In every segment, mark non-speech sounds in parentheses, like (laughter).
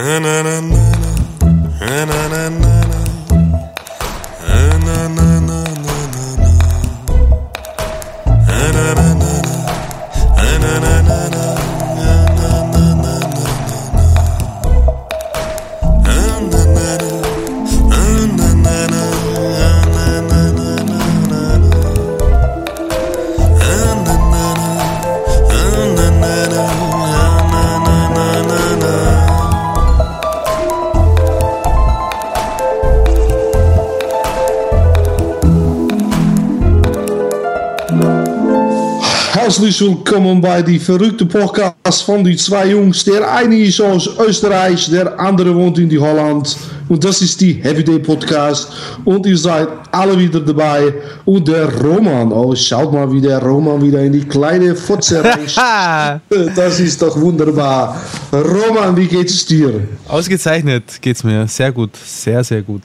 And I Herzlich willkommen bei die verrückte Podcast von die zwei Jungs. Der eine ist aus Österreich, der andere wohnt in die Holland. Und das ist die Heavy Day Podcast. Und ihr seid alle wieder dabei. Und der Roman, oh schaut mal, wie der Roman wieder in die kleine Fotze (laughs) reicht. das ist doch wunderbar. Roman, wie geht es dir? Ausgezeichnet geht's mir. Sehr gut. Sehr, sehr gut.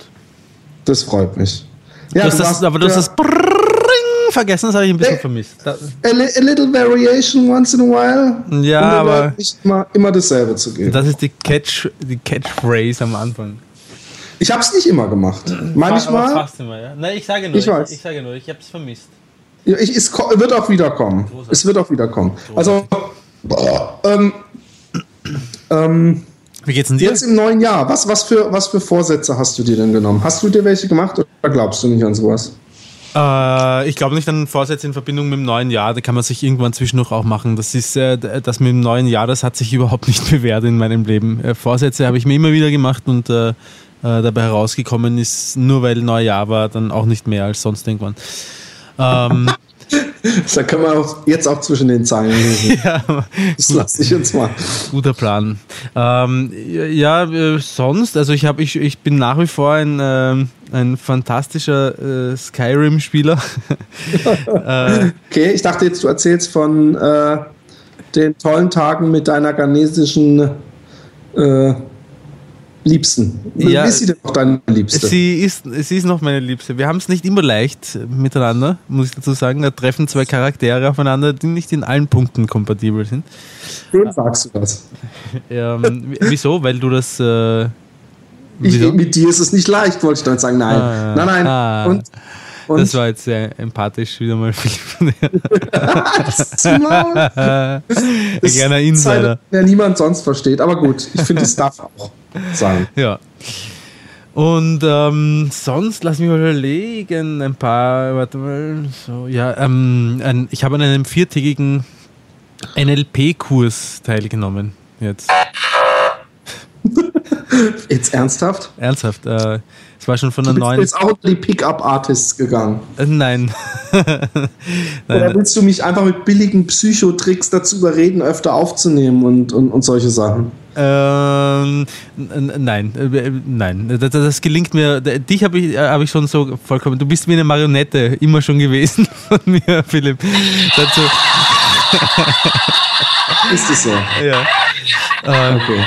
Das freut mich. Ja, du das, aber du hast das Brrrring vergessen, das habe ich ein bisschen vermisst. A, a, little variation once in a while. Ja, aber nicht immer, immer dasselbe zu geben. Das ist die, Catch, die Catchphrase am Anfang. Ich habe es nicht immer gemacht. Manchmal. Aber fast immer, ja. Nein, ich sage nur, ich, ich, ich sage nur, ich habe es vermisst. Ich, es wird auch wiederkommen. Es wird auch wiederkommen. Also, ähm, ähm, wie geht's denn dir? Jetzt im neuen Jahr, was, was, für, was für Vorsätze hast du dir denn genommen? Hast du dir welche gemacht oder glaubst du nicht an sowas? Äh, ich glaube nicht an Vorsätze in Verbindung mit dem neuen Jahr. Da kann man sich irgendwann zwischendurch auch machen. Das ist äh, das mit dem neuen Jahr, das hat sich überhaupt (laughs) nicht bewährt in meinem Leben. Äh, Vorsätze habe ich mir immer wieder gemacht und äh, äh, dabei herausgekommen ist, nur weil Neujahr war, dann auch nicht mehr als sonst irgendwann. Ähm, da kann man auch jetzt auch zwischen den Zeilen lesen. (laughs) ja, das lasse ich uns mal. Guter Plan. Ähm, ja, sonst, also ich, hab, ich, ich bin nach wie vor ein, äh, ein fantastischer äh, Skyrim-Spieler. (laughs) Äh, okay, ich dachte jetzt, du erzählst von äh, den tollen Tagen mit deiner ghanesischen äh, Liebsten. Ja, ist sie denn noch deine Liebste? Sie ist, sie ist noch meine Liebste. Wir haben es nicht immer leicht miteinander, muss ich dazu sagen. Da treffen zwei Charaktere aufeinander, die nicht in allen Punkten kompatibel sind. Schön sagst du das. ähm, wieso? Weil du das. Ich, mit dir ist es nicht leicht, wollte ich dann sagen. Nein. Ah, nein, nein. Ah. Und und das war jetzt sehr empathisch wieder mal Philipp. Ein kleiner Insider. Der niemand sonst versteht, aber gut, ich finde, es darf auch sein. Ja. Und ähm, sonst, lass mich mal überlegen, ein paar, warte mal, so, ja, ähm, ein, ich habe an einem viertägigen NLP-Kurs teilgenommen jetzt. Jetzt ernsthaft? Ernsthaft. Äh, es war schon von der neuen. Du bist jetzt auch die Pickup-Artists gegangen. Äh, nein. (laughs) nein. Oder willst du mich einfach mit billigen Psychotricks dazu überreden, öfter aufzunehmen und, und, und solche Sachen? Ähm, nein, äh, nein, das, das, gelingt mir. Dich habe ich, äh, hab ich schon so vollkommen. Du bist wie eine Marionette immer schon gewesen (laughs) von mir, Philipp. Dazu. Ist es so? (laughs) Ja. Ähm, okay.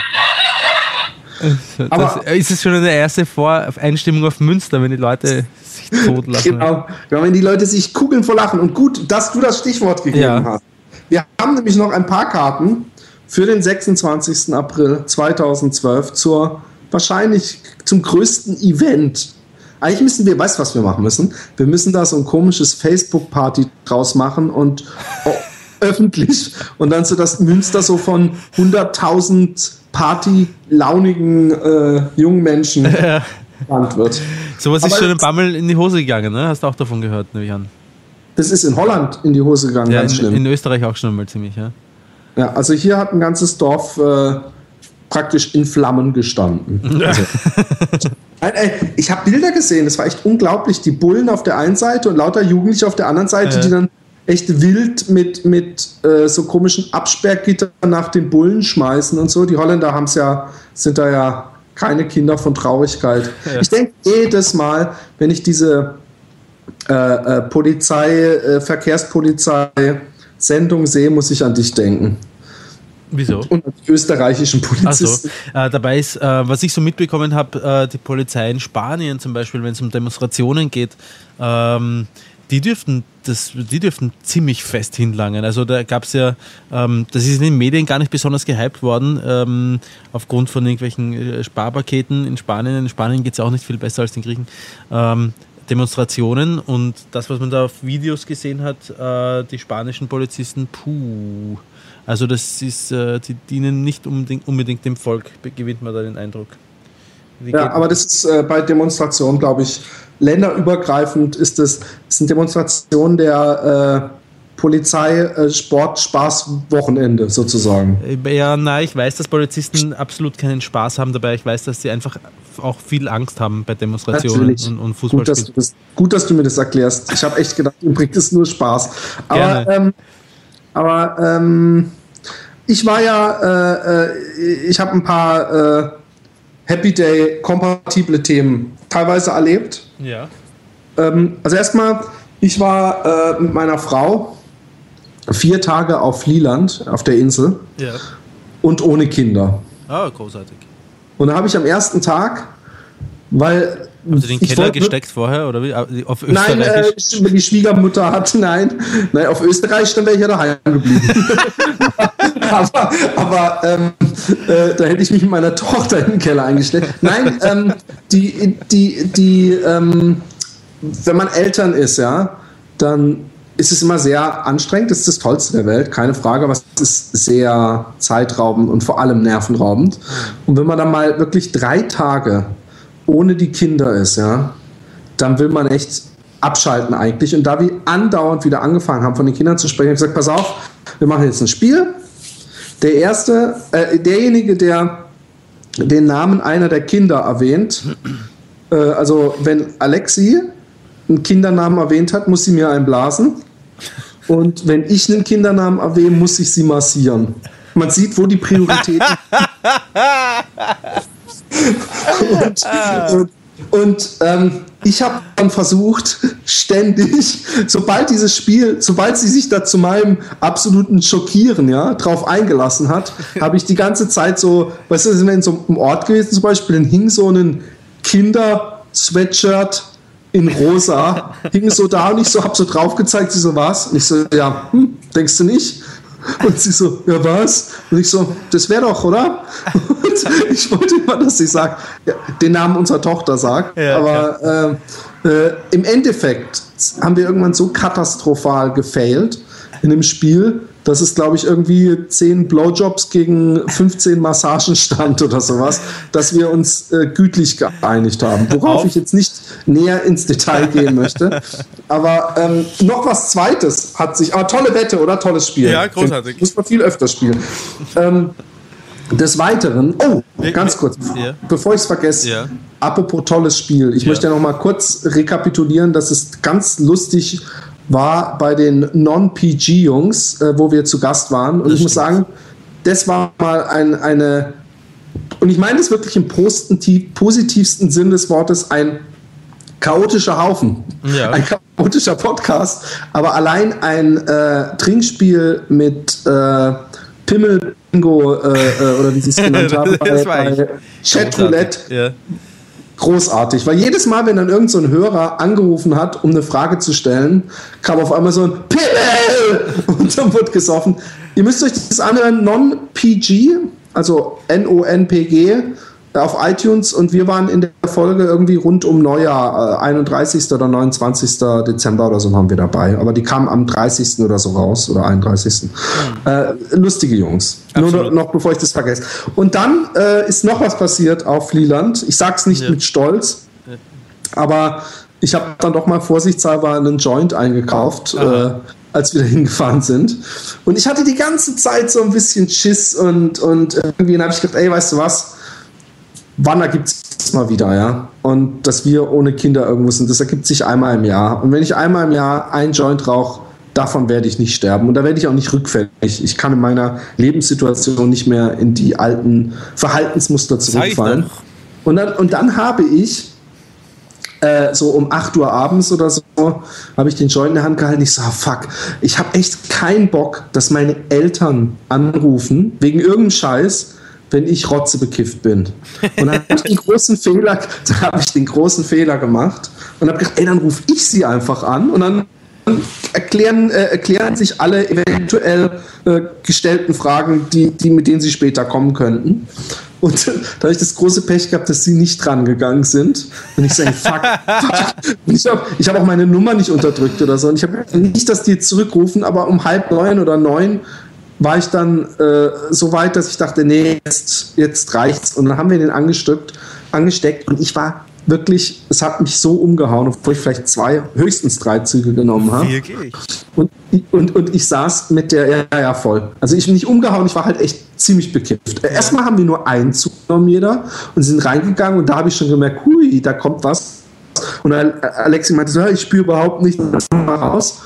(laughs) Das, Aber ist es schon eine erste Voreinstimmung auf Münster, wenn die Leute sich totlachen? Genau, ja, wenn die Leute sich kugeln vor Lachen. Und gut, dass du das Stichwort gegeben ja. hast. Wir haben nämlich noch ein paar Karten für den 26. April 2012 zur wahrscheinlich zum größten Event. Eigentlich müssen wir, weißt du, was wir machen müssen? Wir müssen da so ein komisches Facebook-Party draus machen und (laughs) öffentlich und dann so das Münster so von 100.000 party-launigen äh, jungen Menschen (laughs) ja. wird. Sowas ist schon im Bammel in die Hose gegangen, ne? Hast du auch davon gehört, nehme ich an. Das ist in Holland in die Hose gegangen, ja, ganz in, schlimm. In Österreich auch schon mal ziemlich, ja. Ja, also hier hat ein ganzes Dorf äh, praktisch in Flammen gestanden. (laughs) Also, ich habe Bilder gesehen, das war echt unglaublich. Die Bullen auf der einen Seite und lauter Jugendliche auf der anderen Seite, ja. die dann echt wild mit, mit äh, so komischen Absperrgittern nach den Bullen schmeißen und so. Die Holländer haben es ja, sind da ja keine Kinder von Traurigkeit. Ja. Ich denke jedes Mal, wenn ich diese äh, äh, Polizei, äh, Verkehrspolizei-Sendung sehe, muss ich an dich denken. Wieso? Und die österreichischen Polizisten. So. Äh, dabei ist, äh, was ich so mitbekommen habe, äh, die Polizei in Spanien zum Beispiel, wenn es um Demonstrationen geht, ähm, die dürften das, die dürften ziemlich fest hinlangen. Also da gab es ja, ähm, das ist in den Medien gar nicht besonders gehypt worden, ähm, aufgrund von irgendwelchen äh, Sparpaketen in Spanien. In Spanien geht es auch nicht viel besser als den Griechen. Ähm, Demonstrationen und das, was man da auf Videos gesehen hat, äh, die spanischen Polizisten, puh. Also das ist, äh, die dienen nicht unbedingt, unbedingt dem Volk, gewinnt man da den Eindruck. Wie ja, aber das ist äh, bei Demonstrationen, glaube ich, länderübergreifend ist es, ist eine Demonstration der äh, Polizei äh, Sport Spaß Wochenende sozusagen. Ja, nein, ich weiß, dass Polizisten absolut keinen Spaß haben dabei. Ich weiß, dass sie einfach auch viel Angst haben bei Demonstrationen und, und Fußball. Gut dass, das, gut, dass du mir das erklärst. Ich habe echt gedacht, du bringt es nur Spaß. Aber, ähm, aber ähm, ich war ja, äh, äh ich habe ein paar äh, Happy Day kompatible Themen teilweise erlebt. Ja. Ähm, also erstmal, ich war äh, mit meiner Frau vier Tage auf Lieland, auf der Insel. Ja. Und ohne Kinder. Ah, großartig. Und da habe ich am ersten Tag, weil haben Sie den Keller gesteckt vorher oder wie? Auf? Nein, äh, die Schwiegermutter hat, nein, nein, auf Österreich dann wäre ich ja daheim geblieben. (laughs) aber aber ähm, äh, da hätte ich mich mit meiner Tochter in den Keller eingestellt. Nein, ähm, die, die, die, ähm, wenn man Eltern ist, ja, dann ist es immer sehr anstrengend. Das ist das Tollste der Welt, keine Frage, aber es ist sehr zeitraubend und vor allem nervenraubend. Und wenn man dann mal wirklich drei Tage ohne die Kinder ist, ja, dann will man echt abschalten eigentlich. Und da wir andauernd wieder angefangen haben, von den Kindern zu sprechen, habe ich gesagt, pass auf, wir machen jetzt ein Spiel. Der erste, äh, derjenige, der den Namen einer der Kinder erwähnt, äh, also wenn Alexi einen Kindernamen erwähnt hat, muss sie mir einblasen. Und wenn ich einen Kindernamen erwähne, muss ich sie massieren. Man sieht, wo die Prioritäten. (laughs) und, und, und ähm, ich habe dann versucht, ständig, sobald dieses Spiel, sobald sie sich da zu meinem absoluten Schockieren, ja, drauf eingelassen hat, habe ich die ganze Zeit so, weißt du, sind wir in so einem Ort gewesen zum Beispiel, dann hing so ein Kinder-Sweatshirt in rosa, hing so da und ich so, hab so drauf gezeigt, sie so, was? Und ich so, ja, hm, denkst du nicht? Und sie so, ja was? Und ich so, das wäre doch, oder? Und ich wollte immer, dass sie sagt, den Namen unserer Tochter sagt. Ja, aber äh, äh, im Endeffekt haben wir irgendwann so katastrophal gefailt in dem Spiel, dass es, glaube ich, irgendwie 10 Blowjobs gegen 15 Massagen stand (laughs) oder sowas, dass wir uns äh, gütlich geeinigt haben. Worauf ich jetzt nicht näher ins Detail gehen möchte. Aber ähm, noch was Zweites hat sich. Ah, tolle Wette, oder? Tolles Spiel. Ja, großartig. Muss man viel öfter spielen. Ähm, des Weiteren, oh, ganz kurz, ja. bevor ich es vergesse, ja. apropos tolles Spiel. Ich ja. möchte ja noch mal kurz rekapitulieren, dass es ganz lustig war bei den Non-PG-Jungs, äh, wo wir zu Gast waren. Und das ich muss sagen, das war mal ein, eine, und ich meine das wirklich im positivsten Sinn des Wortes, ein chaotischer Haufen. Ja. Ein chaotischer Podcast, aber allein ein äh, Trinkspiel mit äh, Pimmel Bingo äh, äh, oder wie sie es (laughs) genannt haben, bei, bei Chat Roulette. Ja großartig, weil jedes Mal, wenn dann irgendein so Hörer angerufen hat, um eine Frage zu stellen, kam auf einmal so ein Pimmel und dann wird gesoffen. Ihr müsst euch das anhören, Non-PG, also N-O-N-P-G, auf iTunes und wir waren in der Folge irgendwie rund um Neujahr, 31. Äh, oder 29. Dezember oder so waren wir dabei. Aber die kamen am 30. oder so raus oder 31. Mhm. Äh, lustige Jungs. Absolut. Nur noch bevor ich das vergesse. Und dann äh, ist noch was passiert auf Flieland. Ich sag's nicht ja. mit Stolz, aber ich habe dann doch mal vorsichtshalber einen Joint eingekauft. Äh, als wir da hingefahren sind. Und ich hatte die ganze Zeit so ein bisschen Schiss und, und irgendwie habe ich gedacht, ey, weißt du was? Wann ergibt es mal wieder, ja? Und dass wir ohne Kinder irgendwo sind, das ergibt sich einmal im Jahr. Und wenn ich einmal im Jahr ein Joint rauche, davon werde ich nicht sterben. Und da werde ich auch nicht rückfällig. Ich kann in meiner Lebenssituation nicht mehr in die alten Verhaltensmuster zurückfallen. Und dann, und dann habe ich äh, so um 8 Uhr abends oder so, habe ich den Joint in der Hand gehalten. Ich so, ah, fuck, ich habe echt keinen Bock, dass meine Eltern anrufen wegen irgendeinem Scheiß wenn ich rotze bekifft bin. Und dann habe ich den großen Fehler, (laughs) da habe ich den großen Fehler gemacht und habe gedacht, ey, dann rufe ich sie einfach an und dann erklären, äh, erklären sich alle eventuell äh, gestellten Fragen, die, die, mit denen sie später kommen könnten. Und da habe ich das große Pech gehabt, dass sie nicht dran gegangen sind. Und ich sage, fuck, fuck. Ich habe hab auch meine Nummer nicht unterdrückt oder so. Und ich habe nicht, dass die zurückrufen, aber um halb neun oder neun war ich dann äh, so weit, dass ich dachte, nee, jetzt, jetzt reicht's. Und dann haben wir den angesteckt, angesteckt und ich war wirklich, es hat mich so umgehauen, obwohl ich vielleicht zwei, höchstens drei Züge genommen habe. Und, und, und ich saß mit der, ja, ja, voll. Also ich bin nicht umgehauen, ich war halt echt ziemlich bekifft. Erstmal haben wir nur einen Zug genommen, jeder, und sind reingegangen und da habe ich schon gemerkt, hui, da kommt was. Und Alexi meinte so, ich spüre überhaupt nicht, mal raus.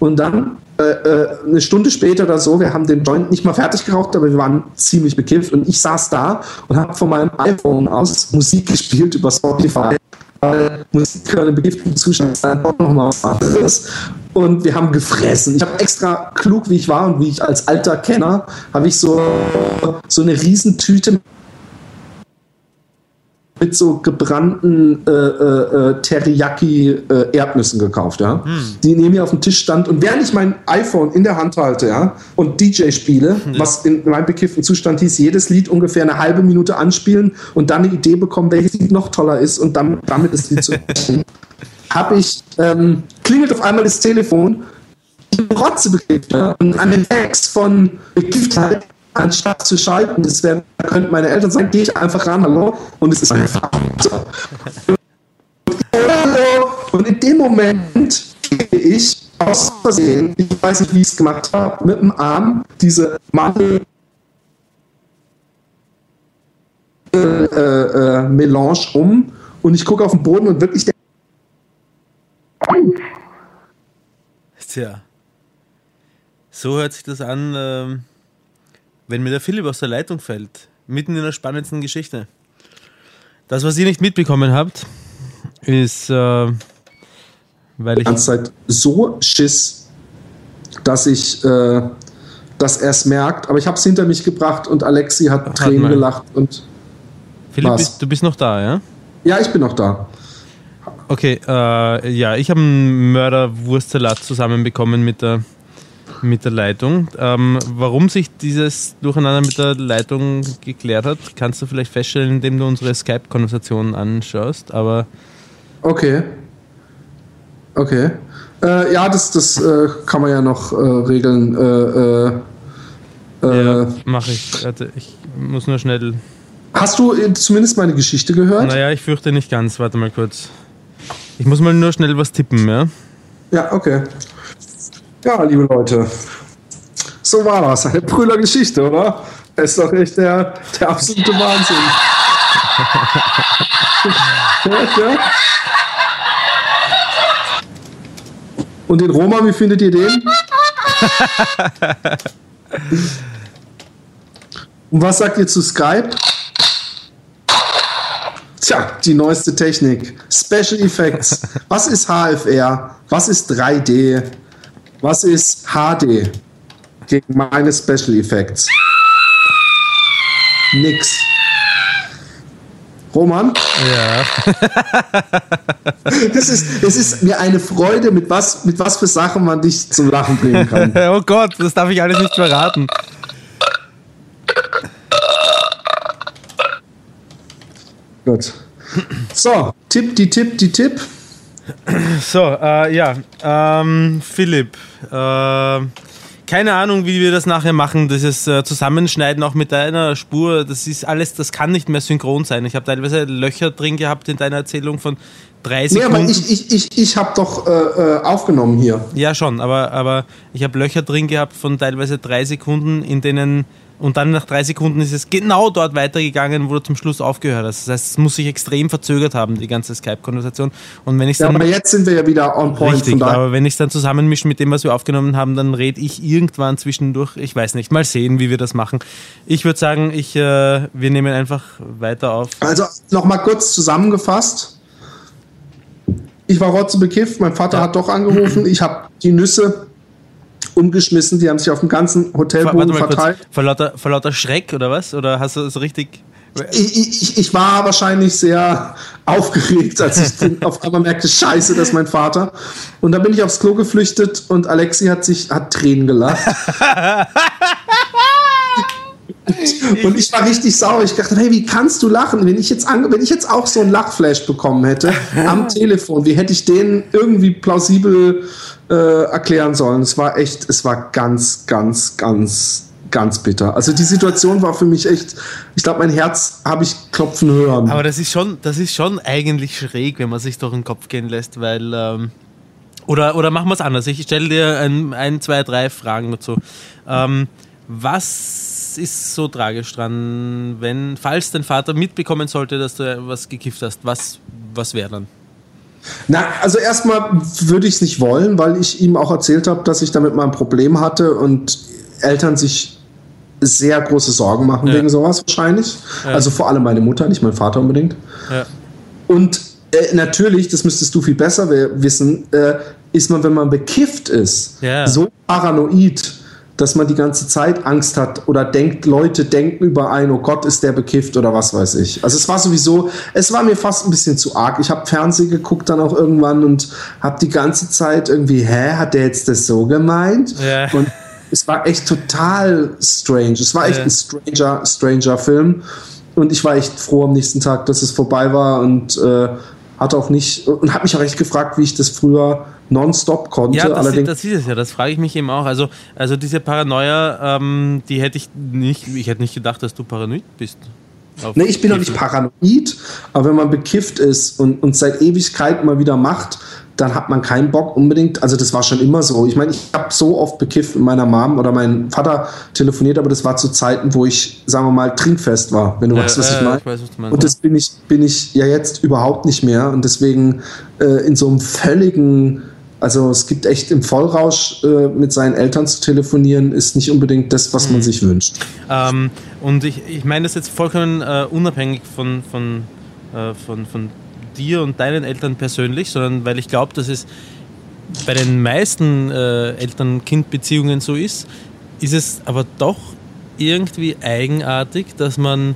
Und dann äh, äh, eine Stunde später oder so, wir haben den Joint nicht mal fertig geraucht, aber wir waren ziemlich bekifft und ich saß da und habe von meinem iPhone aus Musik gespielt über Spotify, weil Musik hören im begifteten Zustand ist doch nochmal was anderes. Und wir haben gefressen. Ich habe extra klug, wie ich war und wie ich als alter Kenner, habe ich so, so eine Riesentüte mit so gebrannten äh, äh, äh Teriyaki-Erdnüssen äh, gekauft, ja. Hm. Die neben mir auf dem Tisch stand und während ich mein iPhone in der Hand halte, ja, und DJ spiele, ja. was in meinem bekifften Zustand hieß, jedes Lied ungefähr eine halbe Minute anspielen und dann eine Idee bekommen, welches Lied noch toller ist und dann, damit das Lied zu (laughs) habe ich ähm, klingelt auf einmal das Telefon Rotze bekifft ja, und an den Text von Bekifftheit anstatt zu schalten, das wäre, könnten meine Eltern sagen, gehe ich einfach ran, hallo, und es ist einfach so. Und in dem Moment gehe ich aus Versehen, ich weiß nicht, wie ich es gemacht habe, mit dem Arm diese Mandel äh, äh, Melange um und ich gucke auf den Boden und wirklich der Tja. So hört sich das an. Ähm wenn mir der Philipp aus der Leitung fällt, mitten in der spannendsten Geschichte. Das, was ihr nicht mitbekommen habt, ist, äh, weil ich. Die ganze Zeit so Schiss, dass ich, äh, dass er es merkt, aber ich habe es hinter mich gebracht und Alexi hat Ach, Tränen gelacht und. Philipp, bist, du bist noch da, ja? Ja, ich bin noch da. Okay, äh, ja, ich habe einen Mörderwurstsalat zusammenbekommen mit der mit der Leitung. Ähm, warum sich dieses Durcheinander mit der Leitung geklärt hat, kannst du vielleicht feststellen, indem du unsere Skype-Konversation anschaust. Aber okay. Okay. Äh, ja, das, das äh, kann man ja noch äh, regeln. Äh, äh, äh, ja, mache ich. Warte, ich muss nur schnell. Hast du zumindest meine Geschichte gehört? Naja, ich fürchte nicht ganz. Warte mal kurz. Ich muss mal nur schnell was tippen, ja? Ja, okay. Ja, liebe Leute, so war das. Eine Brüller-Geschichte, oder? Das ist doch echt der, der absolute Wahnsinn. ja. (laughs) Und den Roma, wie findet ihr den? (laughs) Und was sagt ihr zu Skype? Tja, die neueste Technik. Special Effects. Was ist HFR? Was ist 3D? Was ist HD gegen meine Special Effects? Nix. Roman? Ja. (laughs) das, ist, das ist mir eine Freude, mit was, mit was für Sachen man dich zum Lachen bringen kann. (laughs) oh Gott, das darf ich alles nicht verraten. Gut. So, Tipp, die Tipp, die Tipp. (clears throat) So, äh, ja, ähm, Philipp, äh, keine Ahnung, wie wir das nachher machen, dieses äh, Zusammenschneiden auch mit deiner Spur, das ist alles, das kann nicht mehr synchron sein. Ich habe teilweise Löcher drin gehabt in deiner Erzählung von drei Sekunden. Nee, aber ich, ich, ich, ich habe doch äh, äh, aufgenommen hier. Ja, schon, aber, aber ich habe Löcher drin gehabt von teilweise drei Sekunden, in denen und dann nach drei Sekunden ist es genau dort weitergegangen, wo du zum Schluss aufgehört hast. Das heißt, es muss sich extrem verzögert haben, die ganze Skype-Konversation. Und wenn ich ja, aber jetzt sind wir ja wieder on point. Richtig, aber wenn ich es dann zusammenmische mit dem, was wir aufgenommen haben, dann rede ich irgendwann zwischendurch. Ich weiß nicht, mal sehen, wie wir das machen. Ich würde sagen, ich, äh, wir nehmen einfach weiter auf. Also nochmal kurz zusammengefasst. Ich war rotze bekifft, mein Vater ja. hat doch angerufen, ich habe die Nüsse umgeschmissen, die haben sich auf dem ganzen Hotelboden verteilt. Vor lauter, vor lauter Schreck oder was? Oder hast du es richtig ich, ich, ich, war wahrscheinlich sehr (laughs) aufgeregt, als ich auf einmal merkte, scheiße, das ist mein Vater. Und dann bin ich aufs Klo geflüchtet und Alexi hat sich, hat Tränen gelacht. (laughs) (laughs) Und ich war richtig sauer. Ich dachte, hey, wie kannst du lachen? Wenn ich jetzt, wenn ich jetzt auch so einen Lachflash bekommen hätte (laughs) am Telefon, wie hätte ich den irgendwie plausibel äh, erklären sollen? Es war echt, es war ganz, ganz, ganz, ganz bitter. Also die Situation war für mich echt, ich glaube, mein Herz habe ich klopfen hören. Aber das ist schon, das ist schon eigentlich schräg, wenn man sich durch den Kopf gehen lässt, weil ähm, oder, oder machen wir es anders. Ich stelle dir ein, ein, zwei, drei Fragen dazu. Ähm, was ist so tragisch dran, wenn, falls dein Vater mitbekommen sollte, dass du was gekifft hast, was, was wäre dann? Na, also erstmal würde ich es nicht wollen, weil ich ihm auch erzählt habe, dass ich damit mal ein Problem hatte und Eltern sich sehr große Sorgen machen ja. wegen sowas wahrscheinlich. Ja. Also vor allem meine Mutter, nicht mein Vater unbedingt. Ja. Und äh, natürlich, das müsstest du viel besser wissen, äh, ist man, wenn man bekifft ist, so paranoid, dass man die ganze Zeit Angst hat oder denkt, Leute denken über einen, oh Gott, ist der bekifft oder was weiß ich. Also es war sowieso, es war mir fast ein bisschen zu arg. Ich habe Fernsehen geguckt dann auch irgendwann und habe die ganze Zeit irgendwie, hä, hat der jetzt das so gemeint? Ja. Und es war echt total strange. Es war echt ja. ein stranger, stranger Film. Und ich war echt froh am nächsten Tag, dass es vorbei war und äh, hat auch nicht und hat mich auch echt gefragt, wie ich das früher nonstop konnte. Ja, das, Allerdings, das ist es ja, das frage ich mich eben auch. Also, also diese Paranoia, ähm, die hätte ich nicht, ich hätte nicht gedacht, dass du paranoid bist. Nee, ich bin doch nicht paranoid, aber wenn man bekifft ist und, und seit Ewigkeit mal wieder macht, dann hat man keinen Bock unbedingt. Also das war schon immer so. Ich meine, ich habe so oft bekifft mit meiner Mom oder meinem Vater telefoniert, aber das war zu Zeiten, wo ich, sagen wir mal, trinkfest war, wenn du ja, weißt, was äh, ich meine. Weiß, und das bin ich, bin ich ja jetzt überhaupt nicht mehr. Und deswegen äh, in so einem völligen also es gibt echt im Vollrausch äh, mit seinen Eltern zu telefonieren, ist nicht unbedingt das, was man mhm. sich wünscht. Ähm, und ich, ich meine das jetzt vollkommen äh, unabhängig von, von, äh, von, von dir und deinen Eltern persönlich, sondern weil ich glaube, dass es bei den meisten äh, Eltern-Kind-Beziehungen so ist, ist es aber doch irgendwie eigenartig, dass man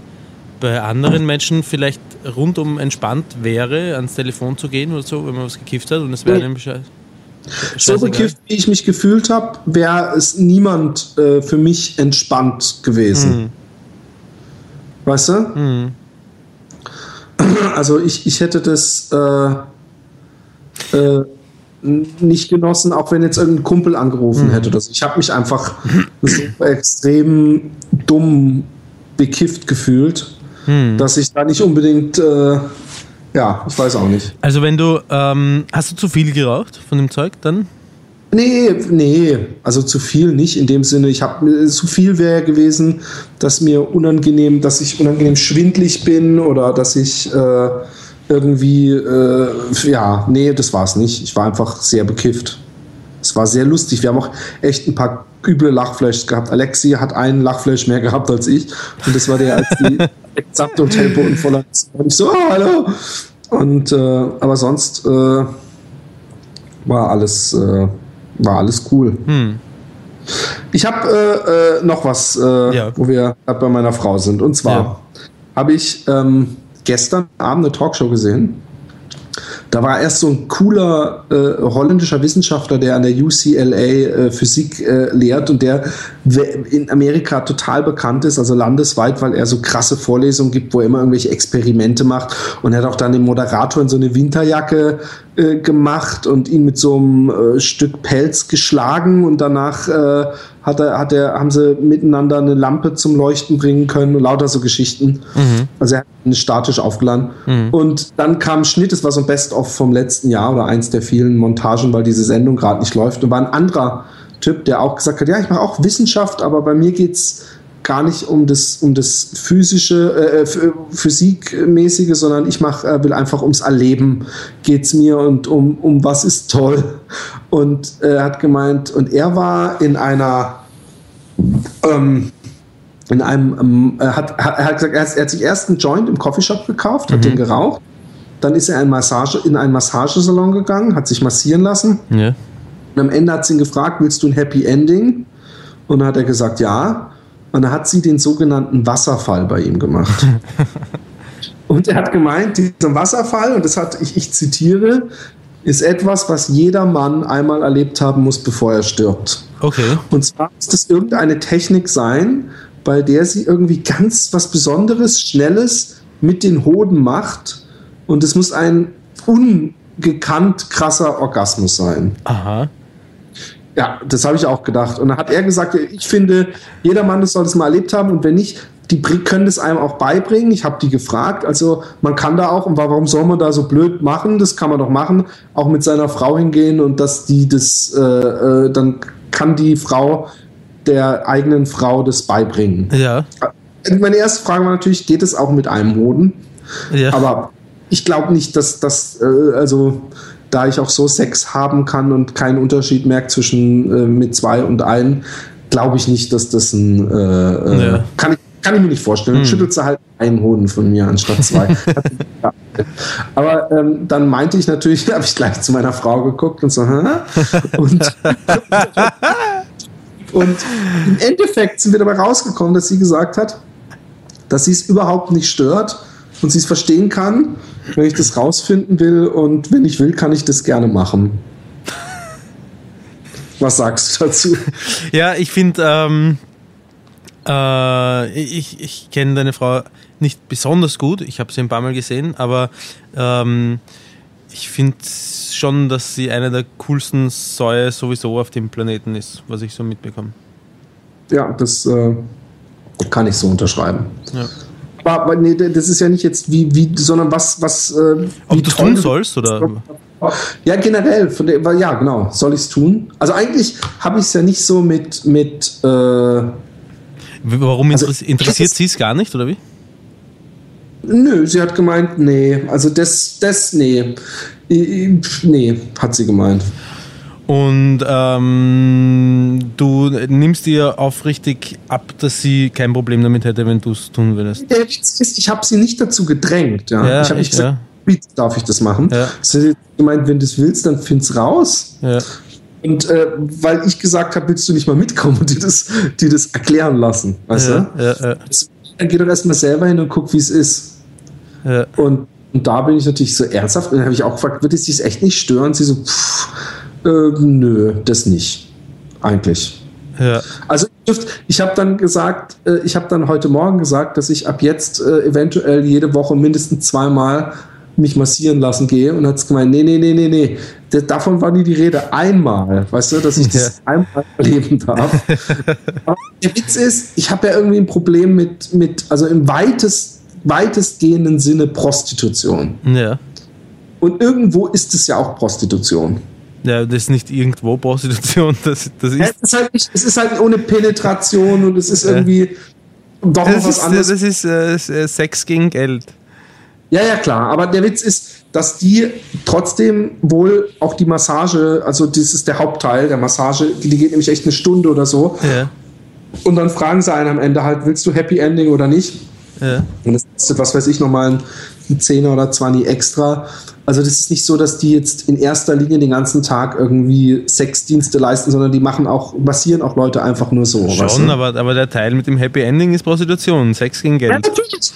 bei anderen Menschen vielleicht rundum entspannt wäre, ans Telefon zu gehen oder so, wenn man was gekifft hat und es wäre mhm. nämlich so bekifft, wie ich mich gefühlt habe, wäre es niemand äh, für mich entspannt gewesen. Mhm. Weißt du? Mhm. (clears throat) Also ich, ich hätte das äh, äh, nicht genossen, auch wenn jetzt irgendein Kumpel angerufen mhm. hätte. Das. Ich habe mich einfach (clears throat) so extrem dumm bekifft gefühlt, mhm. dass ich da nicht unbedingt äh, ja, ich weiß auch nicht. Also wenn du, ähm, hast du zu viel geraucht von dem Zeug dann? Nee, nee, also zu viel nicht in dem Sinne. Ich habe zu viel wäre gewesen, dass mir unangenehm, dass ich unangenehm schwindlig bin oder dass ich äh, irgendwie, äh, ja, nee, das war es nicht. Ich war einfach sehr bekifft. Es war sehr lustig. Wir haben auch echt ein paar üble Lachflash gehabt. Alexi hat einen Lachflash mehr gehabt als ich. Und das war der, als die (laughs) gesamte Hotelboden voller Und ich so, oh, hallo. Und, äh, aber sonst äh, war alles, äh, war alles cool. Hm. Ich habe äh, äh, noch was, äh, ja. wo wir bei meiner Frau sind. Und zwar ja. habe ich ähm, gestern Abend eine Talkshow gesehen da war erst so ein cooler äh, holländischer Wissenschaftler, der an der UCLA äh, Physik äh, lehrt und der in Amerika total bekannt ist, also landesweit, weil er so krasse Vorlesungen gibt, wo er immer irgendwelche Experimente macht. Und er hat auch dann den Moderator in so eine Winterjacke äh, gemacht und ihn mit so einem äh, Stück Pelz geschlagen und danach äh, hat er, hat er, haben sie miteinander eine Lampe zum Leuchten bringen können und lauter so Geschichten. Mhm. Also er hat ihn statisch aufgeladen. Mhm. Und dann kam ein Schnitt, das war so ein Best-of vom letzten Jahr oder eins der vielen Montagen, weil diese Sendung gerade nicht läuft. Und war ein anderer Typ, der auch gesagt hat, ja, ich mache auch Wissenschaft, aber bei mir geht es gar nicht um das, um das physische, äh, äh physikmäßige, sondern ich mach, äh, will einfach ums Erleben geht es mir und um, um was ist toll. Und er äh, hat gemeint, und er war in einer, ähm, in einem, ähm, er, hat, er hat gesagt, er hat, er hat sich erst einen Joint im Coffeeshop gekauft, hat mhm. den geraucht, dann ist er in, Massage, in einen Massagesalon gegangen, hat sich massieren lassen. Ja. Und am Ende hat sie ihn gefragt, willst du ein Happy Ending? Und dann hat er gesagt, ja. und da hat sie den sogenannten Wasserfall bei ihm gemacht. (laughs) und er hat gemeint, dieser Wasserfall, und das hat, ich, ich zitiere, ist etwas, was jeder Mann einmal erlebt haben muss, bevor er stirbt. Okay. Und zwar muss das irgendeine Technik sein, bei der sie irgendwie ganz was Besonderes, Schnelles mit den Hoden macht. Und es muss ein ungekannt krasser Orgasmus sein. Aha. Ja, das habe ich auch gedacht. Und dann hat er gesagt, ich finde, jeder Mann soll das mal erlebt haben und wenn nicht, die können das einem auch beibringen. Ich habe die gefragt. Also man kann da auch, und warum soll man da so blöd machen? Das kann man doch machen. Auch mit seiner Frau hingehen und dass die das, äh, äh, dann kann die Frau der eigenen Frau das beibringen. Ja. Meine erste Frage war natürlich, geht es auch mit einem Hoden? Ja. Aber ich glaube nicht, dass das, äh, also da ich auch so Sex haben kann und keinen Unterschied merke zwischen äh, mit zwei und einem, glaube ich nicht, dass das ein äh, äh ja. kann ich kann ich mir nicht vorstellen. Dann hm. schüttelt sie halt einen Hoden von mir anstatt zwei. (laughs) Aber ähm, dann meinte ich natürlich, (laughs) habe ich gleich zu meiner Frau geguckt und so, Hä? und, (laughs) und im Endeffekt sind wir dabei rausgekommen, dass sie gesagt hat, dass sie es überhaupt nicht stört und sie es verstehen kann, wenn ich das rausfinden will und wenn ich will, kann ich das gerne machen. Was sagst du dazu? Ja, ich finde, ähm, äh, ich ich kenne deine Frau nicht besonders gut. Ich habe sie ein paar Mal gesehen, aber ähm, ich finde schon, dass sie eine der coolsten Säue sowieso auf dem Planeten ist, was ich so mitbekomme. Ja, das äh, kann ich so unterschreiben. Ja. Aber, aber, nee, das ist ja nicht jetzt wie, wie sondern was, was. Äh, Ob du tun sollst, oder? Ja, generell, von der, ja, genau, soll ich es tun? Also eigentlich habe ich es ja nicht so mit, mit äh, Warum also, interessiert sie es gar nicht, oder wie? Nö, sie hat gemeint, nee. Also das, das, nee. Nee, hat sie gemeint. Und ähm, du nimmst ihr aufrichtig ab, dass sie kein Problem damit hätte, wenn du es tun würdest. Der Witz ist, ich habe sie nicht dazu gedrängt. Ja. ja ich habe nicht gesagt, ja. darf ich das machen? Ja. Sie hat gemeint, wenn du es willst, dann find's raus. Ja. Und äh, weil ich gesagt habe, willst du nicht mal mitkommen und dir das, dir das erklären lassen, weißt ja, du? Ja, ja. Dann geh doch erstmal selber hin und guck, wie es ist. Ja. Und, und da bin ich natürlich so ernsthaft. Und dann habe ich auch gefragt, wird es dich echt nicht stören? Sie so, pff, äh, nö, das nicht. Eigentlich. Ja. Also ich habe dann gesagt, äh, ich habe dann heute Morgen gesagt, dass ich ab jetzt äh, eventuell jede Woche mindestens zweimal mich massieren lassen gehe und hat es gemeint, nee, nee, nee, nee, nee, davon war nie die Rede. Einmal, weißt du, dass ich das ja. einmal erleben darf. (laughs) Aber der Witz ist, ich habe ja irgendwie ein Problem mit, mit also im weitest, weitestgehenden Sinne Prostitution. Ja. Und irgendwo ist es ja auch Prostitution. Ja, das ist nicht irgendwo Prostitution, (laughs) das, das ist. Ja, es, ist halt nicht, es ist halt ohne Penetration und es ist irgendwie doch das was ist, anderes. Das ist äh, Sex gegen Geld. Ja, ja, klar. Aber der Witz ist, dass die trotzdem wohl auch die Massage, also das ist der Hauptteil der Massage, die geht nämlich echt eine Stunde oder so. Ja. Und dann fragen sie einen am Ende halt, willst du Happy Ending oder nicht? Ja. Und das kostet, was weiß ich, nochmal ein Zehner oder 20 extra. Also das ist nicht so, dass die jetzt in erster Linie den ganzen Tag irgendwie Sexdienste leisten, sondern die machen auch, massieren auch Leute einfach nur so. Schon, weißt du? aber, aber der Teil mit dem Happy Ending ist Prostitution, Sex gegen Geld. Ja, natürlich.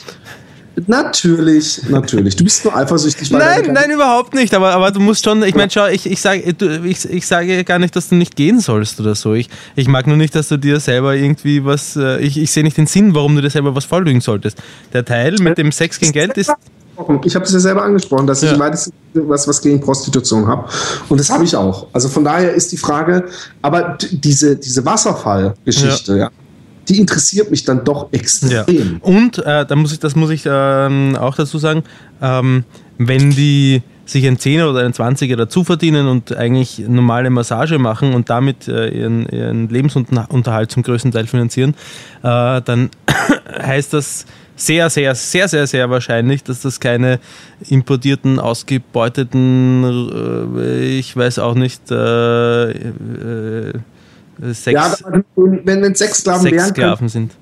Natürlich, natürlich. Du bist nur eifersüchtig. Nein, nein, überhaupt nicht. Aber, aber du musst schon, ich meine, schau, ich, ich, sage, ich, ich sage gar nicht, dass du nicht gehen sollst oder so. Ich, ich mag nur nicht, dass du dir selber irgendwie was, äh, ich, ich sehe nicht den Sinn, warum du dir selber was vorlügen solltest. Der Teil mit dem Sex gegen Geld ist. Ich habe es ja selber angesprochen, dass ja. ich meistens was, was gegen Prostitution habe. Und das habe ich auch. Also von daher ist die Frage, aber diese, diese Wasserfallgeschichte, ja. ja die interessiert mich dann doch extrem. Ja. Und äh, da muss ich, das muss ich ähm, auch dazu sagen, ähm, wenn die sich ein Zehner oder ein Zwanziger dazu verdienen und eigentlich normale Massage machen und damit äh, ihren, ihren, Lebensunterhalt zum größten Teil finanzieren, äh, dann (coughs) heißt das sehr, sehr, sehr, sehr, sehr wahrscheinlich, dass das keine importierten, ausgebeuteten, äh, ich weiß auch nicht, äh, Sex, ja, wenn, wenn Sexsklaven Sexsklaven sind.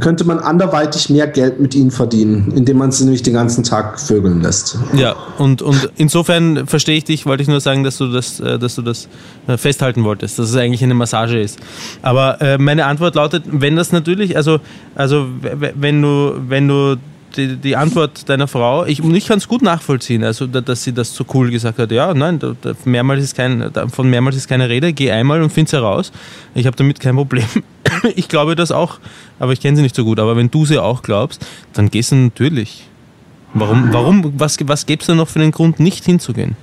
könnte man anderweitig mehr Geld mit ihnen verdienen, indem man sie nämlich den ganzen Tag vögeln lässt. Ja, und, und insofern verstehe ich dich, wollte ich nur sagen, dass du das, äh, dass du das äh, festhalten wolltest, dass es eigentlich eine Massage ist. Aber meine Antwort lautet, wenn das natürlich, also, also wenn du, wenn du die, die Antwort deiner Frau, ich, ich kann es gut nachvollziehen, also dass sie das so cool gesagt hat, ja, nein, mehrmals ist kein, von mehrmals ist keine Rede, geh einmal und find's heraus. Ich habe damit kein Problem. (laughs) Ich glaube das auch, aber ich kenne sie nicht so gut. Aber wenn du sie auch glaubst, dann gehst du natürlich. Warum, warum, was, was gäbe es da noch für den Grund, nicht hinzugehen?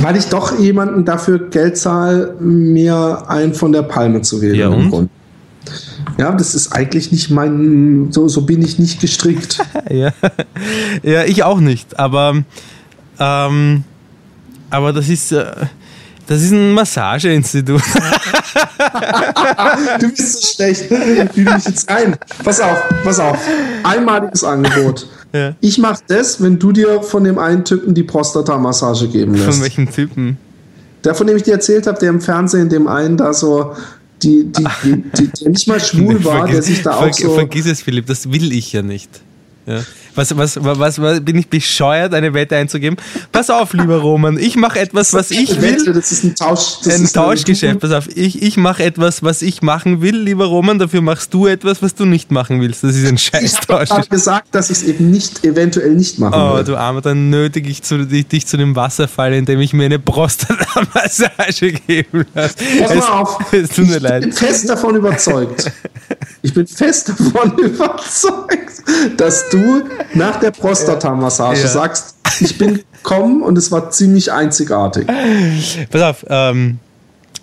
Weil ich doch jemanden dafür Geld zahle, mir einen von der Palme zu wählen. Ja, und? Ja, das ist eigentlich nicht mein, so, so bin ich nicht gestrickt. (laughs) ja. ja, ich auch nicht, aber, ähm, aber das ist, äh, das ist ein Massageinstitut. du bist so schlecht. Wie du mich jetzt ein. Pass auf, pass auf. Einmaliges Angebot. Ja. Ich mach das, wenn du dir von dem einen Typen die Prostata-Massage geben lässt. Von welchem Typen? Der, von dem ich dir erzählt habe, der im Fernsehen dem einen da so die, die, die, die, der nicht mal (laughs) schwul war, der sich da auch so. Vergiss es, Philipp, das will ich ja nicht. Ja. Was, was, was, was, bin ich bescheuert, eine Wette einzugeben? Pass auf, lieber Roman, ich mache etwas, was ich will. Wette, das ist ein Tausch. Das ein Tauschgeschäft. Pass auf, ich, ich mache etwas, was ich machen will, lieber Roman, dafür machst du etwas, was du nicht machen willst. Das ist ein scheiß Tausch. Ich habe gesagt, dass ich es eben nicht, eventuell nicht machen oh, will. Oh, du Armer, dann nötige ich zu, dich, dich, zu dem Wasserfall, indem ich mir eine Prostata-Massage geben lasse. Pass mal auf. Es tut mir ich leid. bin fest davon überzeugt. Ich bin fest davon (laughs) überzeugt, dass du nach der Prostata-Massage ja. sagst, ich bin gekommen und es war ziemlich einzigartig. Pass auf, ähm,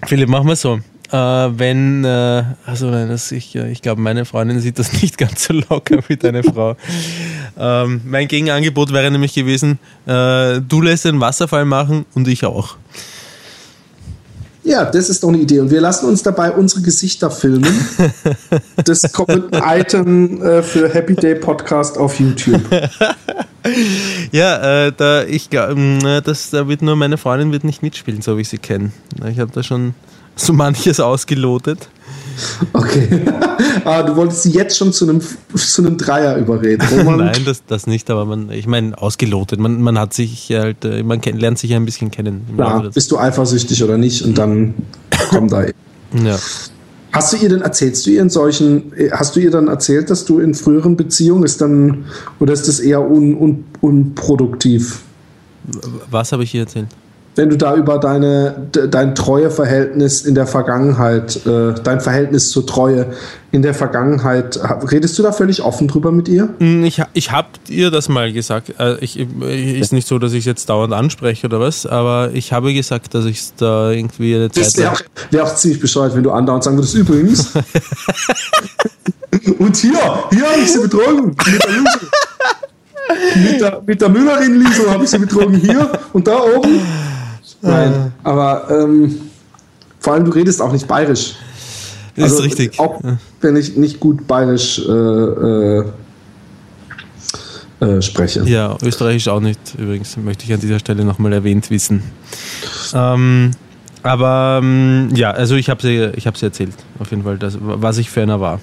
Philipp, machen wir so. Äh, wenn, äh, also nein, das, ich, äh, ich glaube, meine Freundin sieht das nicht ganz so locker wie deine Frau. Ähm, mein Gegenangebot wäre nämlich gewesen, äh, du lässt den Wasserfall machen und ich auch. Ja, das ist doch eine Idee. Und wir lassen uns dabei unsere Gesichter filmen. (laughs) Das kommt ein Item äh, für Happy Day Podcast auf YouTube. (laughs) ja, äh, da ich glaube, das da wird nur meine Freundin wird nicht mitspielen, so wie ich sie kenne. Ich habe da schon so manches ausgelotet. Okay. (laughs) ah, du wolltest sie jetzt schon zu einem, (laughs) zu einem Dreier überreden. (laughs) Nein, das, das nicht, aber man, ich meine, ausgelotet. Man, man hat sich halt, äh, man kennt, lernt sich ja ein bisschen kennen. Ja, bist du eifersüchtig oder nicht? Und dann kommt da. Ja. Hast du ihr denn, erzählst du ihr in solchen, hast du ihr dann erzählt, dass du in früheren Beziehungen ist dann, oder ist das eher un, un, unproduktiv? Was habe ich ihr erzählt? Wenn du da über deine, dein Treueverhältnis in der Vergangenheit, äh, dein Verhältnis zur Treue in der Vergangenheit, redest du da völlig offen drüber mit ihr? Hm, ich, ich habe ihr das mal gesagt. Äh, ich, ist nicht so, dass ich es jetzt dauernd anspreche oder was, aber ich habe gesagt, dass ich es da irgendwie eine Zeit. Das wäre auch, wär auch ziemlich bescheuert, wenn du andauernd sagen würdest, übrigens. (laughs) Und hier, hier habe ich sie betrogen. Mit der mit der, mit der Müllerin Liesel habe ich sie betrogen hier und da oben Nein, äh. aber ähm, vor allem du redest auch nicht bayerisch. Also, ist richtig. Auch wenn ich nicht gut bayerisch äh, äh, äh, spreche. Ja, österreichisch auch nicht, übrigens, möchte ich an dieser Stelle nochmal erwähnt wissen. Ähm, aber ähm, ja, also ich habe sie, hab sie erzählt, auf jeden Fall, das, was ich für einer war.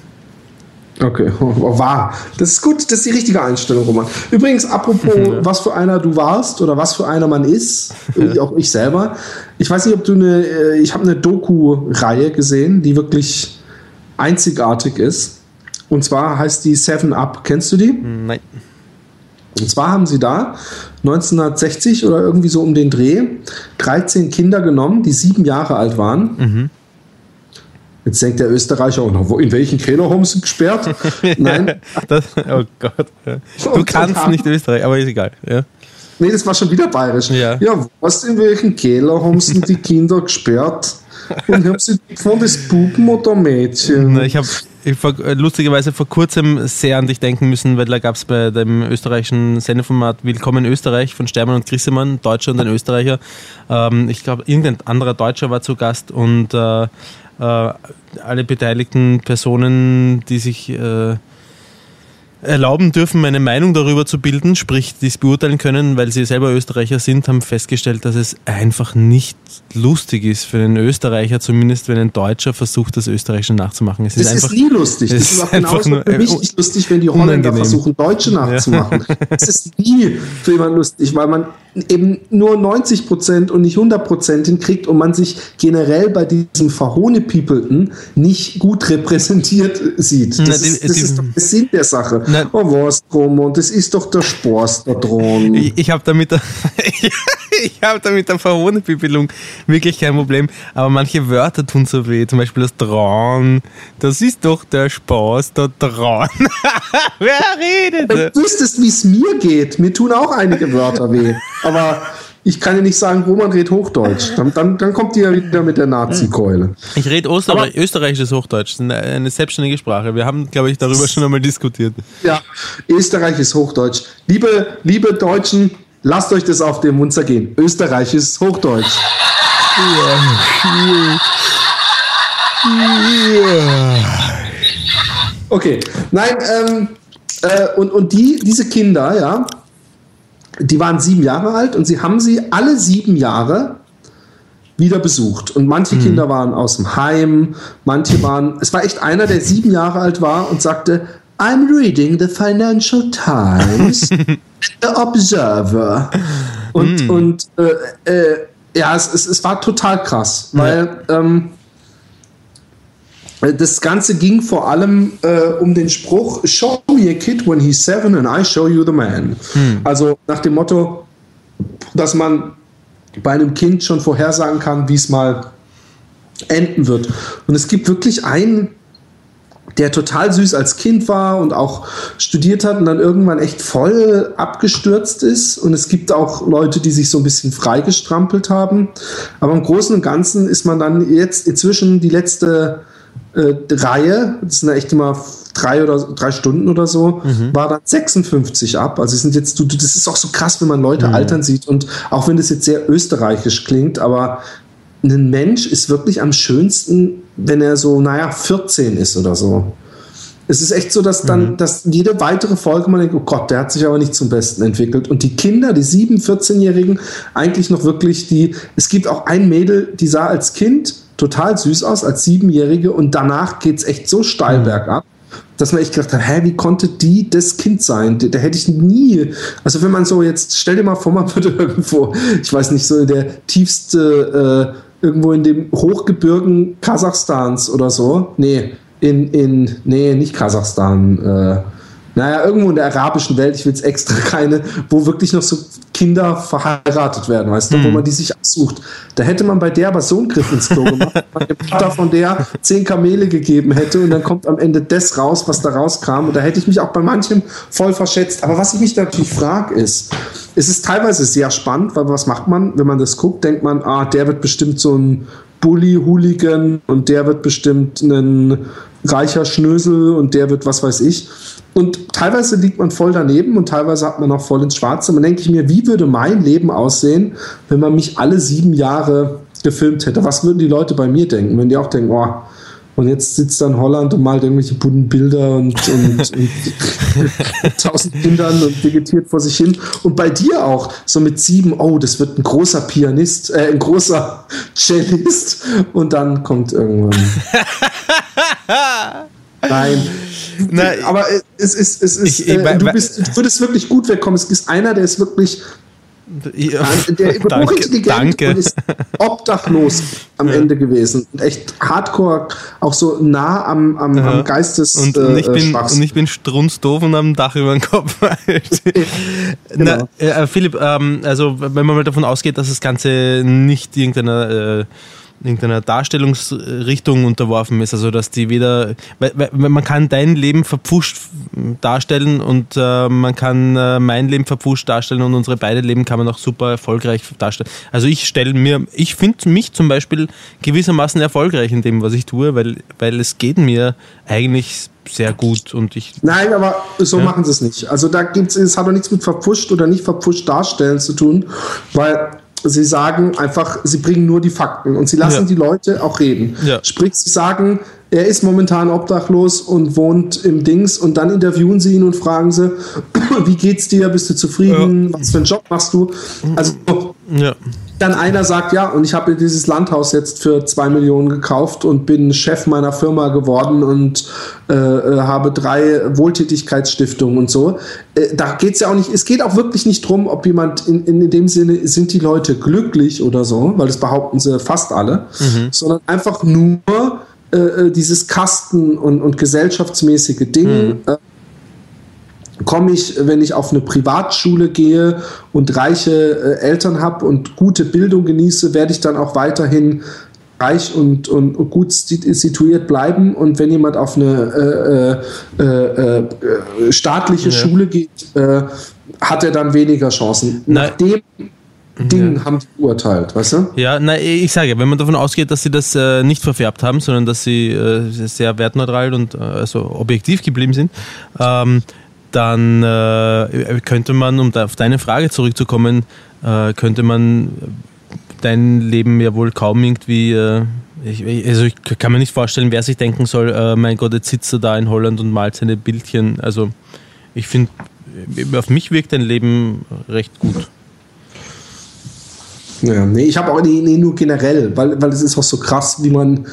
Okay, (laughs) war. Das ist gut, das ist die richtige Einstellung, Roman. Übrigens, apropos, ja. was für einer du warst oder was für einer man ist, auch ich selber. Ich weiß nicht, ob du eine, äh, ich habe eine Doku-Reihe gesehen, die wirklich einzigartig ist. Und zwar heißt die Seven Up. Kennst du die? Nein. Und zwar haben sie da 1960 oder irgendwie so um den Dreh 13 Kinder genommen, die sieben Jahre alt waren. Mhm Jetzt denkt der Österreicher, oh, in welchen Keller haben sie gesperrt? (laughs) Nein. (laughs) das, oh Gott. Du kannst nicht Österreich, aber ist egal. Ja. Nee, das war schon wieder bayerisch. Ja, ja was, in welchen Keller haben sie die Kinder gesperrt? Und haben sie von das Buben oder Mädchen? ich habe lustigerweise vor kurzem sehr an dich denken müssen, weil da gab es bei dem österreichischen Sendeformat Willkommen Österreich von Stermann und Grissemann, Deutscher und ein Österreicher. Ähm, ich glaube, irgendein anderer Deutscher war zu Gast und äh, äh, alle beteiligten Personen, die sich, äh, erlauben dürfen, eine Meinung darüber zu bilden, sprich, die es beurteilen können, weil sie selber Österreicher sind, haben festgestellt, dass es einfach nicht lustig ist für einen Österreicher, zumindest wenn ein Deutscher versucht, das Österreichische nachzumachen. Es das ist, einfach, ist nie lustig. Das ist auch genauso nur, für mich nicht lustig, wenn die Holländer unangenehm. versuchen, Deutsche nachzumachen. (laughs) Ja. Es ist nie für jemanden lustig, weil man eben nur 90 Prozent und nicht 100 Prozent hinkriegt und man sich generell bei diesem Verhohnepiepelten nicht gut repräsentiert sieht. Das, Na, die, ist, das die, ist doch der Sinn der Sache. Na, oh, was drum und das ist doch der Spaß da dran. Ich, ich habe damit, (laughs) (laughs) ich habe damit der Verhohnepipelung wirklich kein Problem, aber manche Wörter tun so weh, zum Beispiel das Dran, das ist doch der Spaß da dran. (laughs) Wer redet? Du wüsstest, wie es mir geht. Mir tun auch einige Wörter weh aber ich kann ja nicht sagen, Roman redet Hochdeutsch. Dann, dann, dann kommt die ja wieder mit der Nazi-Keule. Ich rede Österreich, österreichisches Hochdeutsch, eine selbstständige Sprache. Wir haben, glaube ich, darüber schon einmal diskutiert. Ja, Österreich ist Hochdeutsch. Liebe, liebe Deutschen, lasst euch das auf den Mund zergehen. Österreich ist Hochdeutsch. Okay, nein, ähm, äh, und, und die, diese Kinder, ja, die waren sieben Jahre alt und sie haben sie alle sieben Jahre wieder besucht. Und manche mhm. Kinder waren aus dem Heim, manche waren, es war echt einer, der sieben Jahre alt war und sagte, I'm reading the Financial Times, (laughs) the Observer. Und, mhm. und äh, äh, ja, es, es, es, war total krass, weil ja. ähm, das Ganze ging vor allem äh, um den Spruch, Show me a kid when he's seven and I show you the man. Hm. Also nach dem Motto, dass man bei einem Kind schon vorhersagen kann, wie es mal enden wird. Und es gibt wirklich einen, der total süß als Kind war und auch studiert hat und dann irgendwann echt voll abgestürzt ist. Und es gibt auch Leute, die sich so ein bisschen freigestrampelt haben. Aber im Großen und Ganzen ist man dann jetzt inzwischen die letzte äh, Reihe, das sind ja echt immer drei oder drei Stunden oder so, mhm. war dann 56 ab. Also sind jetzt, du, das ist auch so krass, wenn man Leute mhm. altern sieht und auch wenn das jetzt sehr österreichisch klingt, aber ein Mensch ist wirklich am schönsten, wenn er so, naja, 14 ist oder so. Es ist echt so, dass dann, mhm. dass jede weitere Folge man denkt, oh Gott, der hat sich aber nicht zum Besten entwickelt. Und die Kinder, die 7-, 14-Jährigen, eigentlich noch wirklich die, es gibt auch ein Mädel, die sah als Kind total süß aus als Siebenjährige und danach geht es echt so steil mhm. bergab, dass man echt gedacht hat, hä, wie konnte die das Kind sein? Da, da, hätte ich nie, also wenn man so jetzt, stell dir mal vor, man (laughs) würde irgendwo, ich weiß nicht, so der tiefste, äh, irgendwo in dem Hochgebirgen Kasachstans oder so, nee, in, in, nee, nicht Kasachstan, äh, naja, irgendwo in der arabischen Welt, ich will es extra keine, wo wirklich noch so Kinder verheiratet werden, weißt du, mhm. wo man die sich aussucht. Da hätte man bei der aber so einen Griff ins Klo gemacht, (laughs) man dem Vater von der zehn Kamele gegeben hätte und dann kommt am Ende das raus, was da rauskam. Und da hätte ich mich auch bei manchem voll verschätzt. Aber was ich mich natürlich frage, ist, es ist teilweise sehr spannend, weil was macht man, wenn man das guckt, denkt man, ah, der wird bestimmt so ein Bully-Hooligan und der wird bestimmt ein reicher Schnösel und der wird was weiß ich. Und teilweise liegt man voll daneben und teilweise hat man auch voll ins Schwarze. Und dann denke ich mir, wie würde mein Leben aussehen, wenn man mich alle sieben Jahre gefilmt hätte? Was würden die Leute bei mir denken, wenn die auch denken, oh, und jetzt sitzt er in Holland und malt irgendwelche bunten Bilder und, und, und (laughs) tausend Kindern und vegetiert vor sich hin. Und bei dir auch, so mit sieben, oh, das wird ein großer Pianist, äh, ein großer Cellist. Und dann kommt irgendwann. (laughs) Nein. Nein. Aber es ist, es ist, ich, ich, äh, du, bist, du würdest wirklich gut wegkommen. Es ist einer, der ist wirklich ja, der (laughs) danke, hochintelligent danke. und ist obdachlos am ja. Ende gewesen. Und echt hardcore, auch so nah am, am, am Geistes. Und, und, ich bin, und ich bin strunzdoof und am Dach über den Kopf. (laughs) genau. Na, äh, Philipp, ähm, also wenn man mal davon ausgeht, dass das Ganze nicht irgendeiner äh, irgendeiner Darstellungsrichtung unterworfen ist. Also dass die weder, weil, weil man kann dein Leben verpfuscht darstellen und äh, man kann äh, mein Leben verpfuscht darstellen und unsere beide Leben kann man auch super erfolgreich darstellen. Also ich stelle mir, ich finde mich zum Beispiel gewissermaßen erfolgreich in dem, was ich tue, weil, weil es geht mir eigentlich sehr gut und ich. Nein, aber so ja. machen sie es nicht. Also da gibt es, es hat doch nichts mit verpfuscht oder nicht verpfuscht darstellen zu tun, weil sie sagen einfach, sie bringen nur die Fakten und sie lassen ja. die Leute auch reden. Ja. Sprich, sie sagen, er ist momentan obdachlos und wohnt im Dings und dann interviewen sie ihn und fragen sie, (clears throat) wie geht's dir, bist du zufrieden, ja. was für einen Job machst du? Also ja. dann einer sagt, ja, und ich habe dieses Landhaus jetzt für zwei Millionen gekauft und bin Chef meiner Firma geworden und äh, äh habe drei Wohltätigkeitsstiftungen und so. Äh, da geht's ja auch nicht, es geht auch wirklich nicht drum, ob jemand in, in dem Sinne, sind die Leute glücklich oder so, weil das behaupten sie fast alle, mhm. sondern einfach nur, äh, äh, dieses Kasten- und, und gesellschaftsmäßige Ding. Mhm. Äh, komme ich, wenn ich auf eine Privatschule gehe und reiche äh, Eltern habe und gute Bildung genieße, werde ich dann auch weiterhin reich und, und, gut situiert bleiben. Und wenn jemand auf eine äh, äh, äh, staatliche ja. Schule geht, hat er dann weniger Chancen. Nachdem Ding ja. haben die beurteilt, weißt du? Ja, na, ich sage, wenn man davon ausgeht, dass sie das äh, nicht verfärbt haben, sondern dass sie äh, sehr wertneutral und äh, also objektiv geblieben sind, ähm, dann äh, könnte man, um auf deine Frage zurückzukommen, äh, könnte man dein Leben ja wohl kaum irgendwie. Äh, ich, also ich kann mir nicht vorstellen, wer sich denken soll, mein Gott, jetzt sitzt er da in Holland und malt seine Bildchen. Also ich finde, auf mich wirkt dein Leben recht gut. Ja, nee, ich habe auch nee, nee, nur generell, weil, weil es ist auch so krass, wie man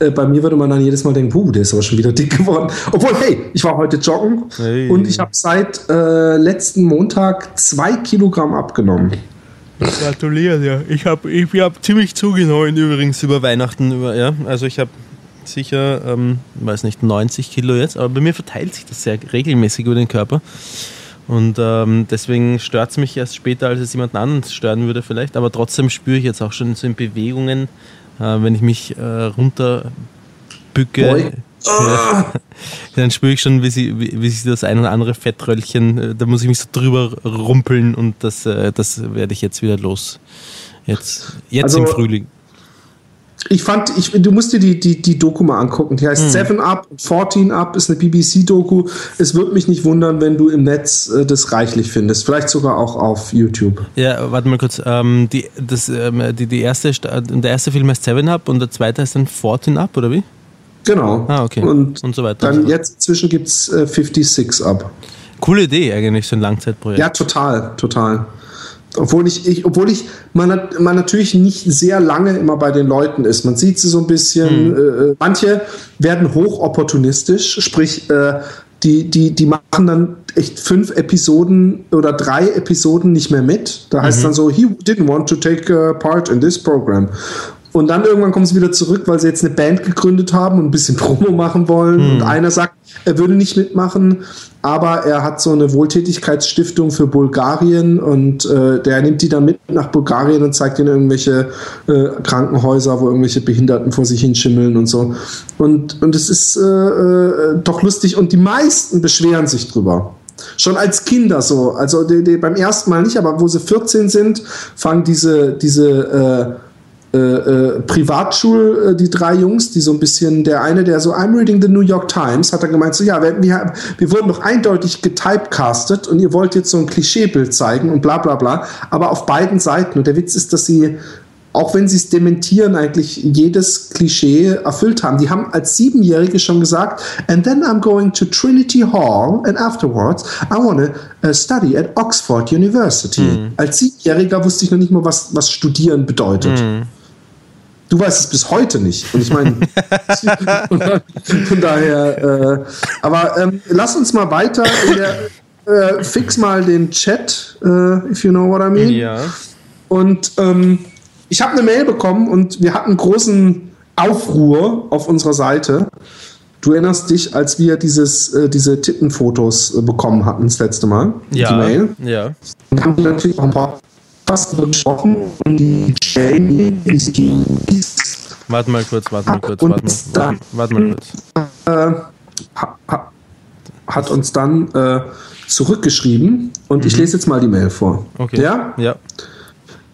äh, bei mir würde man dann jedes Mal denken, puh, der ist aber schon wieder dick geworden. Obwohl, hey, ich war heute joggen hey. und ich habe seit äh, letzten Montag zwei Kilogramm abgenommen. Gratuliere ja. Ich habe ich hab ziemlich zugenommen übrigens über Weihnachten. Über, ja. Also ich habe sicher, ähm, weiß nicht, 90 Kilo jetzt, aber bei mir verteilt sich das sehr regelmäßig über den Körper. Und ähm, deswegen stört es mich erst später, als es jemand anderen stören würde vielleicht. Aber trotzdem spüre ich jetzt auch schon so in Bewegungen, wenn ich mich äh, runterbücke. Ah. (laughs) Dann spüre ich schon, wie, sie, wie, wie sich das ein oder andere Fettröllchen, äh, da muss ich mich so drüber rumpeln und das, äh, das werde ich jetzt wieder los. Jetzt, jetzt also, im Frühling ich fand, ich, du musst dir die, die, die Doku mal angucken. Die heißt mhm. Seven Up, 14 Up, ist eine BBC-Doku. Es würde mich nicht wundern, wenn du im Netz äh, das reichlich findest. Vielleicht sogar auch auf YouTube. Ja, warte mal kurz. Ähm, die, das, ähm, die, die erste, der erste Film heißt Seven Up und der zweite heißt dann 14 Up, oder wie? Genau. Ah, okay. Und, und so weiter. Dann jetzt inzwischen gibt es äh, 56 Up. Coole Idee eigentlich, so ein Langzeitprojekt. Ja, total, total. Obwohl ich, ich, obwohl ich man, man natürlich nicht sehr lange immer bei den Leuten ist. Man sieht sie so ein bisschen. Mhm. Äh, manche werden hochopportunistisch, sprich, äh, die, die, die machen dann echt fünf Episoden oder drei Episoden nicht mehr mit. Da heißt mhm. dann so, he didn't want to take uh, part in this program. Und dann irgendwann kommen sie wieder zurück, weil sie jetzt eine Band gegründet haben und ein bisschen Promo machen wollen. Mhm. Und einer sagt, er würde nicht mitmachen, aber er hat so eine Wohltätigkeitsstiftung für Bulgarien und äh, der nimmt die dann mit nach Bulgarien und zeigt ihnen irgendwelche äh, Krankenhäuser, wo irgendwelche Behinderten vor sich hinschimmeln und so. Und, und es ist äh, äh doch lustig und die meisten beschweren sich drüber. Schon als Kinder so. Also die, die beim ersten Mal nicht, aber wo sie 14 sind, fangen diese, diese äh, äh, Privatschul, äh, die drei Jungs, die so ein bisschen, der eine, der so, I'm reading the New York Times, hat dann gemeint, so, ja, wir, wir, wir wurden doch eindeutig getypecastet und ihr wollt jetzt so ein Klischeebild zeigen und bla bla bla, aber auf beiden Seiten. Und der Witz ist, dass sie auch wenn sie es dementieren, eigentlich jedes Klischee erfüllt haben. Die haben als Siebenjährige schon gesagt, and then I'm going to Trinity Hall and afterwards I want to uh, study at Oxford University. Mhm. Als Siebenjähriger wusste ich noch nicht mal, was, was studieren bedeutet. Mhm. Du weißt es bis heute nicht. Und ich meine, (laughs) von daher, äh, aber ähm, lass uns mal weiter in der, äh, fix mal den Chat, äh, if you know what I mean. Ja. Und ähm, ich habe eine Mail bekommen und wir hatten großen Aufruhr auf unserer Seite. Du erinnerst dich, als wir dieses, äh, diese Tittenfotos äh, bekommen hatten das letzte Mal. Ja. Die Mail. Ja. Und haben natürlich auch ein paar fast gesprochen und die Jamie ist die. Warte mal kurz, warte mal kurz, warte mal, warte mal kurz. Äh, ha, hat uns dann äh, zurückgeschrieben und mhm. ich lese jetzt mal die Mail vor. Okay. Ja? Ja.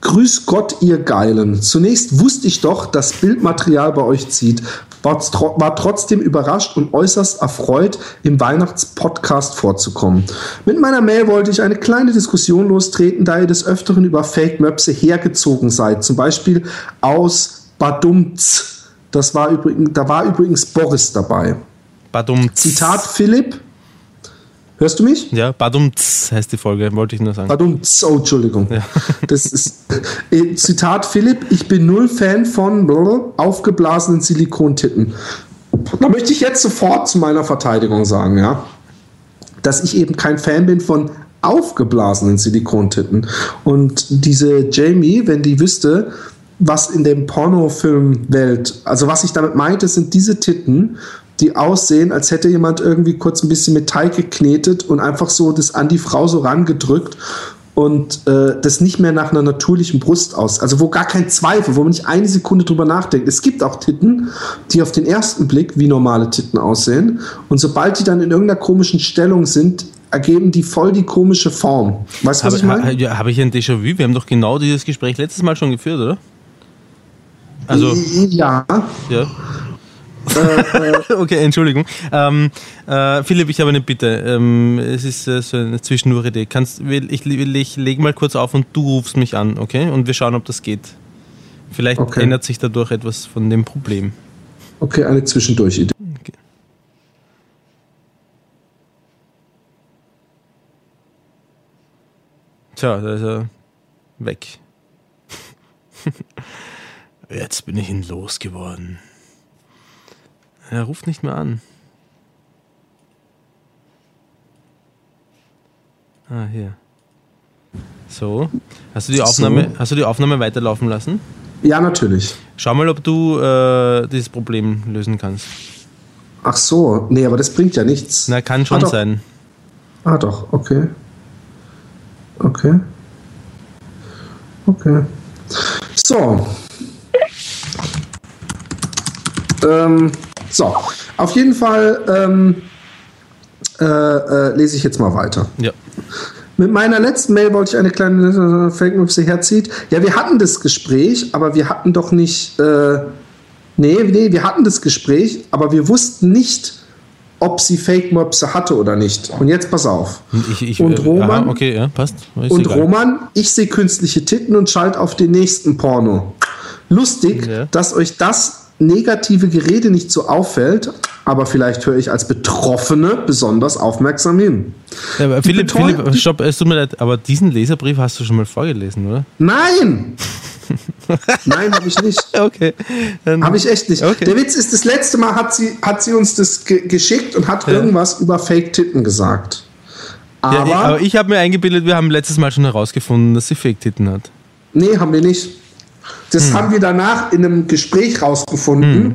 Grüß Gott, ihr Geilen. Zunächst wusste ich doch, dass Bildmaterial bei euch zieht. War, war trotzdem überrascht und äußerst erfreut, im Weihnachtspodcast vorzukommen. Mit meiner Mail wollte ich eine kleine Diskussion lostreten, da ihr des Öfteren über Fake-Möpse hergezogen seid. Zum Beispiel aus Badumz. Das war übrigens, da war übrigens Boris dabei. Badumz. Zitat Philipp. Hörst du mich? Ja, Badumz heißt die Folge, wollte ich nur sagen. Badumz, oh, Entschuldigung. Ja. (laughs) Das ist äh, Zitat Philipp, ich bin null Fan von aufgeblasenen Silikontitten. Da möchte ich jetzt sofort zu meiner Verteidigung sagen, ja, dass ich eben kein Fan bin von aufgeblasenen Silikontitten. Und diese Jamie, wenn die wüsste, was in dem Pornofilmwelt, also was ich damit meinte, sind diese Titten die aussehen, als hätte jemand irgendwie kurz ein bisschen mit Teig geknetet und einfach so das an die Frau so rangedrückt und äh, das nicht mehr nach einer natürlichen Brust aus. Also wo gar kein Zweifel, wo man nicht eine Sekunde drüber nachdenkt. Es gibt auch Titten, die auf den ersten Blick wie normale Titten aussehen und sobald die dann in irgendeiner komischen Stellung sind, ergeben die voll die komische Form. Weißt du, was hab, ich meine? Ja, habe ich ein Déjà-vu? Wir haben doch genau dieses Gespräch letztes Mal schon geführt, oder? Also, ja. ja. (laughs) Okay, Entschuldigung. Ähm, äh, Philipp, ich habe eine Bitte. Ähm, es ist äh, so eine will, ich, will, ich lege mal kurz auf und du rufst mich an, okay? Und wir schauen, ob das geht. Vielleicht okay. ändert sich dadurch etwas von dem Problem. Okay, eine Zwischendurch-Idee. Okay. Tja, da ist er weg. (laughs) Jetzt bin ich ihn losgeworden. Er ruft nicht mehr an. Ah, hier. So. Hast du die Aufnahme, so. hast du die Aufnahme weiterlaufen lassen? Ja, natürlich. Schau mal, ob du äh, dieses Problem lösen kannst. Ach so, nee, aber das bringt ja nichts. Na, kann schon ah, sein. Ah, doch, okay. Okay. Okay. So. Ähm, so, auf jeden Fall ähm, äh, äh, lese ich jetzt mal weiter. Ja. Mit meiner letzten Mail wollte ich eine kleine Fake News herzieht. Ja, wir hatten das Gespräch, aber wir hatten doch nicht. Äh, nee, nee, wir hatten das Gespräch, aber wir wussten nicht, ob sie Fake Mopse hatte oder nicht. Und jetzt pass auf. Ich, ich, und Roman, aha, okay, ja, passt. und Roman, ich sehe künstliche Titten und schalte auf den nächsten Porno. Lustig, ja. dass euch das negative Gerede nicht so auffällt, aber vielleicht höre ich als Betroffene besonders aufmerksam hin. Ja, aber Philipp, Philipp, stopp, es tut mir leid, aber diesen Leserbrief hast du schon mal vorgelesen, oder? Nein! (laughs) Nein, habe ich nicht. Okay. Habe ich echt nicht. Okay. Der Witz ist, das letzte Mal hat sie, hat sie uns das ge geschickt und hat ja. irgendwas über Fake-Titten gesagt. Aber, ja, aber ich habe mir eingebildet, wir haben letztes Mal schon herausgefunden, dass sie Fake-Titten hat. Nee, haben wir nicht. Das hm. haben wir danach in einem Gespräch rausgefunden. Hm.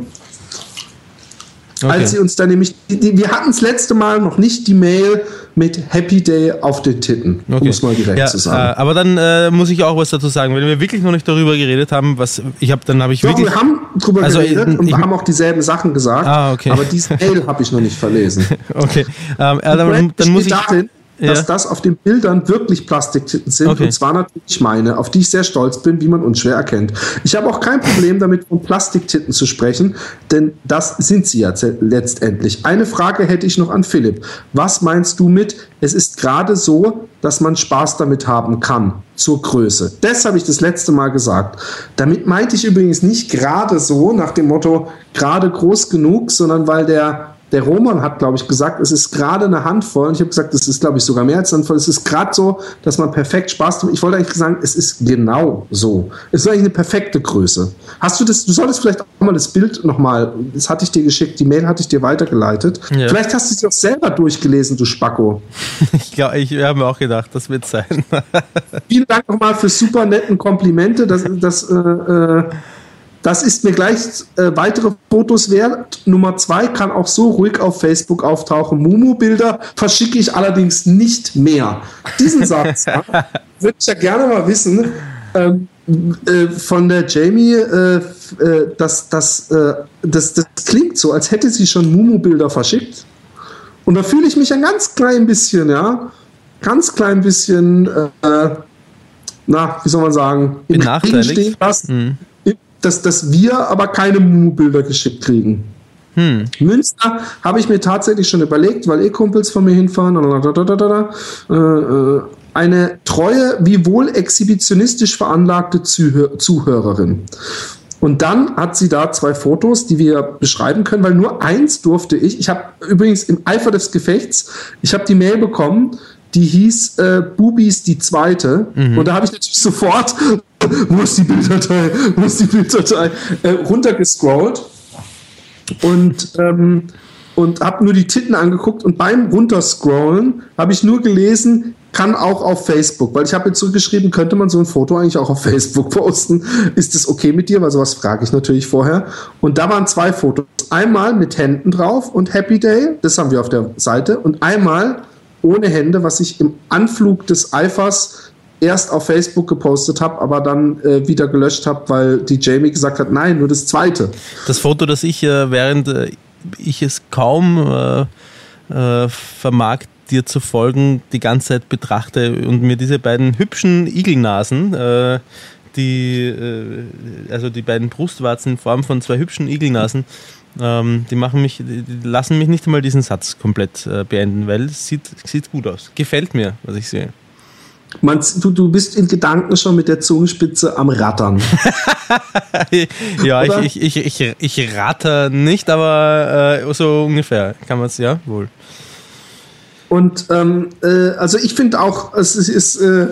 Okay. Als sie uns dann nämlich, wir hatten das letzte Mal noch nicht die Mail mit Happy Day auf den Titten, okay. um es mal direkt ja, zu sagen. Äh, aber dann äh, muss ich auch was dazu sagen, wenn wir wirklich noch nicht darüber geredet haben, was ich habe, dann habe ich Doch, wirklich. wir haben drüber also, geredet und ich, haben auch dieselben Sachen gesagt. Ah, okay. Aber diese Mail habe ich noch nicht verlesen. (laughs) okay, ähm, äh, dann, dann muss ich. Darin, dass ja. das auf den Bildern wirklich Plastiktitten sind. Okay. Und zwar natürlich meine, auf die ich sehr stolz bin, wie man unschwer erkennt. Ich habe auch kein Problem damit, von Plastiktitten zu sprechen, denn das sind sie ja letztendlich. Eine Frage hätte ich noch an Philipp. Was meinst du mit, es ist gerade so, dass man Spaß damit haben kann, zur Größe? Das habe ich das letzte Mal gesagt. Damit meinte ich übrigens nicht gerade so, nach dem Motto, gerade groß genug, sondern weil der der Roman hat, glaube ich, gesagt, es ist gerade eine Handvoll. Und ich habe gesagt, es ist, glaube ich, sogar mehr als eine Handvoll. Es ist gerade so, dass man perfekt Spaß hat. Ich wollte eigentlich sagen, es ist genau so. Es ist eigentlich eine perfekte Größe. Hast du das, du solltest vielleicht auch mal das Bild nochmal, das hatte ich dir geschickt, die Mail hatte ich dir weitergeleitet. Ja. Vielleicht hast du es auch selber durchgelesen, du Spacko. (laughs) ich, glaub, ich habe mir auch gedacht, das wird sein. Vielen Dank nochmal für super netten Komplimente. Das, das äh, äh, das ist mir gleich äh, weitere Fotos wert. Nummer zwei kann auch so ruhig auf Facebook auftauchen. Mumu-Bilder verschicke ich allerdings nicht mehr. Diesen Satz ja, (laughs) würde ich ja gerne mal wissen. Ähm, äh, von der Jamie, äh, äh das, das, äh, das, das klingt so, als hätte sie schon Mumu-Bilder verschickt. Und da fühle ich mich ein ganz klein bisschen, ja, ganz klein bisschen, äh, na, wie soll man sagen, im Stehen lassen. Mhm dass, dass wir aber keine Mumu-Bilder geschickt kriegen. Hm. Münster habe ich mir tatsächlich schon überlegt, weil eh Kumpels von mir hinfahren. Äh, äh, eine treue, wie wohl exhibitionistisch veranlagte Zuhörerin. Und dann hat sie da zwei Fotos, die wir beschreiben können, weil nur eins durfte ich. Ich habe übrigens im Eifer des Gefechts, ich habe die Mail bekommen, die hieß äh, Bubis die zweite. Mhm. Und da habe ich natürlich sofort, (laughs) wo ist die Bilddatei, wo ist die Bilddatei, äh, runtergescrollt und, ähm, und habe nur die Titten angeguckt und beim Runterscrollen habe ich nur gelesen, kann auch auf Facebook, weil ich habe jetzt zurückgeschrieben, könnte man so ein Foto eigentlich auch auf Facebook (laughs) posten? Ist das okay mit dir? Weil sowas frage ich natürlich vorher. Und da waren zwei Fotos. Einmal mit Händen drauf und Happy Day, das haben wir auf der Seite. Und einmal ohne Hände, was ich im Anflug des Eifers erst auf Facebook gepostet habe, aber dann äh, wieder gelöscht habe, weil die Jamie gesagt hat, nein, nur das zweite. Das Foto, das ich, äh, während äh, ich es kaum äh, äh, vermag, dir zu folgen, die ganze Zeit betrachte und mir diese beiden hübschen Igelnasen, äh, die, also die beiden Brustwarzen in Form von zwei hübschen Igelnasen, ähm, die machen mich, die lassen mich nicht einmal diesen Satz komplett beenden, weil es sieht, sieht gut aus. Gefällt mir, was ich sehe. Man, du, du bist in Gedanken schon mit der Zungenspitze am Rattern. (laughs) ja, ich, ich, ich, ich, ich ratter nicht, aber äh, so ungefähr kann man es ja wohl. Und ähm, äh, also ich finde auch, es ist, äh,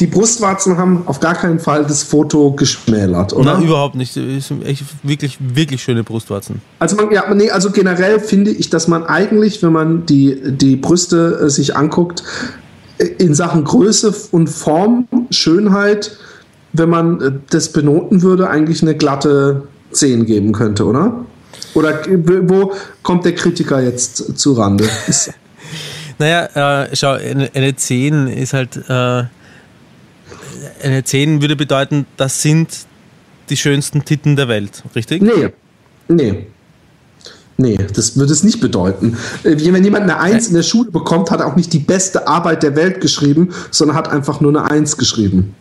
die Brustwarzen haben auf gar keinen Fall das Foto geschmälert, oder? Nein, überhaupt nicht. Es sind echt wirklich, wirklich schöne Brustwarzen. Also man, ja, nee, also generell finde ich, dass man eigentlich, wenn man die, die Brüste äh, sich anguckt, in Sachen Größe und Form, Schönheit, wenn man äh, das benoten würde, eigentlich eine glatte 10 geben könnte, oder? Oder wo kommt der Kritiker jetzt zu Rande? (laughs) naja, äh, schau, eine, eine 10 ist halt. Eine 10 würde bedeuten, das sind die schönsten Titten der Welt, richtig? Nee. Nee. Nee, das würde es nicht bedeuten. Äh, wenn jemand eine Eins in der Schule bekommt, hat er auch nicht die beste Arbeit der Welt geschrieben, sondern hat einfach nur eine Eins geschrieben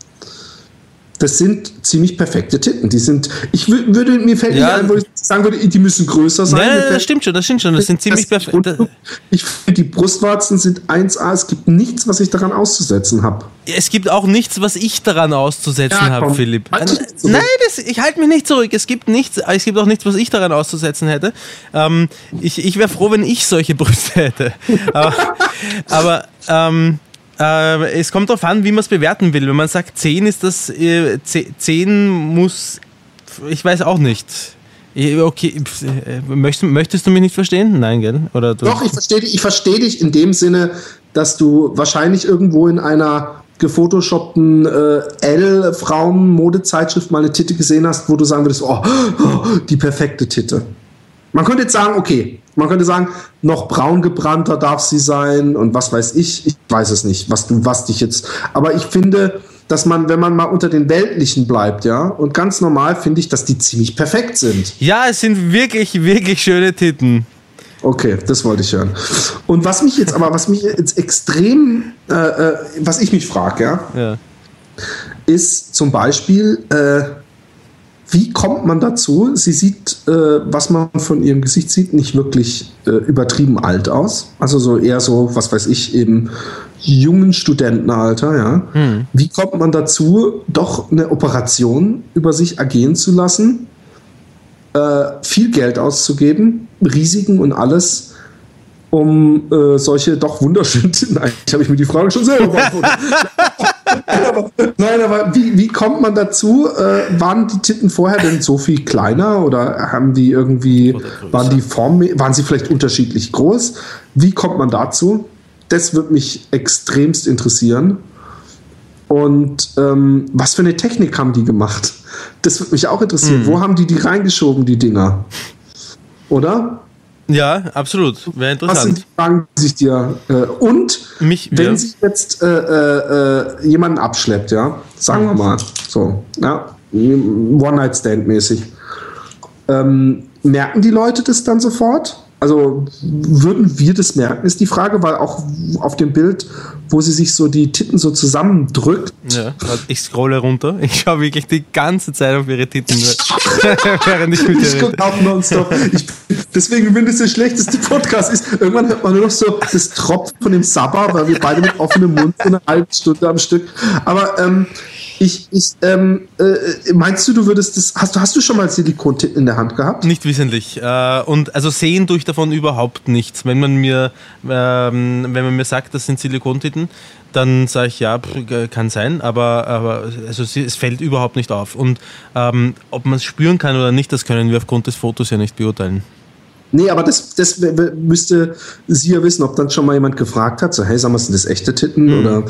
das sind ziemlich perfekte Titten. Die sind, ich würde, mir fällt ja. nicht ein, wo ich sagen würde, die müssen größer sein. Ja, das stimmt schon, das stimmt schon. Das sind ziemlich perfekte. Ich finde, die Brustwarzen sind 1A. Es gibt nichts, was ich daran auszusetzen habe. Es gibt auch nichts, was ich daran auszusetzen ja, habe, Philipp. Halt Nein, das, ich halte mich nicht zurück. Es gibt nichts, es gibt auch nichts, was ich daran auszusetzen hätte. Ähm, ich ich wäre froh, wenn ich solche Brüste hätte. (laughs) aber, aber ähm, äh, es kommt darauf an, wie man es bewerten will. Wenn man sagt, 10 ist das, äh, 10 muss, ich weiß auch nicht. Okay, äh, möchtest, möchtest du mich nicht verstehen? Nein, gell? Oder Doch, ich verstehe dich, ich verstehe dich in dem Sinne, dass du wahrscheinlich irgendwo in einer gefotoshoppten äh, L-Frauen-Modezeitschrift mal eine Titte gesehen hast, wo du sagen würdest, oh, oh, die perfekte Titte. Man könnte jetzt sagen, okay, man könnte sagen, noch braun gebrannter darf sie sein und was weiß ich. Ich weiß es nicht, was du, was dich jetzt. Aber ich finde, dass man, wenn man mal unter den Weltlichen bleibt, ja, und ganz normal finde ich, dass die ziemlich perfekt sind. Ja, es sind wirklich, wirklich schöne Titten. Okay, das wollte ich hören. Und was mich jetzt aber, was mich jetzt extrem, äh, äh, was ich mich frage, ja, ja, ist zum Beispiel, äh, wie kommt man dazu? Sie sieht, äh, was man von ihrem Gesicht sieht, nicht wirklich äh, übertrieben alt aus. Also so eher so, was weiß ich, im jungen Studentenalter, ja. Hm. Wie kommt man dazu, doch eine Operation über sich ergehen zu lassen, äh, viel Geld auszugeben, Risiken und alles, um äh, solche doch wunderschönen. (laughs) Nein, ich habe ich mir die Frage schon selber (laughs) beantwortet. Aber, nein, aber wie, wie kommt man dazu? Äh, waren die Titten vorher denn so viel kleiner oder haben die irgendwie, waren die Form, waren sie vielleicht unterschiedlich groß? Wie kommt man dazu? Das würde mich extremst interessieren. Und ähm, was für eine Technik haben die gemacht? Das würde mich auch interessieren. Mhm. Wo haben die die reingeschoben, die Dinger? Oder? Ja, absolut. Wäre interessant. Was sind die Fragen, die sich dir. Äh, und Mich, wenn ja. sich jetzt äh, äh, äh, jemanden abschleppt, ja, sagen wir mal, so, ja, One-Night-Stand-mäßig, ähm, merken die Leute das dann sofort? Also würden wir das merken, ist die Frage, weil auch auf dem Bild, wo sie sich so die Titten so zusammendrückt. Ja, ich scrolle runter. Ich schaue wirklich die ganze Zeit auf ihre Titten, (laughs) während ich mit Ich gucke auch nonstop. Ich, deswegen, wenn das der schlechteste Podcast ist, irgendwann hört man nur noch so das Tropfen von dem Sabber, weil wir beide mit offenem Mund so eine halbe Stunde am Stück. Aber ähm, ich, ich ähm, äh, meinst du, du würdest das. Hast du, hast du schon mal Silikontitten in der Hand gehabt? Nicht wissentlich. Äh, und also sehen durch davon überhaupt nichts. Wenn man mir, ähm, wenn man mir sagt, das sind Silikontitten, dann sage ich ja, kann sein, aber, aber also es fällt überhaupt nicht auf. Und ähm, ob man es spüren kann oder nicht, das können wir aufgrund des Fotos ja nicht beurteilen. Nee, aber das, das müsste sie ja wissen, ob dann schon mal jemand gefragt hat, so, hey, sagen wir, sind das echte Titten? Mhm. Oder